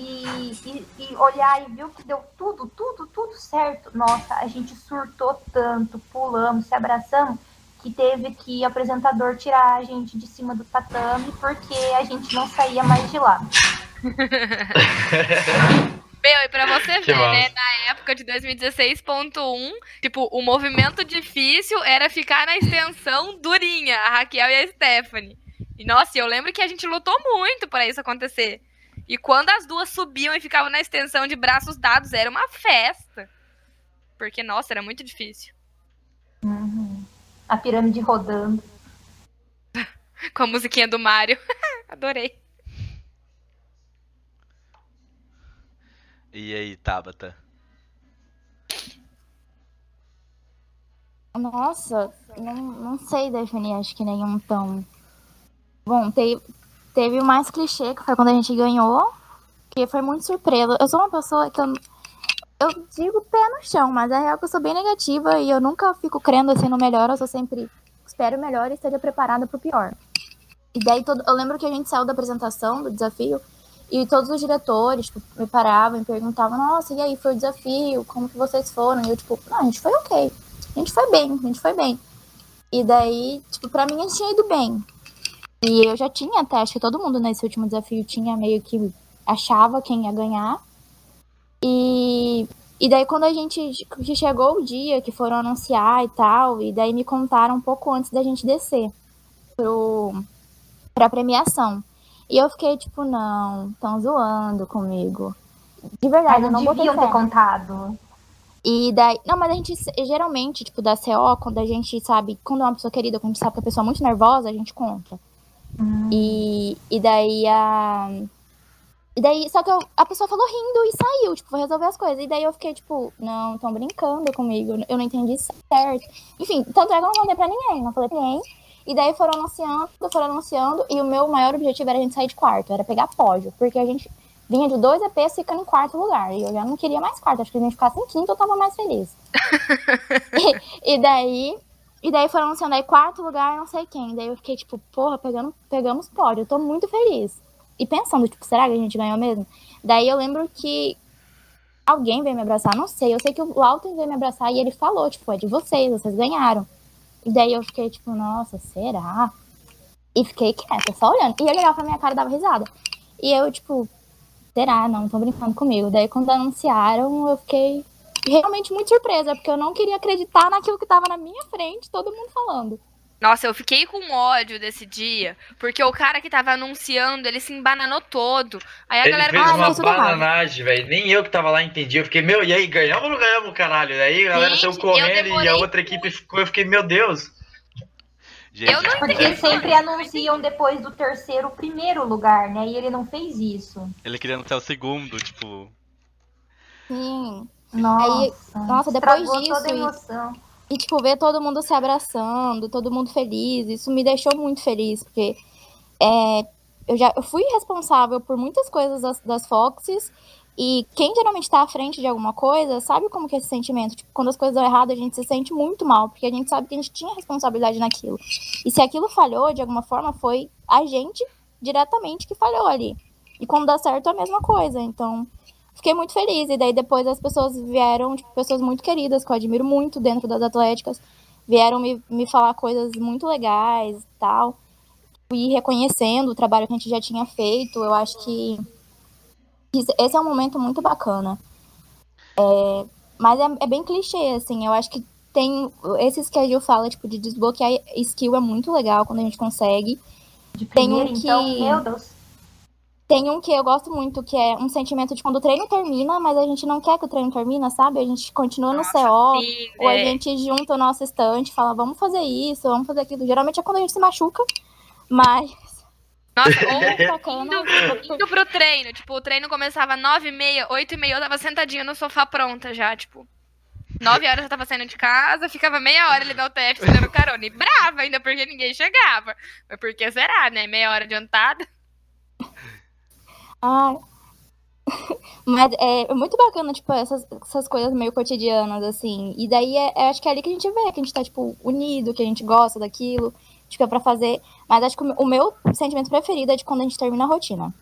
e, e, e olhar e viu que deu tudo, tudo, tudo certo. Nossa, a gente surtou tanto, pulamos, se abraçamos, que teve que o apresentador tirar a gente de cima do tatame porque a gente não saía mais de lá. [laughs] Meu, e pra você Que ver, né? Na época de 2016.1, tipo, o movimento difícil era ficar na extensão durinha, a Raquel e a Stephanie. E nossa, eu lembro que a gente lutou muito pra isso acontecer. E quando as duas subiam e ficavam na extensão de braços dados, era uma festa. Porque, nossa, era muito difícil. Uhum. A pirâmide rodando. [laughs] Com a musiquinha do Mario. [laughs] Adorei. E aí, Tabata? Nossa, não, não sei definir, acho que nenhum tão. Bom, teve, teve o mais clichê, que foi quando a gente ganhou, que foi muito surpresa. Eu sou uma pessoa que eu. Eu digo pé no chão, mas é real que eu sou bem negativa e eu nunca fico crendo assim no melhor, eu sou sempre espero o melhor e esteja preparada pro pior. E daí todo, eu lembro que a gente saiu da apresentação do desafio e todos os diretores tipo, me paravam e perguntavam, nossa, e aí, foi o desafio? Como que vocês foram? E eu, tipo, não, a gente foi ok. A gente foi bem, a gente foi bem. E daí, tipo, pra mim a gente tinha ido bem. E eu já tinha até, acho que todo mundo nesse último desafio tinha meio que achava quem ia ganhar. E, e daí quando a gente que chegou o dia que foram anunciar e tal, e daí me contaram um pouco antes da gente descer pro, pra premiação. E eu fiquei tipo, não, estão zoando comigo. De verdade, Mas eu não não botei fé. ter contado. E daí. Não, mas a gente geralmente, tipo, da CO, quando a gente sabe, quando é uma pessoa querida, quando a gente sabe que a pessoa é muito nervosa, a gente conta. E, e daí a. E daí, só que eu- a pessoa falou rindo e saiu, tipo, foi resolver as coisas. E daí eu fiquei, tipo, não, estão brincando comigo, eu não entendi certo. Enfim, tanto é que eu não contei pra ninguém, não falei pra ninguém. E daí foram anunciando, foram anunciando, e o meu maior objetivo era a gente sair de quarto, era pegar pódio, porque a gente vinha de dois EPs ficando em quarto lugar, e eu já não queria mais quarto, acho que a gente ficasse em quinto, eu tava mais feliz. [laughs] e, e daí, e daí foram anunciando aí quarto lugar, não sei quem, daí eu fiquei tipo, porra, pegando, pegamos pódio, eu tô muito feliz. E pensando, tipo, será que a gente ganhou mesmo? Daí eu lembro que alguém veio me abraçar, não sei, eu sei que o Alton veio me abraçar e ele falou, tipo, é de vocês, vocês ganharam. E daí eu fiquei, tipo, nossa, será? E fiquei quieta, só olhando. E ele olhava pra minha cara e dava risada. E eu, tipo, será? Não, estão brincando comigo. Daí quando anunciaram, eu fiquei realmente muito surpresa, porque eu não queria acreditar naquilo que tava na minha frente, todo mundo falando. Nossa, eu fiquei com ódio desse dia, porque o cara que tava anunciando, ele se embananou todo. Aí a Ele galera fez falou, uma "Ah, errado." bananagem, velho. Nem eu que tava lá entendi. Eu fiquei, meu, e aí, ganhamos ou não ganhamos, caralho? Daí a galera saiu Gente, correndo e a outra equipe ficou. Eu fiquei, meu Deus. Eu não Porque entendi. sempre anunciam depois do terceiro o primeiro lugar, né? E ele não fez isso. Ele queria anunciar o segundo, tipo. Sim. Nossa, Aí, nossa, depois disso. e-. E, tipo, ver todo mundo se abraçando, todo mundo feliz, isso me deixou muito feliz, porque é, eu já eu fui responsável por muitas coisas das, das Foxes, e quem geralmente tá à frente de alguma coisa, sabe como que é esse sentimento? Tipo, quando as coisas dão errado, a gente se sente muito mal, porque a gente sabe que a gente tinha responsabilidade naquilo. E se aquilo falhou, de alguma forma, foi a gente diretamente que falhou ali. E quando dá certo, é a mesma coisa. Então, fiquei muito feliz. E daí depois as pessoas vieram, tipo, pessoas muito queridas, que eu admiro muito dentro das atléticas, vieram me, me falar coisas muito legais e tal. E reconhecendo o trabalho que a gente já tinha feito. Eu acho que esse é um momento muito bacana. É, mas é, é bem clichê, assim. Eu acho que tem. Esses que a Gil fala, tipo, de desbloquear skill é muito legal quando a gente consegue. De Tem primeiro, um que- então, meu Deus. Tem um que eu gosto muito, que é um sentimento de quando o treino termina, mas a gente não quer que o treino termine, sabe? A gente continua no CO, sim, ou a é. gente junta o nosso estante fala, vamos fazer isso, vamos fazer aquilo. Geralmente é quando a gente se machuca, mas Nossa, [laughs] ou Bacana. indo, indo pro treino. Tipo, o treino começava 9 e meia, 8 e meia, eu tava sentadinha no sofá pronta já, tipo. 9 horas eu tava saindo de casa, ficava meia hora ali na UTF esperando carona. E brava ainda, porque ninguém chegava. Mas por que será, né? Meia hora adiantada. Ai. Mas é muito bacana, tipo, essas, essas coisas meio cotidianas, assim. E daí é, é- acho que é ali que a gente vê que a gente tá, tipo, unido, que a gente gosta daquilo, tipo, é pra fazer. Mas acho que o meu- sentimento preferido é de quando a gente termina a rotina.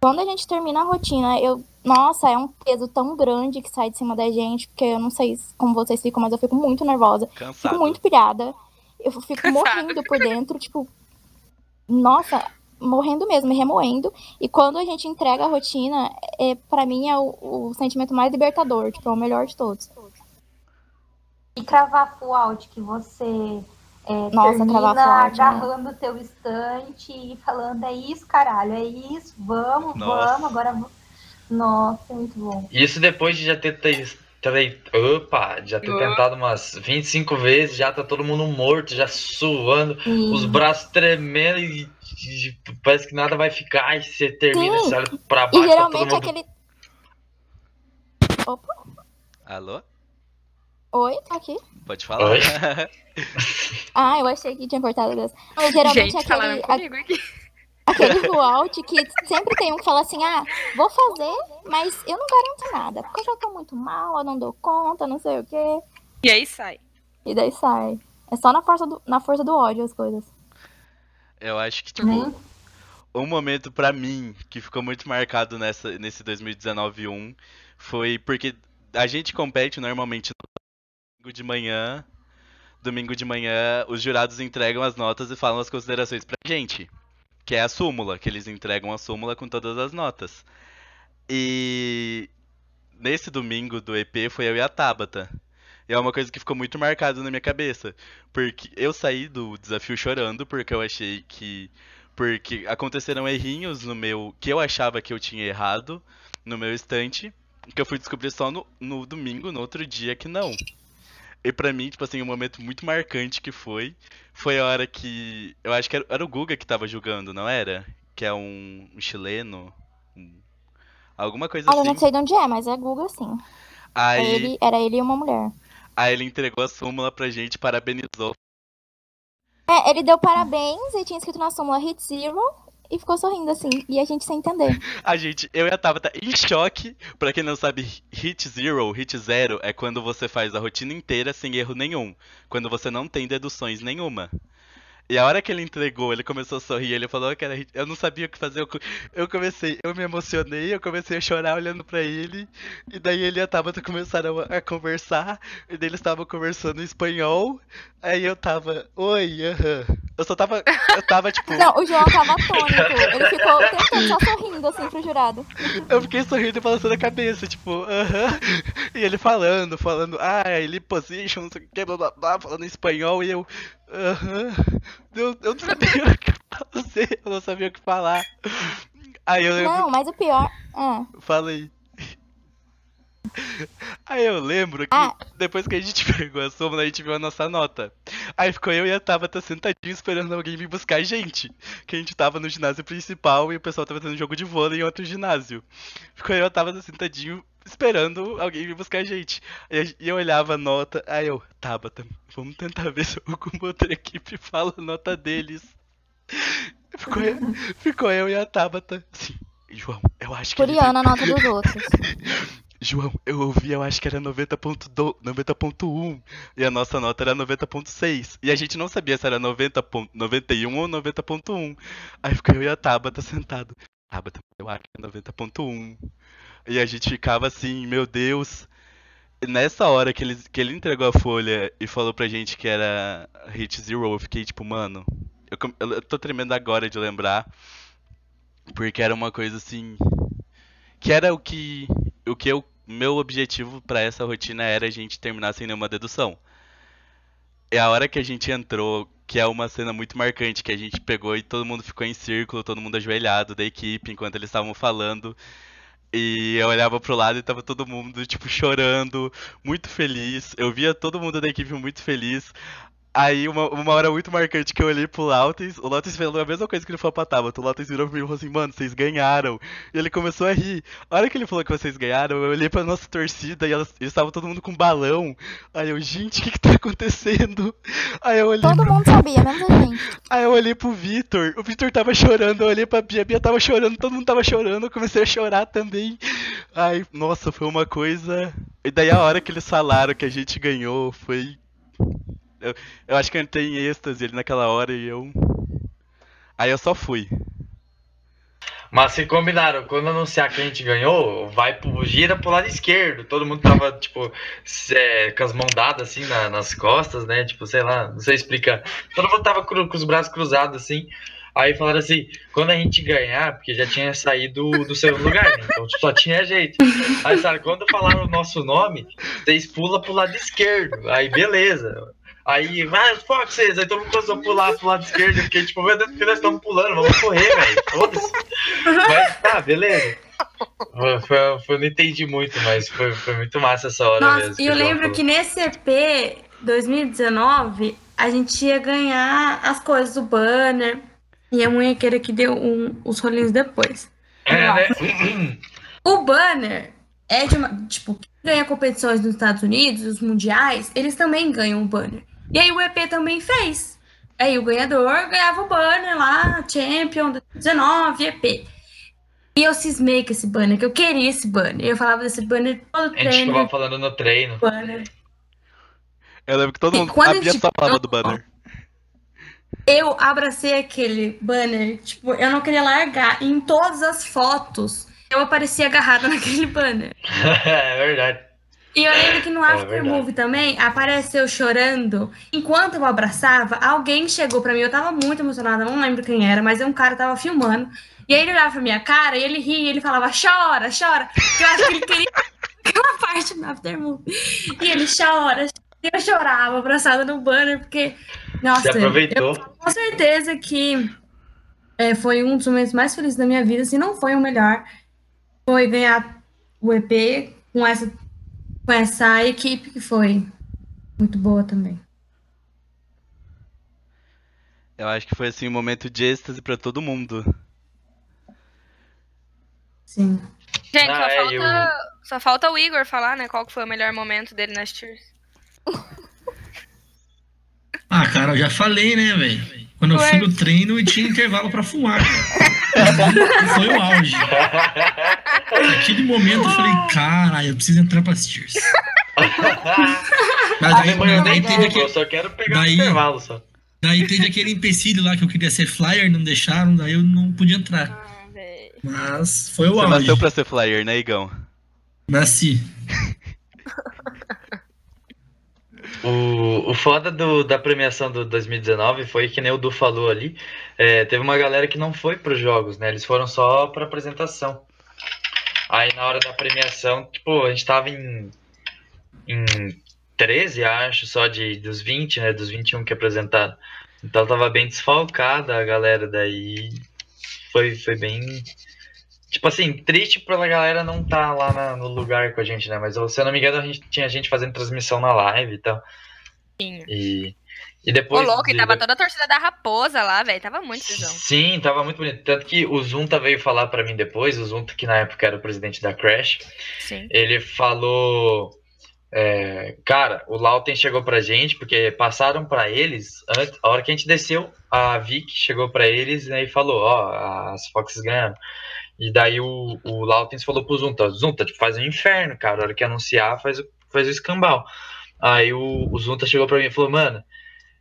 Quando a gente termina a rotina, eu. Nossa, é um peso tão grande que sai de cima da gente, porque eu não sei como vocês ficam, mas eu fico muito nervosa. Fico Cansado. muito pilhada. Eu fico morrendo por dentro, tipo. Nossa, morrendo mesmo, me remoendo. E quando a gente entrega a rotina, é, para mim é o, o sentimento mais libertador, tipo, é o melhor de todos. E cravar full out, que você é, Nossa, termina né? agarrando o teu estante e falando, é isso, caralho, é isso, vamos, Nossa. vamos, agora vamos. Nossa, é muito bom. Isso depois de já ter, opa, já ter tentado umas 25 vezes, já tá todo mundo morto, já suando, Sim. os braços tremendo e, e parece que nada vai ficar, e você termina, Sim. você olha pra E baixo, tá todo geralmente mundo... aquele. Opa, Alô? oi, tá aqui. Pode falar. Oi? [laughs] Ah, eu achei que tinha cortado dessa. Não, geralmente Gente, falaram aquele, comigo aqui. aquele [laughs] que sempre tem um que fala assim, ah, vou fazer, mas eu não garanto nada, porque eu já tô muito mal, eu não dou conta, não sei o quê. E aí sai. E daí sai. É só na força do, na força do ódio as coisas. Eu acho que, tipo, Né? um momento pra mim que ficou muito marcado nessa, nesse 2019-1 foi porque a gente compete normalmente no domingo de manhã. Domingo de manhã, os jurados entregam as notas e falam as considerações pra gente. Que é a súmula, que eles entregam a súmula com todas as notas. E nesse domingo do EP foi eu e a Tabata. E é uma coisa que ficou muito marcado na minha cabeça. Porque eu saí do desafio chorando, porque eu achei que. Porque aconteceram errinhos no meu. que eu achava que eu tinha errado no meu estante. Que eu fui descobrir só no, no domingo, no outro dia, que não. E pra mim, tipo assim, um momento muito marcante que foi. Foi a hora que. Eu acho que era, era o Guga que tava julgando, não era? Que é um, um chileno. um- alguma coisa Olha, eu assim. não sei de onde é, mas é Google sim. Aí. Ele, era ele e uma mulher. Aí ele entregou a súmula pra gente, parabenizou. É, ele deu parabéns e tinha escrito na súmula Hit Zero e ficou sorrindo assim. E a gente sem entender. [laughs] A gente, eu e a Tabata em choque. Pra quem não sabe, hit zero, hit zero é quando você faz a rotina inteira sem erro nenhum. Quando você não tem deduções nenhuma. E a hora que ele entregou, ele começou a sorrir, ele falou que era eu não sabia o que fazer. Eu, co- eu comecei, eu me emocionei, eu comecei a chorar olhando pra ele. E daí ele e a Tabata começaram a, a conversar. E daí eles estavam conversando em espanhol. Aí eu tava, oi, aham. Eu só tava, eu tava tipo. Não, o João tava atônito. [laughs] Ele ficou o tempo todo só sorrindo assim pro jurado. Eu fiquei sorrindo e balançando a cabeça, tipo, aham. E ele falando, falando, ah, ele position, não sei o que, blá blá blá, falando em espanhol, e eu, aham. Eu, eu não sabia o que fazer, eu não sabia o que falar. Aí eu lembro. Não, mas o pior. Ah, Fala [laughs] aí. Eu lembro que depois que a gente [laughs] pegou a súmula, a gente viu a nossa nota. Aí ficou eu e a Tabata sentadinho esperando alguém vir buscar a gente. Que a gente tava no ginásio principal e o pessoal tava tendo jogo de vôlei em outro ginásio. Ficou eu e a Tabata sentadinho esperando alguém vir buscar a gente. E eu olhava a nota, aí eu, Tabata, vamos tentar ver se alguma outra equipe [laughs] fala a nota deles. Ficou eu, ficou eu e a Tabata assim, João, eu acho que curiando a nota dos outros. João, eu ouvi, eu acho que era 90.2 90.1 e a nossa nota era 90.6. E a gente não sabia se era 90 pon- 91 ou 90.1. Aí ficou eu e a Tabata sentado. Tabata, eu acho que é 90.1. E a gente ficava assim, meu Deus. Nessa hora que ele, que ele entregou a folha e falou pra gente que era Hit Zero, eu fiquei tipo, mano. Eu, eu tô tremendo agora de lembrar. Porque era uma coisa assim. Que era o que. O que eu. Meu objetivo pra essa rotina era a gente terminar sem nenhuma dedução. É a hora que a gente entrou, que é uma cena muito marcante, que a gente pegou e todo mundo ficou em círculo, todo mundo ajoelhado da equipe enquanto eles estavam falando. E eu olhava pro lado e tava todo mundo, tipo, chorando, muito feliz. Eu via todo mundo da equipe muito feliz. Aí, uma, uma hora muito marcante que eu olhei pro Lautes, o Lautes falou a mesma coisa que ele falou pra Tabata. O Lautes virou pra mim e falou assim, mano, vocês ganharam. E ele começou a rir. A hora que ele falou que vocês ganharam, eu olhei pra nossa torcida e elas, eles estavam todo mundo com balão. Aí eu, gente, o que que tá acontecendo? Aí eu olhei Todo pro... mundo sabia, menos a gente. Aí eu olhei pro Vitor, o Vitor tava chorando, eu olhei pra Bia, a Bia tava chorando, todo mundo tava chorando, eu comecei a chorar também. Ai, nossa, foi uma coisa. E daí a hora que eles falaram que a gente ganhou foi. Eu, eu acho que eu entrei em êxtase ali naquela hora e eu. Aí eu só fui. Mas se combinaram, quando anunciar que a gente ganhou, vai pro, gira pro lado esquerdo. Todo mundo tava, tipo, é, com as mãos dadas assim na- nas costas, né? Tipo, sei lá, não sei explicar. Todo mundo tava cru- com os braços cruzados assim. Aí falaram assim, quando a gente ganhar, porque já tinha saído do segundo lugar, né? Então só tinha jeito. Aí, sabe, quando falaram o nosso nome, vocês pulam pro lado esquerdo. Aí, beleza. Aí, vai, Foxes, aí todo mundo começou a pular pro lado esquerdo, porque, tipo, meu Deus, porque nós estamos pulando, vamos correr, velho. Foda-se. Mas tá, beleza. Foi, foi- eu não entendi muito, mas foi, foi muito massa essa hora Nossa, mesmo. e eu lembro falou. que nesse EP 2019, a gente ia ganhar as coisas do banner. E a munhequeira que deu um- os rolinhos depois. É, né? O banner é de uma. Tipo, quem ganha competições nos Estados Unidos, os mundiais, eles também ganham o banner. E aí o EP também fez. Aí o ganhador ganhava o banner lá, Champion 19, EP. E eu cismei com esse banner, que eu queria esse banner. Eu falava desse banner todo A gente treino. ficava falando no treino. Banner. Eu lembro que todo mundo. quando A a Bia gente só falava do banner. Eu abracei aquele banner, tipo, eu não queria largar. Em todas as fotos, eu aparecia agarrada [laughs] naquele banner. [laughs] é verdade. E eu lembro que no É After verdade. Movie também apareceu chorando. Enquanto eu abraçava, alguém chegou pra mim. Eu tava muito emocionada, não lembro quem era, mas um cara tava filmando. E aí ele olhava pra minha cara e ele ria, e ele falava: chora, chora. Eu acho que ele queria aquela [laughs] parte do After Movie. E ele chora. E eu chorava, abraçada no banner, porque. Nossa, Você aproveitou. eu- com certeza que é, foi um dos momentos mais felizes da minha vida, se não foi o melhor. Foi ganhar o EP com essa, com essa equipe que foi muito boa também. Eu acho que foi assim um momento de êxtase pra todo mundo. Sim. Gente, Ah, só, é, falta, eu- só falta o Igor falar, né? Qual que foi o melhor momento dele nas Tears. Ah, cara, eu já falei, né, velho? Quando eu fui no treino e tinha intervalo pra fumar. Foi o auge. Naquele momento eu falei, caralho, eu preciso entrar pra Steers. Mas Ah, daí, teve aquele, eu só quero pegar daí- o intervalo só. daí teve aquele empecilho lá que eu queria ser flyer, não deixaram, daí eu não podia entrar. Ah, velho. Mas foi o Você auge. nasceu pra ser flyer, né, Igão? Nasci. [laughs] O, o foda do- da premiação do 2019 foi que nem o Du falou ali. é, teve uma galera que não foi pros jogos, né? Eles foram só pra apresentação. Aí na hora da premiação, tipo, a gente tava em, em 13, acho, só de, dos 20, né? Dos 21 que apresentaram. Então tava bem desfalcada a galera daí. Foi, foi bem. Tipo assim, triste pela galera não tá lá na- no lugar com a gente, né? Mas se eu não me engano, a gente tinha gente fazendo transmissão na live e tal. Tinha. E, e Ô, depois. louco, e tava toda a torcida da Raposa lá, velho. Tava muito visão. Sim, tava muito bonito. Tanto que o Zunta veio falar pra mim depois, o Zunta, que na época era o presidente da Crash, Sim. ele falou. é, cara, o Lauten chegou pra gente, porque passaram pra eles, antes, a hora que a gente desceu, a Vic chegou pra eles né, e falou: Ó, as Foxes ganharam. E daí o, o Lautens falou pro Zunta: Zunta, tipo, faz um inferno, cara, a hora que anunciar, faz, o- faz o escambau. Aí o, o Zunta chegou pra mim e falou: Mano,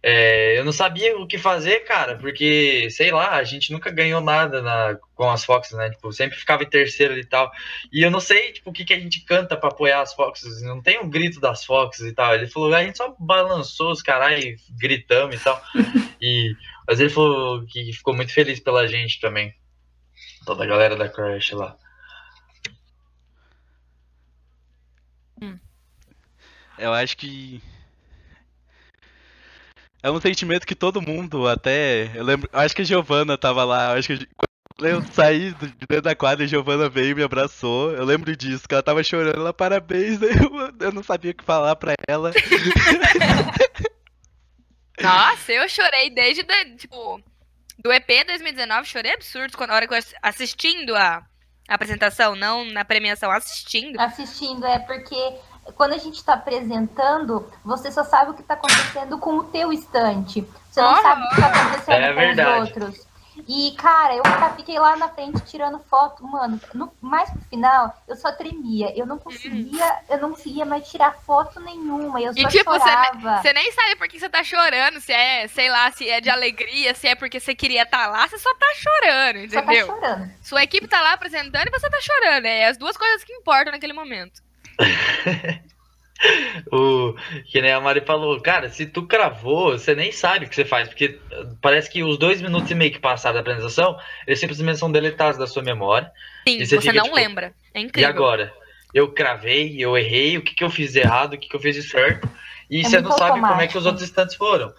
é, eu não sabia o que fazer, cara, porque, sei lá, a gente nunca ganhou nada na- com as Foxes, né? Tipo, sempre ficava em terceiro e tal. E eu não sei, tipo, o que, que a gente canta pra apoiar as Foxes. Não tem um grito das Foxes e tal. Ele falou, a gente só balançou os caralho gritamos e tal. [laughs] e, mas ele falou que ficou muito feliz pela gente também. Toda a galera da Crash lá. Eu acho que. É um sentimento que todo mundo, até. Eu lembro. eu Acho que a Giovana tava lá. eu Acho que quando eu saí do- de dentro da quadra, a Giovana veio e me abraçou. Eu lembro disso, que ela tava chorando. Ela, parabéns. [laughs] Eu, eu não sabia o que falar pra ela. [laughs] Nossa, eu chorei desde, da- tipo, do EP 2019, chorei absurdo quando, na hora que eu ass- assistindo a, a apresentação, não na premiação, assistindo. Assistindo, é porque quando a gente tá apresentando, você só sabe o que tá acontecendo com o teu estante. Você não Aham. sabe o que tá acontecendo É com verdade. os outros. E, cara, eu tá- fiquei lá na frente tirando foto, mano. No, mais pro final, eu só tremia. Eu não conseguia, eu não conseguia mais tirar foto nenhuma. Eu só E tipo, você, chorava. você nem sabe por que você tá chorando, se é, sei lá, se é de alegria, se é porque você queria estar lá, você só tá chorando, Só tá entendeu? chorando. Sua equipe tá lá apresentando e você tá chorando. É as duas coisas que importam naquele momento. [laughs] [laughs] O, que nem a Mari falou, cara, se tu cravou, você nem sabe o que você faz, porque uh, parece que os dois minutos e meio que passaram da apresentação, eles simplesmente são deletados da sua memória. Sim, E você, você fica, não tipo, lembra. É E incrível. agora? Eu cravei, eu errei, o que, que eu fiz de errado, o que, que eu fiz de certo, e É você não sabe como é que os outros instantes foram.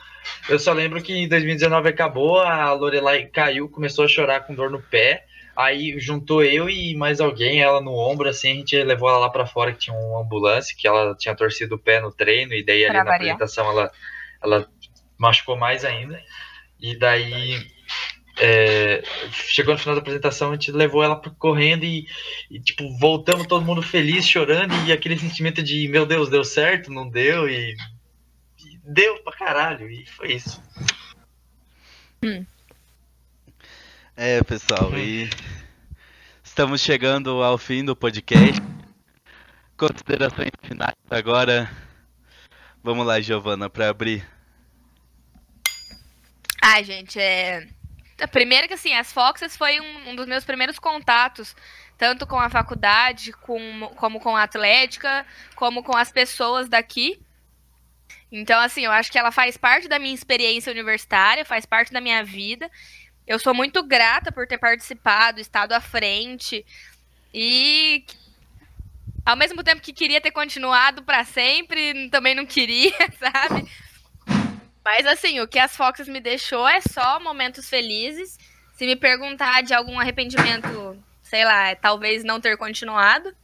Eu só lembro que em 2019 acabou, a Lorelai caiu, começou a chorar com dor no pé. Aí juntou eu e mais alguém, ela no ombro, assim, a gente levou ela lá pra fora, que tinha uma ambulância, que ela tinha torcido o pé no treino, e daí ali Pra na variar. apresentação ela, ela machucou mais ainda. E daí é, chegou no final da apresentação, a gente levou ela correndo e, e, tipo, voltamos todo mundo feliz, chorando, e aquele sentimento de, meu Deus, deu certo, não deu, e, e deu pra caralho, e foi isso. É, pessoal, e estamos chegando ao fim do podcast. Considerações finais agora. Vamos lá, Giovana, para abrir. Ai, gente, é. A primeira que assim, as Foxes foi um, um dos meus primeiros contatos, tanto com a faculdade, com, como com a Atlética, como com as pessoas daqui. Então, assim, eu acho que ela faz parte da minha experiência universitária, faz parte da minha vida. Eu sou muito grata por ter participado, estado à frente. E ao mesmo tempo que queria ter continuado para sempre, também não queria, [laughs] sabe? Mas assim, o que as Foxes me deixou é só momentos felizes. Se me perguntar de algum arrependimento, sei lá, é talvez não ter continuado.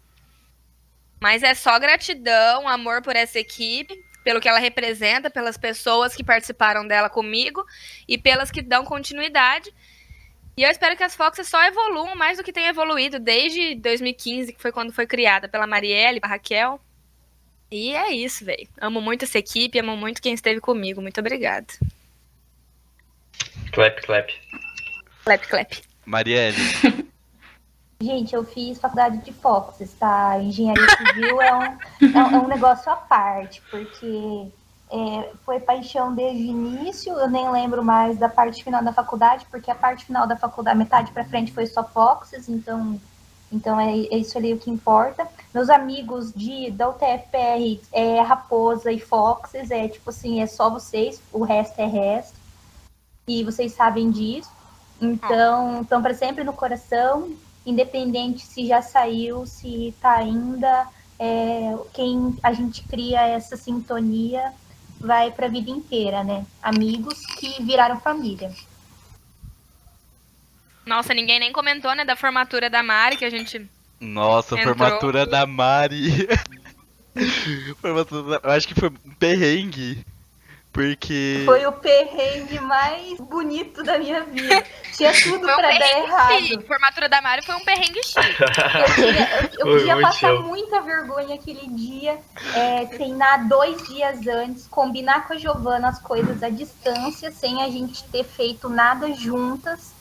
Mas é só gratidão, amor por essa equipe, pelo que ela representa, pelas pessoas que participaram dela comigo e pelas que dão continuidade. E eu espero que as Foxes só evoluam mais do que tem evoluído desde 2015, que foi quando foi criada pela Marielle, a Raquel. E é isso, velho. Amo muito essa equipe, amo muito quem esteve comigo. Muito obrigada. Clap, clap. Clap, clap. Marielle, [laughs] Gente, eu fiz faculdade de Foxes, tá? Engenharia civil é um, é, um- é um negócio à parte, porque é, foi paixão desde o início, eu nem lembro mais da parte final da faculdade, porque a parte final da faculdade, metade pra frente foi só Foxes, então, então é, é isso ali o que importa. Meus amigos de, da UTFPR é Raposa e Foxes, é tipo assim, é só vocês, o resto é resto, e vocês sabem disso. Então, estão para sempre no coração, independente se já saiu, se tá ainda, é, quem a gente cria essa sintonia vai para a vida inteira, né? Amigos que viraram família. Nossa, ninguém nem comentou, né, da formatura da Mari, que a gente. nossa, Entrou. formatura da Mari. [laughs] Formatura da- Eu acho que foi um perrengue. Porque. Foi o perrengue mais bonito da minha vida. Tinha tudo Foi um para dar errado. chique. Formatura da Mari foi um perrengue chique. Eu, tinha- eu- eu passar show. muita vergonha aquele dia, é, treinar dois dias antes, combinar com a Giovana as coisas à distância, sem a gente ter feito nada juntas.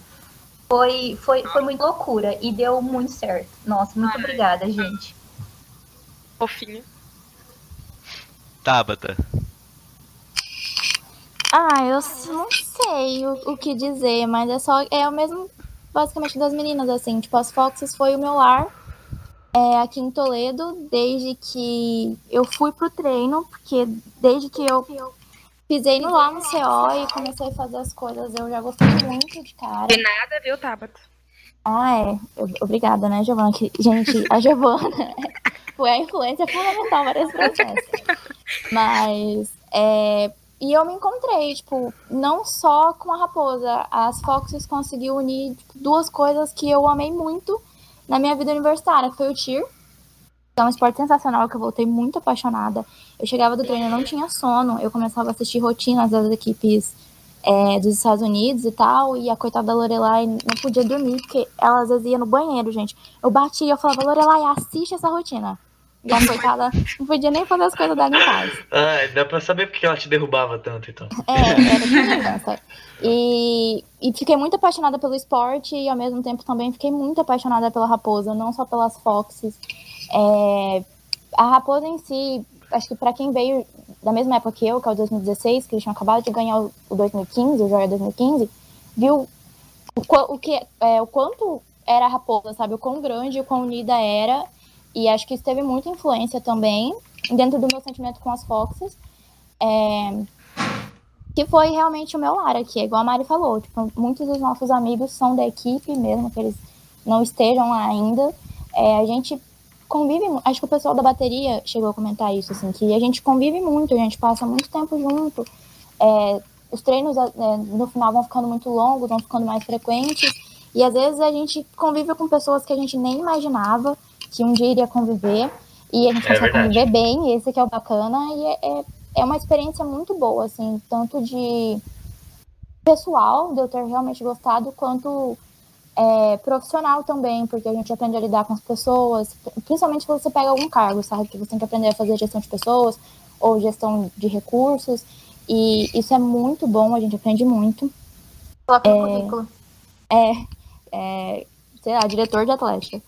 Foi, foi, foi muito loucura e deu muito certo. Nossa, muito obrigada, gente. Fofinho. Tabata. Ah, eu não sei o, o que dizer, mas é só. É o mesmo, basicamente, das meninas, assim. Tipo, as Foxes foi o meu lar é, aqui em Toledo, desde que eu fui pro treino, porque desde que eu pisei no lá no CO e comecei a fazer as coisas, eu já gostei muito de cara. De nada, viu, Tabata? Ah, é. Obrigada, né, Giovana? Que- gente, a Giovana [laughs] foi a influência fundamental para esse processo. [laughs] Mas, é, e eu me encontrei, tipo, não só com a Raposa. As Foxes conseguiu unir tipo, duas coisas que eu amei muito na minha vida universitária, que foi o TIR, é um esporte sensacional que eu voltei muito apaixonada. Eu chegava do treino, eu não tinha sono, eu começava a assistir rotinas das equipes é, dos Estados Unidos e tal, e a coitada da Lorelai não podia dormir, porque ela às vezes ia no banheiro, gente. Eu batia, eu falava, Lorelai, assiste essa rotina. E a coitada não podia nem fazer as coisas dela em paz. Ah, dá pra saber porque ela te derrubava tanto, então. É, era criança. E, e fiquei muito apaixonada pelo esporte e ao mesmo tempo também fiquei muito apaixonada pela Raposa, não só pelas Foxes. É, a Raposa em si, acho que para quem veio da mesma época que eu, que é o 2016, que eles tinham acabado de ganhar o, o 2015, o Joia 2015, viu o, o, que, é, o quanto era a Raposa, sabe? O quão grande, o quão unida era. E acho que isso teve muita influência também dentro do meu sentimento com as Foxes. É, que foi realmente o meu lar aqui, é igual a Mari falou, tipo, muitos dos nossos amigos são da equipe, mesmo que eles não estejam lá ainda. É, a gente convive, acho que o pessoal da bateria chegou a comentar isso, assim, que a gente convive muito, a gente passa muito tempo junto. É, os treinos é, no final vão ficando muito longos, vão ficando mais frequentes, e às vezes a gente convive com pessoas que a gente nem imaginava que um dia iria conviver, e a gente É consegue verdade. conviver bem, esse que é o bacana, e é, é, é uma experiência muito boa, assim, tanto de pessoal, de eu ter realmente gostado, quanto é, profissional também, porque a gente aprende a lidar com as pessoas, principalmente quando você pega algum cargo, sabe? Que você tem que aprender a fazer gestão de pessoas ou gestão de recursos, e isso é muito bom, a gente aprende muito. Coloca no É, currículo. É, é, sei lá, diretor de atlética.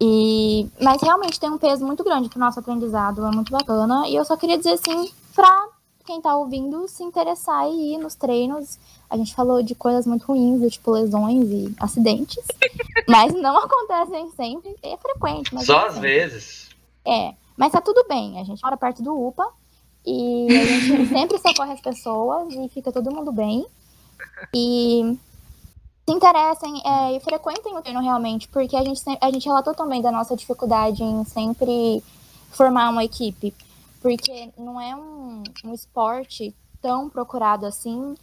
E, mas realmente tem um peso muito grande pro nosso aprendizado, é muito bacana. E eu só queria dizer assim, pra quem tá ouvindo se interessar e ir nos treinos. A gente falou de coisas muito ruins, do tipo lesões e acidentes, [laughs] mas não acontecem sempre, é frequente. Mas Só não às sempre. vezes. É, mas tá tudo bem. A gente mora perto do UPA e a gente [laughs] sempre socorre as pessoas e fica todo mundo bem. E se interessem é, e frequentem o treino realmente, porque a gente, a gente relatou também da nossa dificuldade em sempre formar uma equipe, porque não é um, um esporte tão procurado assim.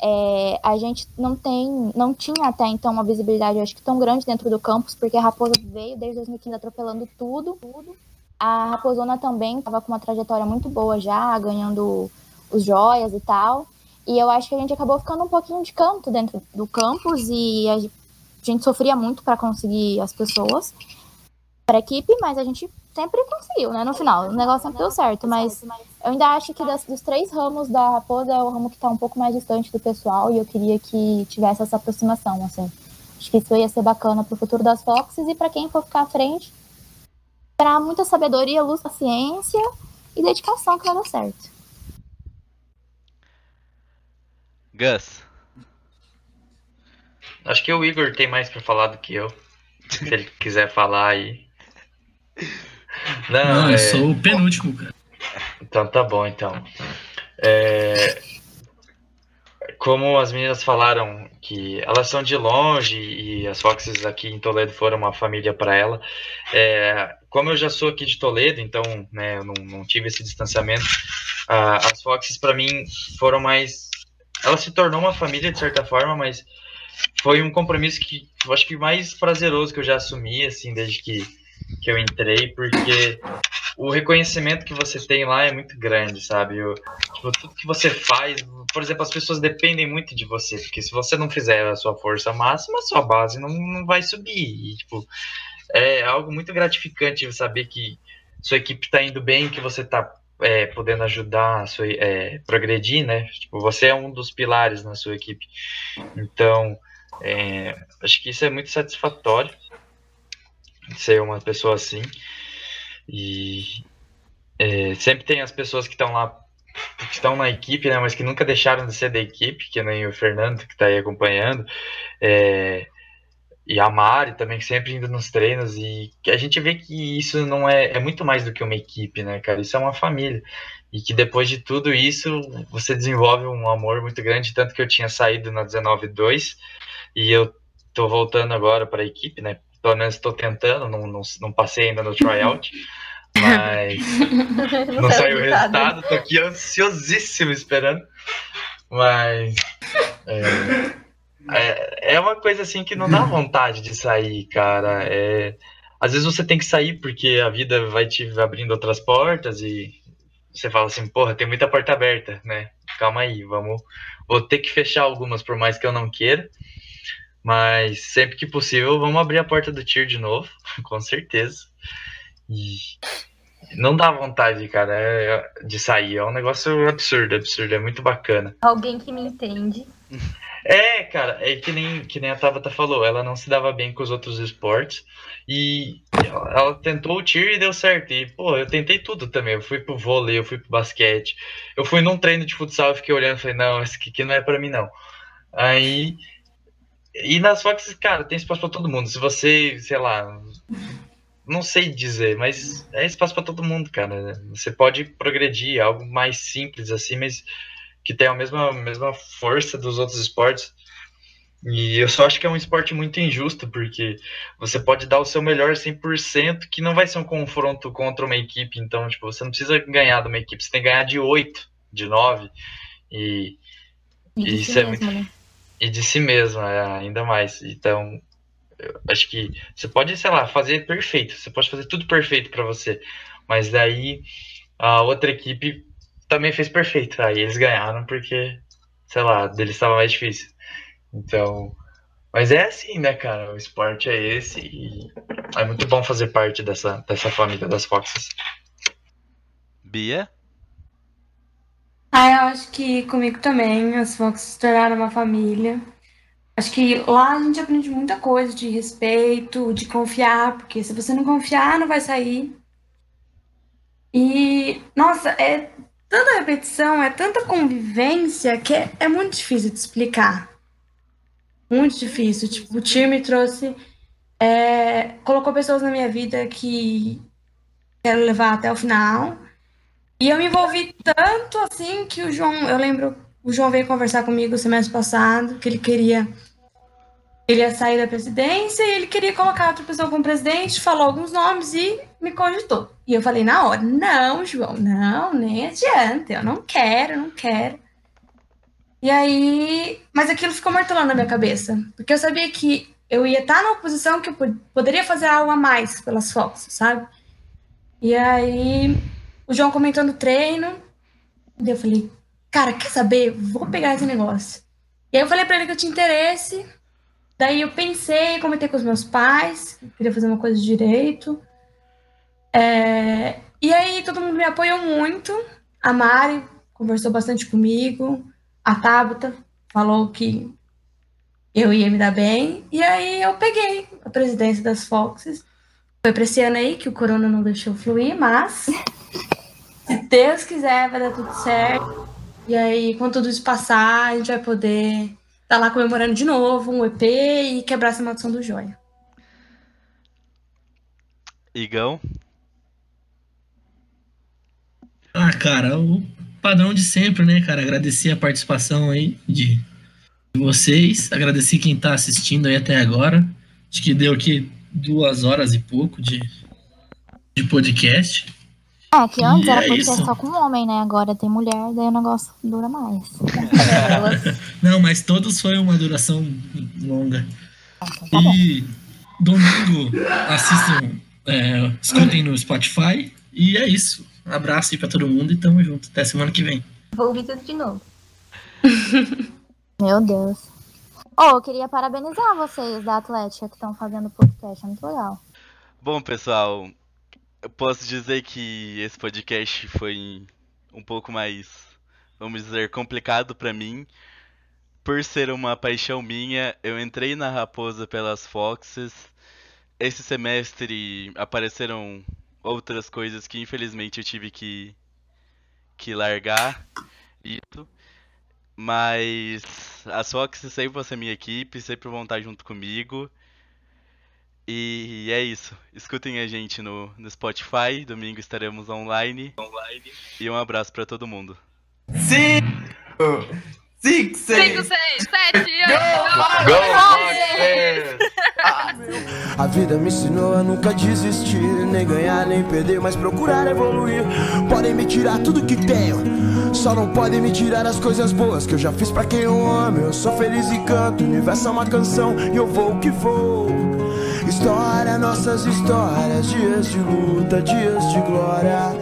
É, a gente não tem, não tinha até então uma visibilidade, acho que tão grande dentro do campus, porque a Raposa veio desde 2015 atropelando tudo, tudo. A Raposona também estava com uma trajetória muito boa já, ganhando os joias e tal. E eu acho que a gente acabou ficando um pouquinho de canto dentro do campus e a gente sofria muito para conseguir as pessoas para a equipe, mas a gente sempre conseguiu, né? No final, o negócio sempre deu certo, mas eu ainda acho que das- dos três ramos da Raposa é o ramo que está um pouco mais distante do pessoal e eu queria que tivesse essa aproximação, assim. Acho que isso ia ser bacana para o futuro das Foxes e para quem for ficar à frente, para muita sabedoria, luz, paciência e dedicação que vai dar certo. Gus. Acho que o Igor tem mais pra falar do que eu. Se ele [laughs] quiser falar aí. Não, Não, é... eu sou o penúltimo, cara. Então tá bom, então. É, Como as meninas falaram que elas são de longe e as Foxes aqui em Toledo foram uma família para ela. é, Como eu já sou aqui de Toledo, então né, eu não, não tive esse distanciamento. ah, As Foxes para mim foram mais. Ela se tornou uma família de certa forma, mas foi um compromisso que eu acho que mais prazeroso que eu já assumi assim desde que que eu entrei, porque o reconhecimento que você tem lá é muito grande, sabe? O, tipo, tudo que você faz, por exemplo, as pessoas dependem muito de você, porque se você não fizer a sua força máxima, a sua base não, não vai subir. E, tipo, é algo muito gratificante saber que sua equipe está indo bem, que você está é, podendo ajudar a sua, é, progredir, né? Tipo, você é um dos pilares na sua equipe. Então, é, acho que isso é muito satisfatório ser uma pessoa assim. E é, sempre tem as pessoas que estão lá, que estão na equipe, né, mas que nunca deixaram de ser da equipe, que nem o Fernando, que está aí acompanhando. É, e a Mari também, que sempre indo nos treinos, e a gente vê que isso não é, é muito mais do que uma equipe, né, cara? Isso é uma família. E que depois de tudo isso, você desenvolve um amor muito grande, tanto que eu tinha saído na 19-2, e eu tô voltando agora para a equipe, né? Pelo menos estou tentando, não, não, não passei ainda no tryout, [laughs] mas não, saiu o resultado, tô aqui ansiosíssimo esperando. Mas é, é, é uma coisa assim que não dá [laughs] vontade de sair, cara. É, às vezes você tem que sair porque a vida vai te abrindo outras portas e você fala assim, porra, tem muita porta aberta, né? Calma aí, vamos. Vou ter que fechar algumas por mais que eu não queira. Mas sempre que possível, vamos abrir a porta do Tier de novo, [laughs] com certeza. E não dá vontade, cara, é- de sair. É um negócio absurdo, absurdo. É muito bacana. Alguém que me entende. [laughs] É, cara, é que nem, que nem a Tabata falou, ela não se dava bem com os outros esportes e ela, ela tentou o tiro e deu certo. E, pô, eu tentei tudo também. Eu fui pro vôlei, eu fui pro basquete, eu fui num treino de futsal e fiquei olhando e falei, não, esse aqui não é pra mim, não. Aí. E nas Fox, cara, tem espaço pra todo mundo. Se você, sei lá, não sei dizer, mas é espaço pra todo mundo, cara. Você pode progredir, algo mais simples assim, mas que tem a mesma, mesma força dos outros esportes. E eu só acho que é um esporte muito injusto, porque você pode dar o seu melhor 100%, que não vai ser um confronto contra uma equipe. Então, tipo, você não precisa ganhar de uma equipe, você tem que ganhar de 8, de 9. E, E de isso si é mesmo, muito. né? E de si mesmo, é, ainda mais. Então, eu acho que você pode, sei lá, fazer perfeito. Você pode fazer tudo perfeito pra você. Mas daí a outra equipe também fez perfeito. Aí eles ganharam porque, sei lá, deles estava mais difícil. Então, mas é assim, né, cara? O esporte é esse e é muito bom fazer parte dessa, dessa família das Foxes. Bia? Ah, eu acho que comigo também, as Fox se tornaram uma família. Acho que lá a gente aprende muita coisa de respeito, de confiar, porque se você não confiar, não vai sair. E, nossa, é tanta repetição, é tanta convivência que é, é muito difícil de explicar. Muito difícil. Tipo, o time trouxe, é, colocou pessoas na minha vida que quero levar até o final. E eu me envolvi tanto assim que o João, eu lembro, o João veio conversar comigo semestre passado, que ele queria ele ia sair da presidência e ele queria colocar outra pessoa como presidente, falou alguns nomes e me cogitou. E eu falei na hora: "Não, João, não, nem adianta, eu não quero, não quero". E aí, mas aquilo ficou martelando na minha cabeça, porque eu sabia que eu ia estar numa posição que eu pod- poderia fazer algo a mais pelas Fox, sabe? E aí, o João comentou no treino, e eu falei, cara, quer saber? Vou pegar esse negócio. E aí eu falei pra ele que eu tinha interesse, daí eu pensei, comentei com os meus pais, queria fazer uma coisa direito. É, E aí todo mundo me apoiou muito, a Mari conversou bastante comigo, a Tabata falou que eu ia me dar bem, e aí eu peguei a presidência das Foxes. Foi pra esse ano aí que o corona não deixou fluir, mas [laughs] se Deus quiser, vai dar tudo certo. E aí, quando tudo isso passar, a gente vai poder estar lá comemorando de novo um EP e quebrar essa maldição do joia. Igão? Ah, cara, o padrão de sempre, né, cara? Agradecer a participação aí de de vocês, agradecer quem tá assistindo aí até agora. Acho que deu aqui duas horas e pouco de, de podcast. É, que antes E era é podcast isso. só com homem, né? Agora tem mulher, daí o negócio dura mais. [laughs] Não, mas todos foi uma duração longa. Tá E domingo assistam, é, escutem no Spotify. E é isso. Abraço aí pra todo mundo e tamo junto. Até semana que vem. Vou ouvir tudo de novo. [laughs] Meu Deus. Oh, eu queria parabenizar vocês da Atlética que estão fazendo o podcast, é muito legal. Bom, pessoal, eu posso dizer que esse podcast foi um pouco mais, vamos dizer, complicado pra mim. Por ser uma paixão minha, eu entrei na Raposa pelas Foxes. Esse semestre apareceram outras coisas que infelizmente eu tive que, que largar. Isso. Mas as Foxes sempre vão ser minha equipe, sempre vão estar junto comigo. E é isso. Escutem a gente no, no Spotify. Domingo estaremos online. E um abraço pra todo mundo. Cinco, cinco, seis. 5, 6, 7, 8, A vida me ensinou a nunca desistir, nem ganhar nem perder, mas procurar evoluir. Podem me tirar tudo que tenho, só não podem me tirar as coisas boas que eu já fiz pra quem eu amo. Eu sou feliz e canto, o universo é uma canção e eu vou que vou. História, nossas histórias, dias de luta, dias de glória.